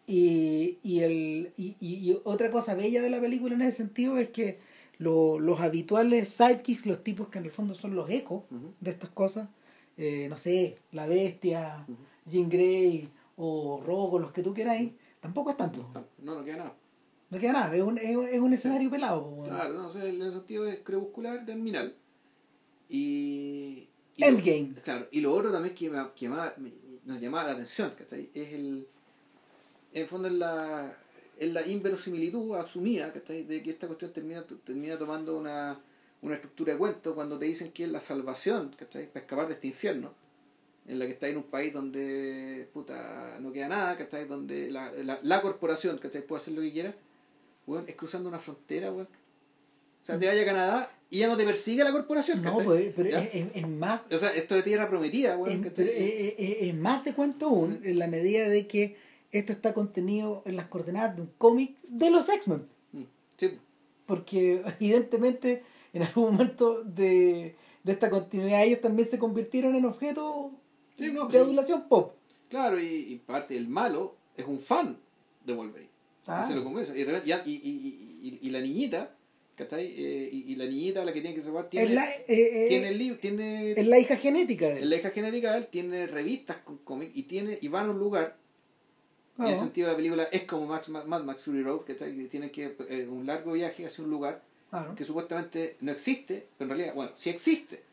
Y, y, el, y, y- otra cosa bella de la película en ese sentido es que lo- los habituales sidekicks, los tipos que en el fondo son los ecos de estas cosas, eh, no sé, la bestia, Ujú. Jean Grey o Rogo, los que tú queráis, tampoco están, po. No, no, queda nada. no queda nada, es un, es un- es un escenario pelado. weón. Claro, no, o sea, el sentido es crepuscular, terminal. Y. y Endgame. Lo, claro, y lo otro también que, me, que me- me- nos llamaba la atención, ¿cachai? Es el. En el fondo es la, es la inverosimilitud asumida, ¿cachai? De que esta cuestión termina, termina tomando una, una estructura de cuento cuando te dicen que es la salvación, ¿cachai? Para escapar de este infierno. En la que está en un país donde puta, no queda nada, ¿cachai? Donde la, la, la corporación, ¿cachai? Puede hacer lo que quiera. Weón, es cruzando una frontera, weón. O sea, te vaya a Canadá y ya no te persigue la corporación, No, pues, pero es, es- es más O sea, esto de tierra prometida, weón. Es, ¿cachai? es- más de cuento aún, en la medida de que esto está contenido en las coordenadas de un cómic de los X-Men. Mm, Sí, Porque evidentemente en algún momento de, de esta continuidad ellos también se convirtieron en objetos Sí, no, de sí. adulación pop. claro, y, y parte del malo es un fan de Wolverine. Ah. Y se lo convence. Y, y, y, y, y la niñita, ¿cachai? Eh, y, y la niñita, la que tiene que salvar, tiene, es, la, eh, eh, tiene el libro, tiene es la hija genética de él. la hija genética de él, tiene revistas con cómics y tiene y van a un lugar Ah, En el sentido de la película es como Max, Mad Max Fury Road, que tienen que eh, un largo viaje hacia un lugar claro. que supuestamente no existe, pero en realidad, bueno, sí existe,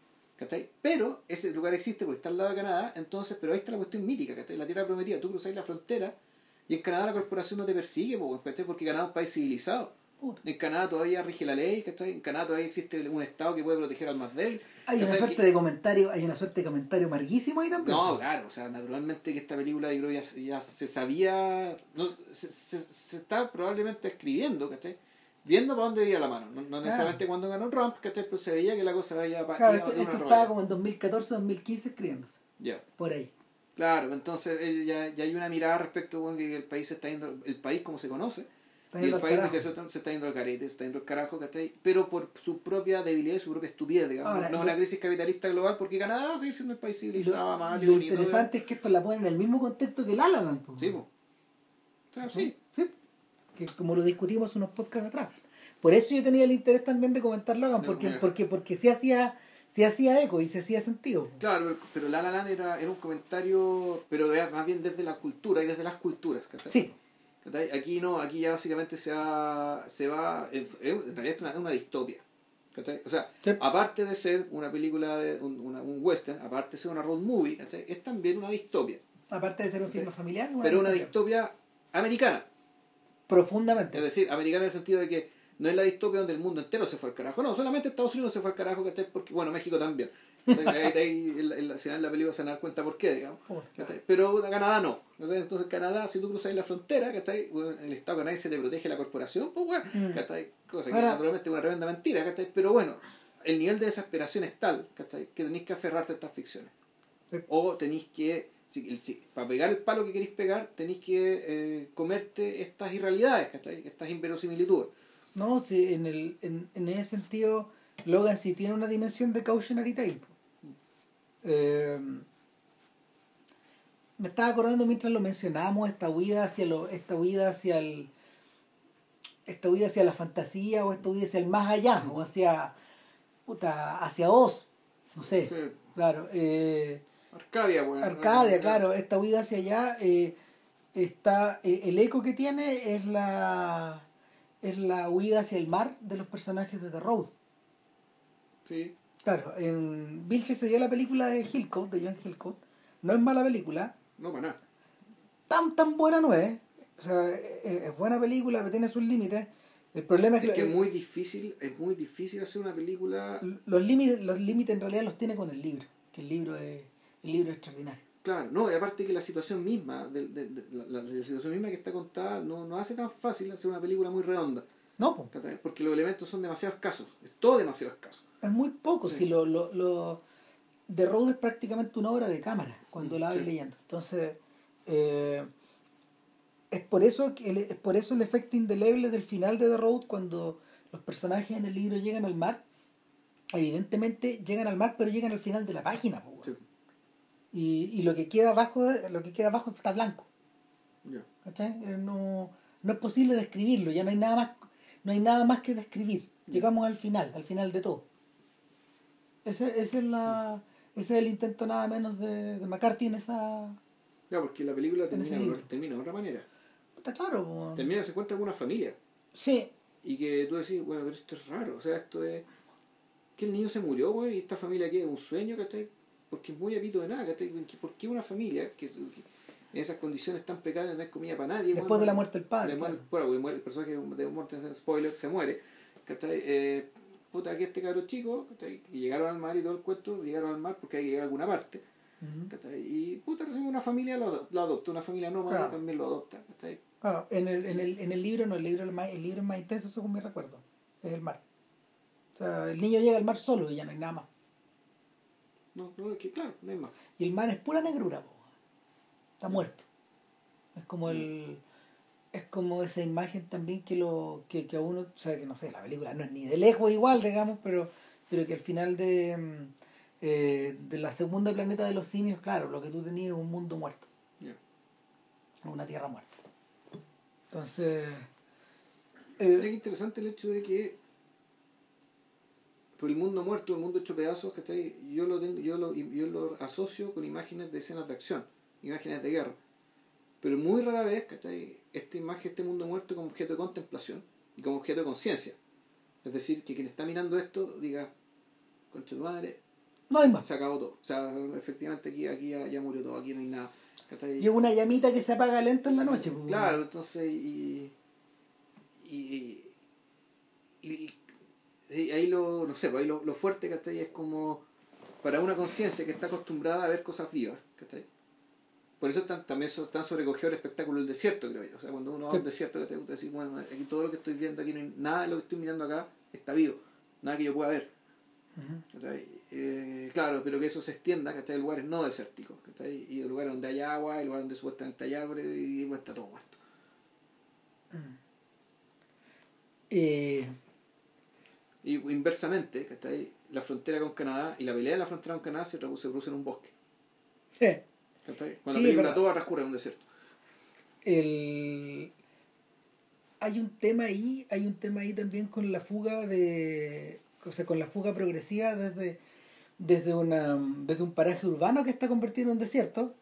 ¿cachai? Pero ese lugar existe porque está al lado de Canadá, entonces, pero ahí está la cuestión mítica, ¿cachai? La tierra prometida, tú cruzas la frontera y en Canadá la corporación no te persigue, ¿cachai? Porque Canadá es un país civilizado. En Canadá todavía rige la ley, ¿cachai? En Canadá todavía existe un Estado que puede proteger al más débil. Hay una suerte Que- de comentario, hay una suerte de comentario amarguísimo ahí también. no, claro, o sea, naturalmente que esta película yo creo ya, ya se sabía, no, se, se, se está probablemente escribiendo, ¿cachai? Viendo para dónde iba la mano, no, no necesariamente cuando ganó Trump, ¿cachai? Pero se veía que la cosa iba para Claro, iba esto, de esto estaba como en 2014, 2015 escribiéndose, Ya, por ahí. claro, entonces eh, ya, ya hay una mirada respecto bueno, que el país se está yendo, el país como se conoce, y el país carajo. que se, se está yendo al carete, se está yendo al carajo, ¿cachai? Pero por su propia debilidad y su propia estupidez, digamos, Ahora, no es lo- una crisis capitalista global, porque Canadá sigue siendo el país civilizado, Lo, más lo interesante es que esto la pone en el mismo contexto que el La La Land. Sí, po. O sea, sí. Sí, que como lo discutimos unos podcasts atrás. Por eso yo tenía el interés también de comentar Logan, No, porque, mira. porque, porque sí hacía, sí hacía eco y se hacía sentido. Claro, pero, pero La La Land era, era un comentario, pero más bien desde la cultura y desde las culturas. ¿cachai? Sí, ¿Cachai? Aquí no, aquí ya básicamente se va, se va en, en realidad es una, una distopia. ¿cachai? O sea, Sí. aparte de ser una película, de un, una- un western, aparte de ser una road movie, ¿cachai? es también una distopia. aparte de ser un film familiar, una Pero una distopia americana. Profundamente. Es decir, americana en el sentido de que no es la distopia donde el mundo entero se fue al carajo. No, solamente Estados Unidos se fue al carajo, ¿cachai? Porque, bueno, México también. ¿cachai? Ahí, en la- en película se van a dar cuenta por qué, digamos. ¿cachai? Pero Canadá no. Entonces Canadá, si tú cruzas la frontera, ¿cachai? El Estado canadiense te protege la corporación, pues bueno, Mm. ¿cachai? Cosa que Ahora- naturalmente es una tremenda mentira, ¿cachai? Pero bueno, el nivel de desesperación es tal, ¿cachai? Que tenéis que aferrarte a estas ficciones. O tenéis que, si, si- para pegar el palo que queréis pegar, tenéis que eh, comerte estas irrealidades, ¿cachai? Estas inverosimilitudes. No, sí, en, el, en, en ese sentido, Logan sí tiene una dimensión de cautionary tale. Eh, me estaba acordando mientras lo mencionábamos, esta huida hacia lo, esta huida hacia el esta huida hacia la fantasía o esta huida hacia el más allá o hacia puta, hacia Oz no sé Sí. claro eh, Arcadia, weón. Arcadia, claro, esta huida hacia allá eh, está eh, el eco que tiene es la es la huida hacia el mar de los personajes de The Road. Sí. Claro, en Vilche se vio la película de Hillcoat, de John Hillcoat. No es mala película, No, para nada. tan tan buena no es. O sea, es, es buena película, pero tiene sus límites. El problema es que, Es que lo- es muy difícil, es muy difícil hacer una película. los límites los límites en realidad los tiene con el libro, que el libro es el libro es extraordinario. Claro, no, y aparte que la situación misma, de, de- de- la, situación misma que está contada, no, no hace tan fácil hacer una película muy redonda. No, po. Porque los elementos son demasiado escasos. Es todo demasiado escaso. Es muy poco, Sí. si lo, lo, lo The Road es prácticamente una obra de cámara cuando la vas Sí. leyendo. Entonces, eh, es por eso que el, es por eso el efecto indeleble del final de The Road cuando los personajes en el libro llegan al mar, evidentemente llegan al mar, pero llegan al final de la página, po. Sí. Y, y lo que queda abajo, lo que queda abajo está blanco. Eh, No, no es posible describirlo, ya no hay nada más, no hay nada más que describir. Llegamos al final, al final de todo. Ese, ese es la, ese es el intento nada menos de, de McCarthy en esa. Ya, porque la película termina, de otra manera. Está claro. Termina, se encuentra con una familia. Sí, Y que tú decís, bueno, pero esto es raro. O sea, esto es. Que el niño se murió, güey, y esta familia aquí es un sueño, ¿cachai? Porque es muy apito de nada, ¿cachai? ¿Por qué una familia que, en esas condiciones tan precarias no es comida para nadie? después de la muerte del padre. Claro. bueno, el personaje de Mortensen, spoiler, se muere. ¿cachai? Eh, puta, que este cabro chico, ¿cachai? y llegaron al mar y todo el cuento, llegaron al mar porque hay que llegar a alguna parte. Ujú. ¿cachai? Y puta, recibe una familia, lo, lo adopta, una familia nómada Claro. también lo adopta. ¿cachai? Claro, en el, en, el, en el libro no, el libro, es más- el libro es más intenso según mi recuerdo. Es el mar. O sea, el niño llega al mar solo y ya no hay nada más. No, no, es que claro, no hay más. Y el mar es pura negrura, po. está muerto. Es como el es como esa imagen también que lo que, que a uno, o sea, que no sé, la película no es ni de lejos igual, digamos, pero pero que al final de mm, eh, de la segunda planeta de los simios, claro, lo que tú tenías es un mundo muerto, una tierra muerta. Entonces, Es eh, interesante el hecho de que por el mundo muerto, el mundo hecho pedazos, ¿cachai? Yo lo tengo, yo lo, yo lo asocio con imágenes de escenas de acción, imágenes de guerra. Pero muy rara vez, ¿cachai? Esta imagen, este mundo muerto como objeto de contemplación y como objeto de conciencia. Es decir, que quien está mirando esto diga, concha tu madre, no hay más. se acabó todo. O sea, efectivamente aquí, aquí ya, ya murió todo, aquí no hay nada. ¿cachai? Y es una llamita que se apaga lento en la noche. po. Claro, entonces, y, y- y ahí lo, no sé, pues ahí lo, lo fuerte, ¿cachai? Es como para una conciencia que está acostumbrada a ver cosas vivas, ¿cachai? Por eso tan, también so- tan sobrecogido el espectáculo del desierto, creo yo. O sea, cuando uno va a un desierto, ¿cachai? Usted dice, bueno, aquí todo lo que estoy viendo aquí, no hay- nada de lo que estoy mirando acá está vivo, nada que yo pueda ver. Eh, claro, pero que eso se extienda, ¿cachai? Lugares no desérticos, ¿cachai? Y lugares donde hay agua, en lugares donde supuestamente hay árboles y pues está todo muerto. Eh, Y inversamente, ¿cachai? La frontera con Canadá y la pelea en la frontera con Canadá se, produce en un bosque. eh, ¿cachai? Cuando Sí, la película toda transcurre en un desierto. el hay un tema ahí hay un tema ahí también con la fuga de o sea con la fuga progresiva desde desde, una, desde un paraje urbano que está convertido en un desierto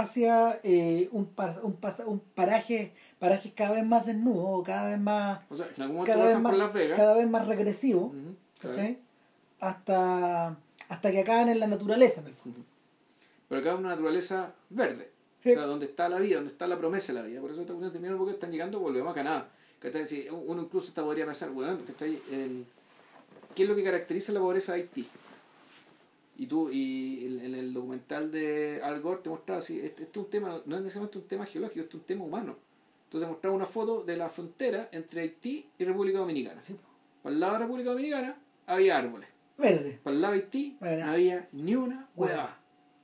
hacia eh, un, pa- un, pas- un paraje parajes cada vez más desnudo, cada vez más O sea, en algún momento cada vez más, por Las Vegas. cada vez más regresivo, claro. ¿cachai? hasta, hasta que acaban en la naturaleza en el fondo. Pero acá es una naturaleza verde. Sí. O sea, donde está la vida, donde está la promesa de la vida. Por eso esta cuestión termina porque están llegando, volvemos a Canadá. ¿Cachai? Si uno incluso hasta podría pensar, weón, ¿cachai? El- ¿qué es lo que caracteriza la pobreza de Haití? Y tú, y en en el documental de Al Gore te mostraba así, este, este es un tema, no es necesariamente un tema geológico, este es un tema humano. Entonces mostraba una foto de la frontera entre Haití y República Dominicana. Sí. Para el lado de República Dominicana había árboles. Verde. Para el lado de Haití Bueno. no había ni una hueva.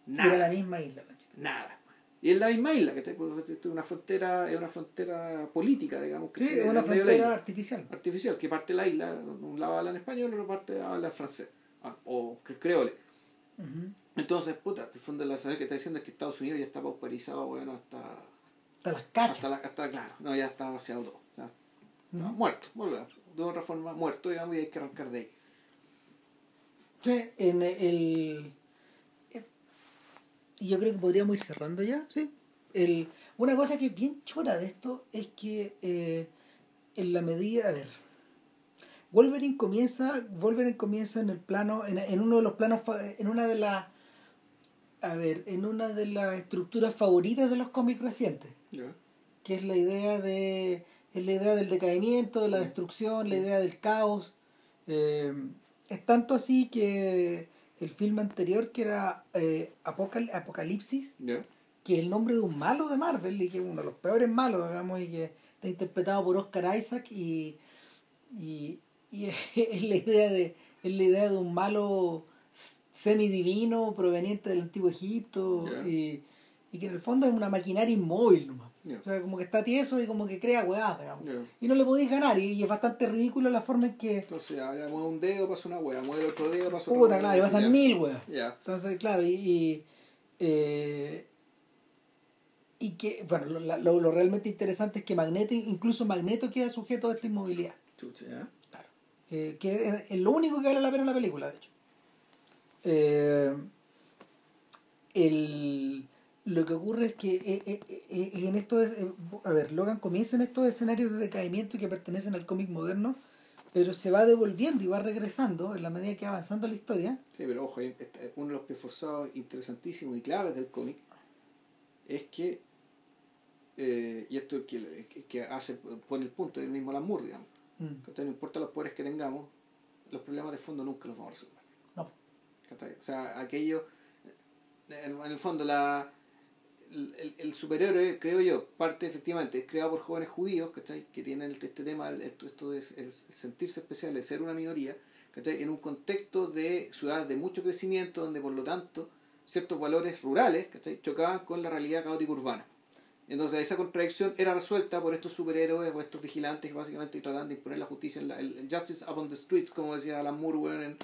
Nada. Era la misma isla. Nada. Y es la misma isla, que está- pues, es una frontera, es una frontera política, digamos, que Sí, es una frontera artificial. artificial, que parte de la isla, un lado habla en español, otro parte habla en francés, ah, o cre- Entonces, puta, el fondo la saber que está diciendo es que Estados Unidos ya está pauperizado, bueno, hasta, Hasta las cachas. hasta, la, hasta claro, no, ya está vaciado todo. sea, está Ujú. muerto, volvemos, de otra forma muerto, digamos, y hay que arrancar de ahí. Sí, en el. eh, Y yo creo que podríamos ir cerrando ya, sí. El, una cosa que es bien chora de esto es que eh, en la medida. A ver. Wolverine comienza. Wolverine comienza en el plano. En, en uno de los planos. En una de las. A ver, en una de las estructuras favoritas de los cómics recientes. Que es la idea de es la idea del decaimiento, de la destrucción, la idea del caos. Eh, es tanto así que el filme anterior, que era eh, Apocal- Apocalipsis, que es el nombre de un malo de Marvel y que es uno de los peores malos, digamos, y que está interpretado por Oscar Isaac y, y, *laughs* y es la idea de es la idea de un malo semidivino proveniente del antiguo Egipto y, y que en el fondo es una maquinaria inmóvil nomás. Ya. O sea, como que está tieso y como que crea weá, digamos. Y no le podéis ganar y, y es bastante ridículo la forma en que Entonces, ya, ya mueve un dedo, pasa una hueá, mueve el otro dedo, pasa otra puta, claro, y pasan mil weas. Ya. Entonces, claro, y, y, eh, y que, bueno, lo, lo- lo realmente interesante es que Magneto, incluso Magneto queda sujeto a esta inmovilidad. Chucha, ya. Claro. Que, es, es lo único que vale la pena en la película, de hecho. Eh, el, lo que ocurre es que eh, eh, eh, eh, en esto es, eh, a ver, Logan comienza en estos escenarios de decaimiento que pertenecen al cómic moderno, pero se va devolviendo y va regresando en la medida que va avanzando la historia. Sí, pero ojo, está- uno de los pies forzados interesantísimos y claves del cómic es que, eh, y esto es que, que- hace, pone el punto, el mismo Lamour, digamos, Mm. no importa los poderes que tengamos, los problemas de fondo nunca los vamos a resolver. No. O sea, aquello, en, el fondo, la, el, el superhéroe, creo yo, parte efectivamente, es creado por jóvenes judíos, ¿cachai? Que tienen este tema, el- esto, esto de el sentirse especial, de ser una minoría, ¿cachai? En un contexto de ciudades de mucho crecimiento, donde por lo tanto ciertos valores rurales, ¿cachai? Chocaban con la realidad caótica urbana. Entonces esa contradicción era resuelta por estos superhéroes o estos vigilantes que básicamente tratan de imponer la justicia, en la, el, justice upon the streets, como decía Alan Moore en,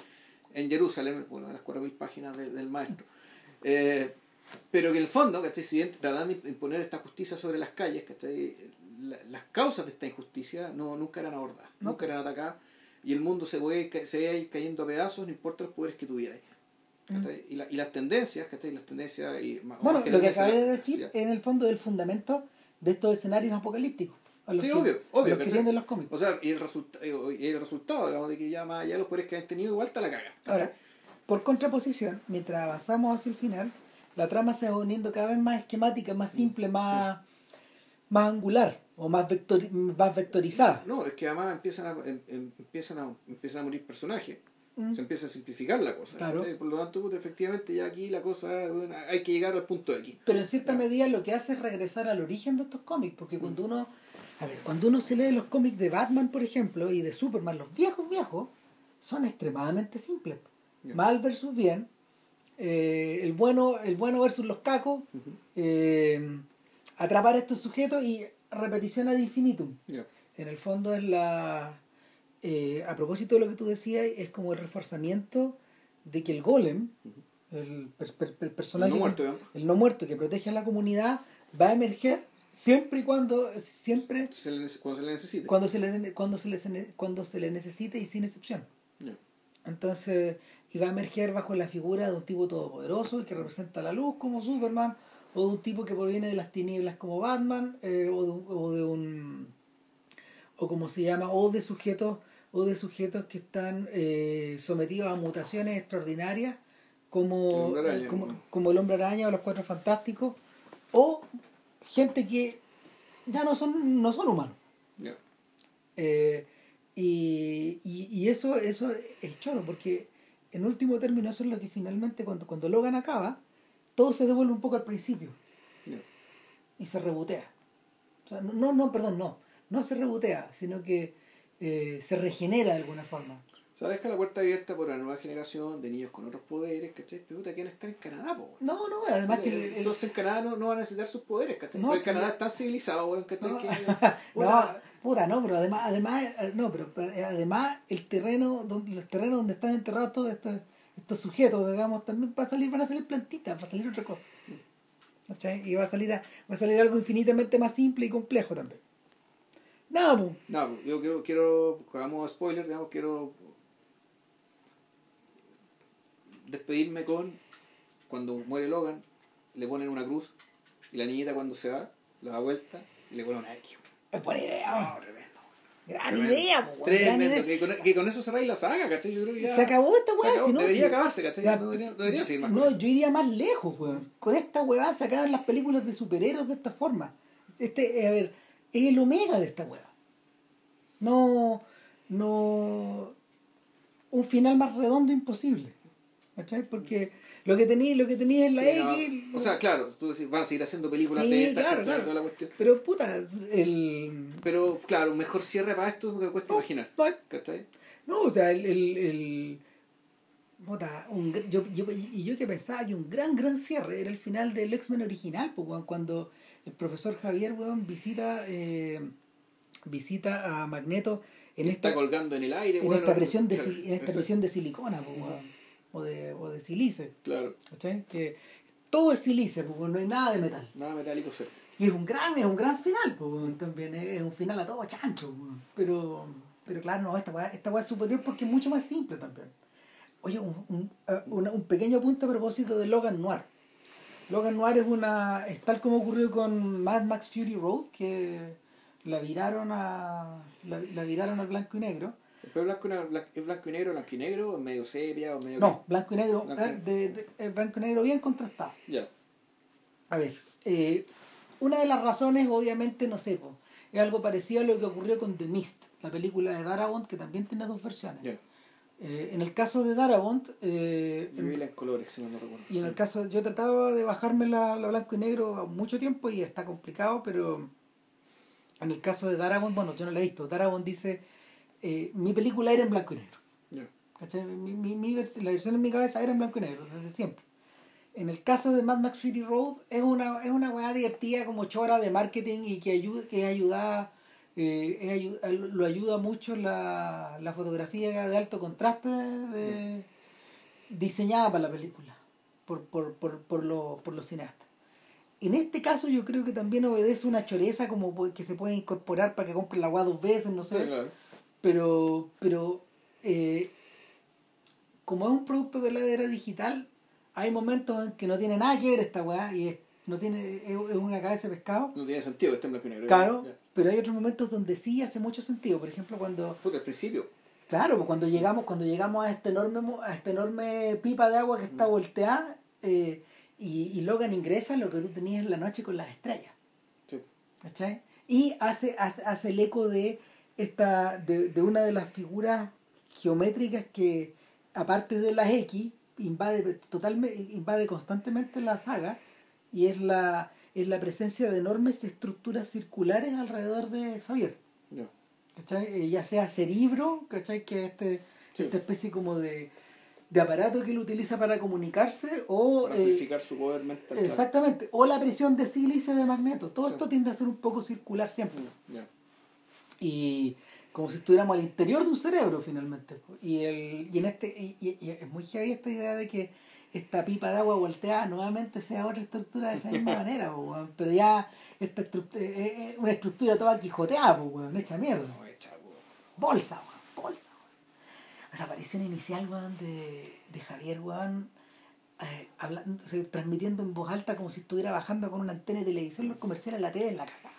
en Jerusalén, bueno, de las 4.000 páginas del- del maestro. Eh, pero que en el fondo, ¿cachai? Si tratan de imponer esta justicia sobre las calles, ¿cachai? La- las causas de esta injusticia no, nunca eran abordadas, No. nunca eran atacadas, y el mundo se ve, se ve ahí cayendo a pedazos, no importa los poderes que tuvierais. ¿Cachai? Y, la- y las tendencias, ¿cachai? Las tendencias... Y, más- Bueno, lo que acabé de decir ya. en el fondo es el fundamento de estos escenarios apocalípticos. Sí, que- obvio, obvio, que los cómics. O sea, y el, resulta, y el resultado, digamos, de que ya más allá de los poderes que han tenido, igual está la caga. ¿cachai? Ahora, por contraposición, mientras avanzamos hacia el final, la trama se va poniendo cada vez más esquemática, más simple, más, más angular o más, vectori- más vectorizada. No, es que además empiezan a, em- em- empiezan a, empiezan a morir personajes. Mm. Se empieza a simplificar la cosa. Por lo tanto, efectivamente, ya aquí la cosa, bueno, hay que llegar al punto de aquí. Pero en cierta medida lo que hace es regresar al origen de estos cómics, porque cuando uno, a ver, cuando uno se lee los cómics de Batman, por ejemplo, y de Superman, los viejos viejos, son extremadamente simples. Mal versus bien, eh, el bueno, el bueno versus los cacos, eh, atrapar a estos sujetos y repetición ad infinitum. En el fondo es la... eh, a propósito de lo que tú decías, es como el reforzamiento de que el golem, el, per- per- el personaje, No muerto, digamos. el no muerto que protege a la comunidad, va a emerger siempre y cuando, siempre Se le cuando se le necesite. cuando se le, cuando se le, cuando se le necesite y sin excepción. Entonces, y va a emerger bajo la figura de un tipo todopoderoso que representa la luz como Superman, o de un tipo que proviene de las tinieblas como Batman, eh, o, de, un- o de un o como se llama, o de sujetos, o de sujetos que están eh, sometidos a mutaciones extraordinarias El como, araña, eh, como, ¿no? como el hombre araña o los cuatro fantásticos, o gente que ya no son, no son humanos. Eh, y, y, y eso, eso es choro, porque en último término eso es lo que finalmente cuando, cuando Logan acaba, todo se devuelve un poco al principio y se rebotea. O sea, no, no, perdón, no. No se rebotea, sino que eh, se regenera de alguna forma. O sea, deja la puerta abierta por una nueva generación de niños con otros poderes, ¿cachai? Pero puta, quieren estar en Canadá, po. No, no, además que... el- el- Entonces en Canadá no, no van a necesitar sus poderes, ¿cachai? No, Porque que Canadá es tan civilizado, weón, ¿cachai? No. Que, *laughs* no, puta, puta, no, pero además, además, eh, no, pero eh, además el terreno, donde, los terrenos donde están enterrados todos estos, estos sujetos, digamos, también va a salir, van a salir plantitas, va a salir otra cosa. ¿Cachai? Y va a salir a- va a salir algo infinitamente más simple y complejo también. Nada, pues. No, pues, yo quiero, quiero, hagamos spoiler, digamos, quiero despedirme con cuando muere Logan, le ponen una cruz y la niñita cuando se va, la da vuelta y le ponen una X. Es buena idea, weón. tremendo. Gran Tremendo. idea, po, gran Tremendo, que con, que con eso cerráis la saga, ¿cachai? Yo creo que ya. Se acabó esta weá, si no. Debería si- acabarse, ¿cachai? No debería, debería seguir más. No, yo iría más lejos, weón. Con esta weá se acaban las películas de superhéroes de esta forma. Este, eh, a ver, es el omega de esta weá. No, no. Un final más redondo imposible. ¿Cachai? Porque lo que tenía, lo que tenía es la Sí, X. no, o sea, claro, tú decís, van a seguir haciendo películas Sí, de estas, claro, claro. Toda la cuestión. Pero puta, el. Pero claro, un mejor cierre para esto que cuesta No, imaginar. no, ¿Cachai? No, o sea, el. el, el puta, un yo, yo, y yo que pensaba que un gran, gran cierre era el final del X-Men original, pues, cuando el profesor Javier, weón, visita, eh, visita a Magneto en Está esta, colgando en el aire. en bueno, esta presión de, claro, en esta presión de silicona, pues, weón, o, de, o de silice, Claro, ¿cachai? Que todo es silice, pues, no hay nada de metal. nada metálico cerca. Y es un gran, es un gran final, pues, también es un final a todo chancho, weón. pero, pero claro, no, esta weá, esta weá es superior porque es mucho más simple también. Oye, un, un, eh, un pequeño apunte a propósito de Logan Noir. Logan Noir es una, es tal como ocurrió con Mad Max Fury Road, que la viraron a, la, la viraron al blanco y negro. Pero blanco, es blanco y negro, blanco y negro, o medio sepia, o medio. No, blanco y negro, Blanco eh, de, de- blanco y negro bien contrastado. Ya. A ver, eh, una de las razones, obviamente, no sé, po, es algo parecido a lo que ocurrió con The Mist, la película de Darabont, que también tiene dos versiones. Ya. Eh, en el caso de Darabont, eh, Yo vi la en colores, si no me recuerdo. y en el caso, yo trataba de bajarme la, la blanco y negro mucho tiempo y está complicado, pero en el caso de Darabont, bueno, yo no la he visto. Darabont dice, eh, mi película era en blanco y negro. ¿Cachai? Mi, mi, mi vers- la versión en mi cabeza era en blanco y negro, desde siempre. En el caso de Mad Max Fury Road, es una, es una weá divertida como chora de marketing y que ayuda, que ayuda, eh, lo ayuda mucho la, la fotografía de alto contraste de- diseñada para la película por, por, por, por, lo- por los cineastas. En este caso yo creo que también obedece una choreza como que se puede incorporar para que compren la weá dos veces, no sé Sí, claro. pero pero eh, como es un producto de la era digital hay momentos en que no tiene nada que ver esta weá y es, no tiene es, una cabeza de pescado No tiene sentido que esté en blanco y negro. claro pero hay otros momentos donde sí hace mucho sentido por ejemplo cuando Puta, al principio. claro pues cuando llegamos cuando llegamos a este enorme a esta enorme pipa de agua que está volteada eh, y, y Logan ingresa lo que tú tenías en la noche con las estrellas Sí. ¿cachai? Y hace, hace, hace el eco de esta de, de una de las figuras geométricas que, aparte de las X, invade totalmente, invade constantemente la saga, y es la, es la presencia de enormes estructuras circulares alrededor de Xavier. Ya. ¿cachai? Eh, ya sea cerebro, ¿cachai? que es este, Sí. esta especie como de, de aparato que él utiliza para comunicarse, o Para eh, amplificar su poder mental. claro. Exactamente, o la presión de sílice de magneto. Todo Sí. esto tiende a ser un poco circular siempre. Ya. Y como si estuviéramos al interior de un cerebro finalmente. Y, el, y en este y, y- y es muy heavy esta idea de que esta pipa de agua volteada nuevamente sea otra estructura de esa misma *laughs* manera, po, weón. pero ya esta estructura, es una estructura toda quijoteada, po, weón, hecha mierda. No, echa, weón. Bolsa, weón, bolsa. weón. esa aparición inicial, weón, de, de Javier, weón, eh, hablando, o sea, transmitiendo en voz alta como si estuviera bajando con una antena de televisión los comerciales la tele en la cagada.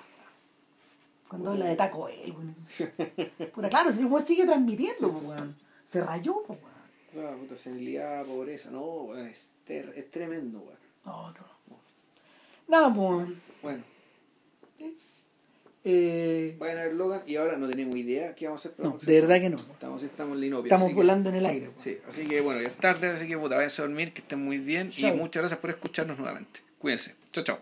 Cuando habla de Taco Bell, weón. Puta, claro, si el weón sigue transmitiendo, weón. Se rayó, weón. Puta, senilidad, pobreza, no, es, ter- es tremendo, weón. No, no. Nada, pues. Bueno, Eh, vayan a ver Logan y ahora no tenemos idea qué vamos a hacer para no, de verdad que no. Estamos, estamos Linopia. Estamos que- volando en el aire. Sí, así que bueno, ya es tarde, así que puta, váyanse a dormir, que estén muy bien y muchas gracias por escucharnos nuevamente. Cuídense. Chao, chao.